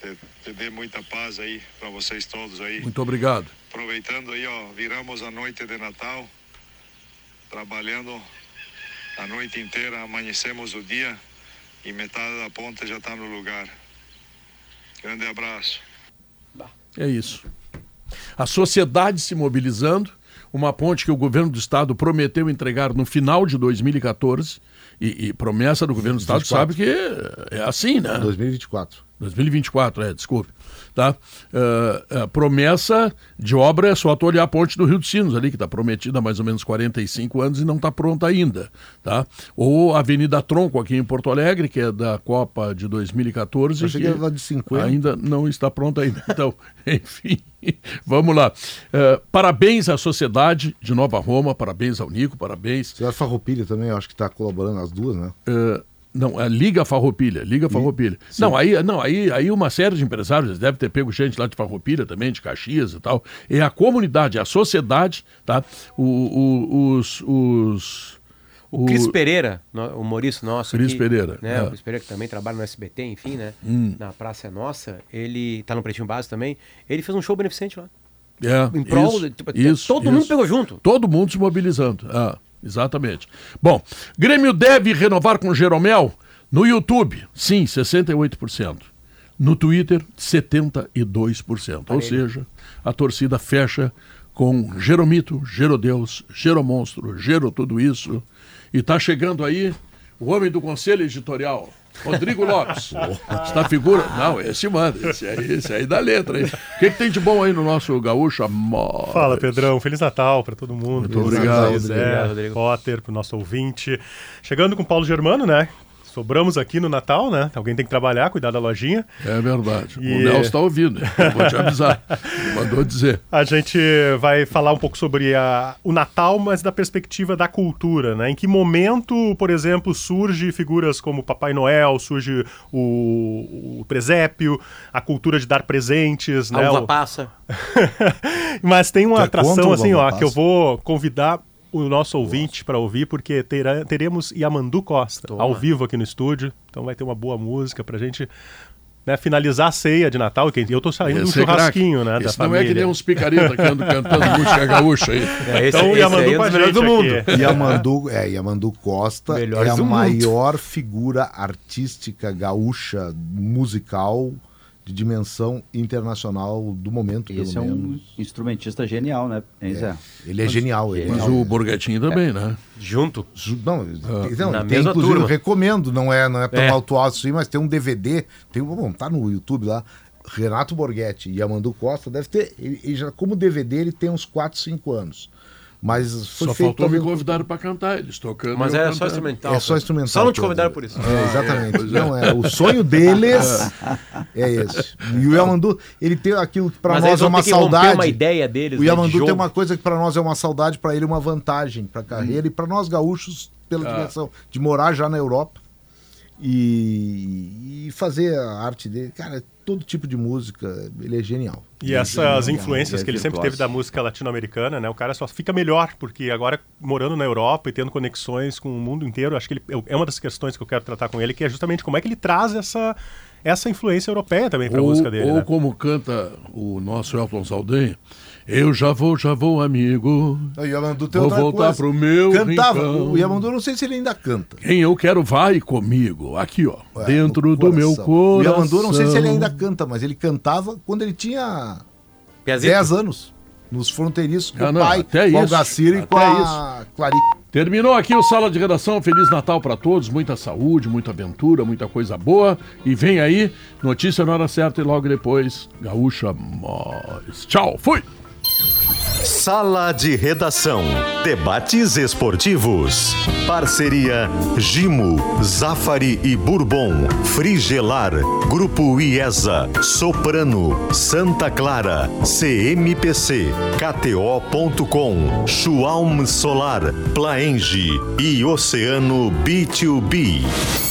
te, te dê muita paz aí para vocês todos aí. Muito obrigado. Aproveitando aí, ó, viramos a noite de Natal, trabalhando a noite inteira, amanhecemos o dia e metade da ponte já está no lugar. Grande abraço. É isso. A sociedade se mobilizando, uma ponte que o governo do estado prometeu entregar no final de 2014, e, e promessa do governo do estado 24. sabe que é assim, né? 2024. 2024, é, desculpe. Tá? A promessa de obra é só tu olhar a ponte do Rio dos Sinos ali, que está prometida há mais ou menos 45 anos e não está pronta ainda. Tá? Ou a Avenida Tronco aqui em Porto Alegre, que é da Copa de 2014. Eu achei que era lá de 50. Ainda não está pronta ainda. Então, enfim, vamos lá. Ah, parabéns à sociedade de Nova Roma, parabéns ao Nico, parabéns Cidade Farroupilha também, acho que está colaborando as duas, né? Uh, não, é Liga Farroupilha, Liga Farroupilha. Não, aí, não aí, aí uma série de empresários deve ter pego gente lá de Farroupilha também, de Caxias e tal. É a comunidade, a sociedade, tá? O, o- os, os O Cris Pereira, no- humorista nosso. Cris aqui, Pereira, Né, é. O Cris Pereira, que também trabalha no SBT, enfim, né? Hum. Na Praça é Nossa. Ele tá no Pretinho Base também. Ele fez um show beneficente lá. É, Em prol, isso, de- tipo, isso, todo isso. mundo pegou junto. Todo mundo se mobilizando. Ah, exatamente. Bom, Grêmio deve renovar com Jeromel? No YouTube, sim, 68%. No Twitter, 72%. Ou seja, a torcida fecha com Jeromito, Gerodeus, Geromonstro, Gero tudo isso. E tá chegando aí o homem do conselho editorial, Rodrigo Lopes. Está figura? Não, esse manda, esse aí, esse aí dá letra. hein? O que, que tem de bom aí no nosso gaúcho? Amor? Fala, Pedrão. Feliz Natal para todo mundo. Muito obrigado. Zé, Obrigado, Rodrigo. Potter, pro nosso ouvinte. Chegando com o Paulo Germano, né? Sobramos aqui no Natal, né? Alguém tem que trabalhar, cuidar da lojinha. É verdade. E- O Nelson está ouvindo. Eu vou te avisar. Mandou dizer. A gente vai falar um pouco sobre a- o Natal, mas da perspectiva da cultura, né? Em que momento, por exemplo, surge figuras como Papai Noel, surge o, o presépio, a cultura de dar presentes, A né? uva O- passa. Mas tem uma é atração assim, ó, Passa? que eu vou convidar o nosso ouvinte para ouvir, porque terá- teremos Yamandu Costa Toma. ao vivo aqui no estúdio. Então vai ter uma boa música pra gente né, finalizar a ceia de Natal. que Eu tô saindo do Esse é churrasquinho, craque. né? Esse da não é que família. nem uns picareta que andam cantando música gaúcha aí. É, esse, Então, esse Yamandu aí é com um a gente do mundo. aqui. Yamandu, é, Yamandu Costa Melhores é a do mundo. maior figura artística gaúcha musical de dimensão internacional do momento, Esse é pelo um menos. instrumentista genial, né, Zé? Ele é genial. Ele é Mas genial. o Borghettini também, né? Junto. Ju- Não, tem, não, na tem, mesma inclusive, turma. eu recomendo, não é, não é tão É. alto assim, mas tem um DVD, tem, bom, tá no YouTube lá, Renato Borghetti e Amandu Costa, deve ter, ele, ele já, como DVD ele tem uns 4, 5 anos, mas foi Só feito faltou me convidar para cantar. Eles tocando. Mas era só cantando. instrumental. É só instrumental. Só não te convidaram por isso. É, exatamente. Não, é, o sonho deles é esse. E o Yamandu, ele tem aquilo que para nós é uma saudade. uma ideia deles. O né, de Yamandu tem uma coisa que para nós é uma saudade, para ele uma vantagem para a carreira e para nós gaúchos pela Ah. dimensão de morar já na Europa e, e fazer a arte dele. Cara, todo tipo de música, ele é genial. E Ele é essas genial. influências é que ele sempre teve da música latino-americana, né? O cara só fica melhor, porque agora morando na Europa e tendo conexões com o mundo inteiro, acho que ele, é uma das questões que eu quero tratar com ele, que é justamente como é que ele traz essa, essa influência europeia também para a música dele. ou né? como canta o nosso Elton Saldanha, eu já vou, já vou, amigo. O Yamandu tem Vou voltar coisa. pro meu Cantava. rincão. O Yamandu, não sei se ele ainda canta. Quem eu quero vai comigo. Aqui, ó. É, dentro do meu coração. O. Yamandu, não sei se ele ainda canta, mas ele cantava quando ele tinha Piazito. 10 anos. Nos fronteiriços com Ah, o não, pai, até com o isso, Algacir e com a Clarice. Terminou aqui o Sala de Redação. Feliz Natal para todos. Muita saúde, muita aventura, muita coisa boa. E vem aí, notícia na hora certa e logo depois, Gaúcha Mais. Tchau, fui! Sala de Redação. Debates esportivos. Parceria Gimo, Zafari e Bourbon. Frigelar. Grupo IESA. Soprano. Santa Clara. CMPC. KTO.com. Schwalm Solar. Plaenge. E Oceano B2B.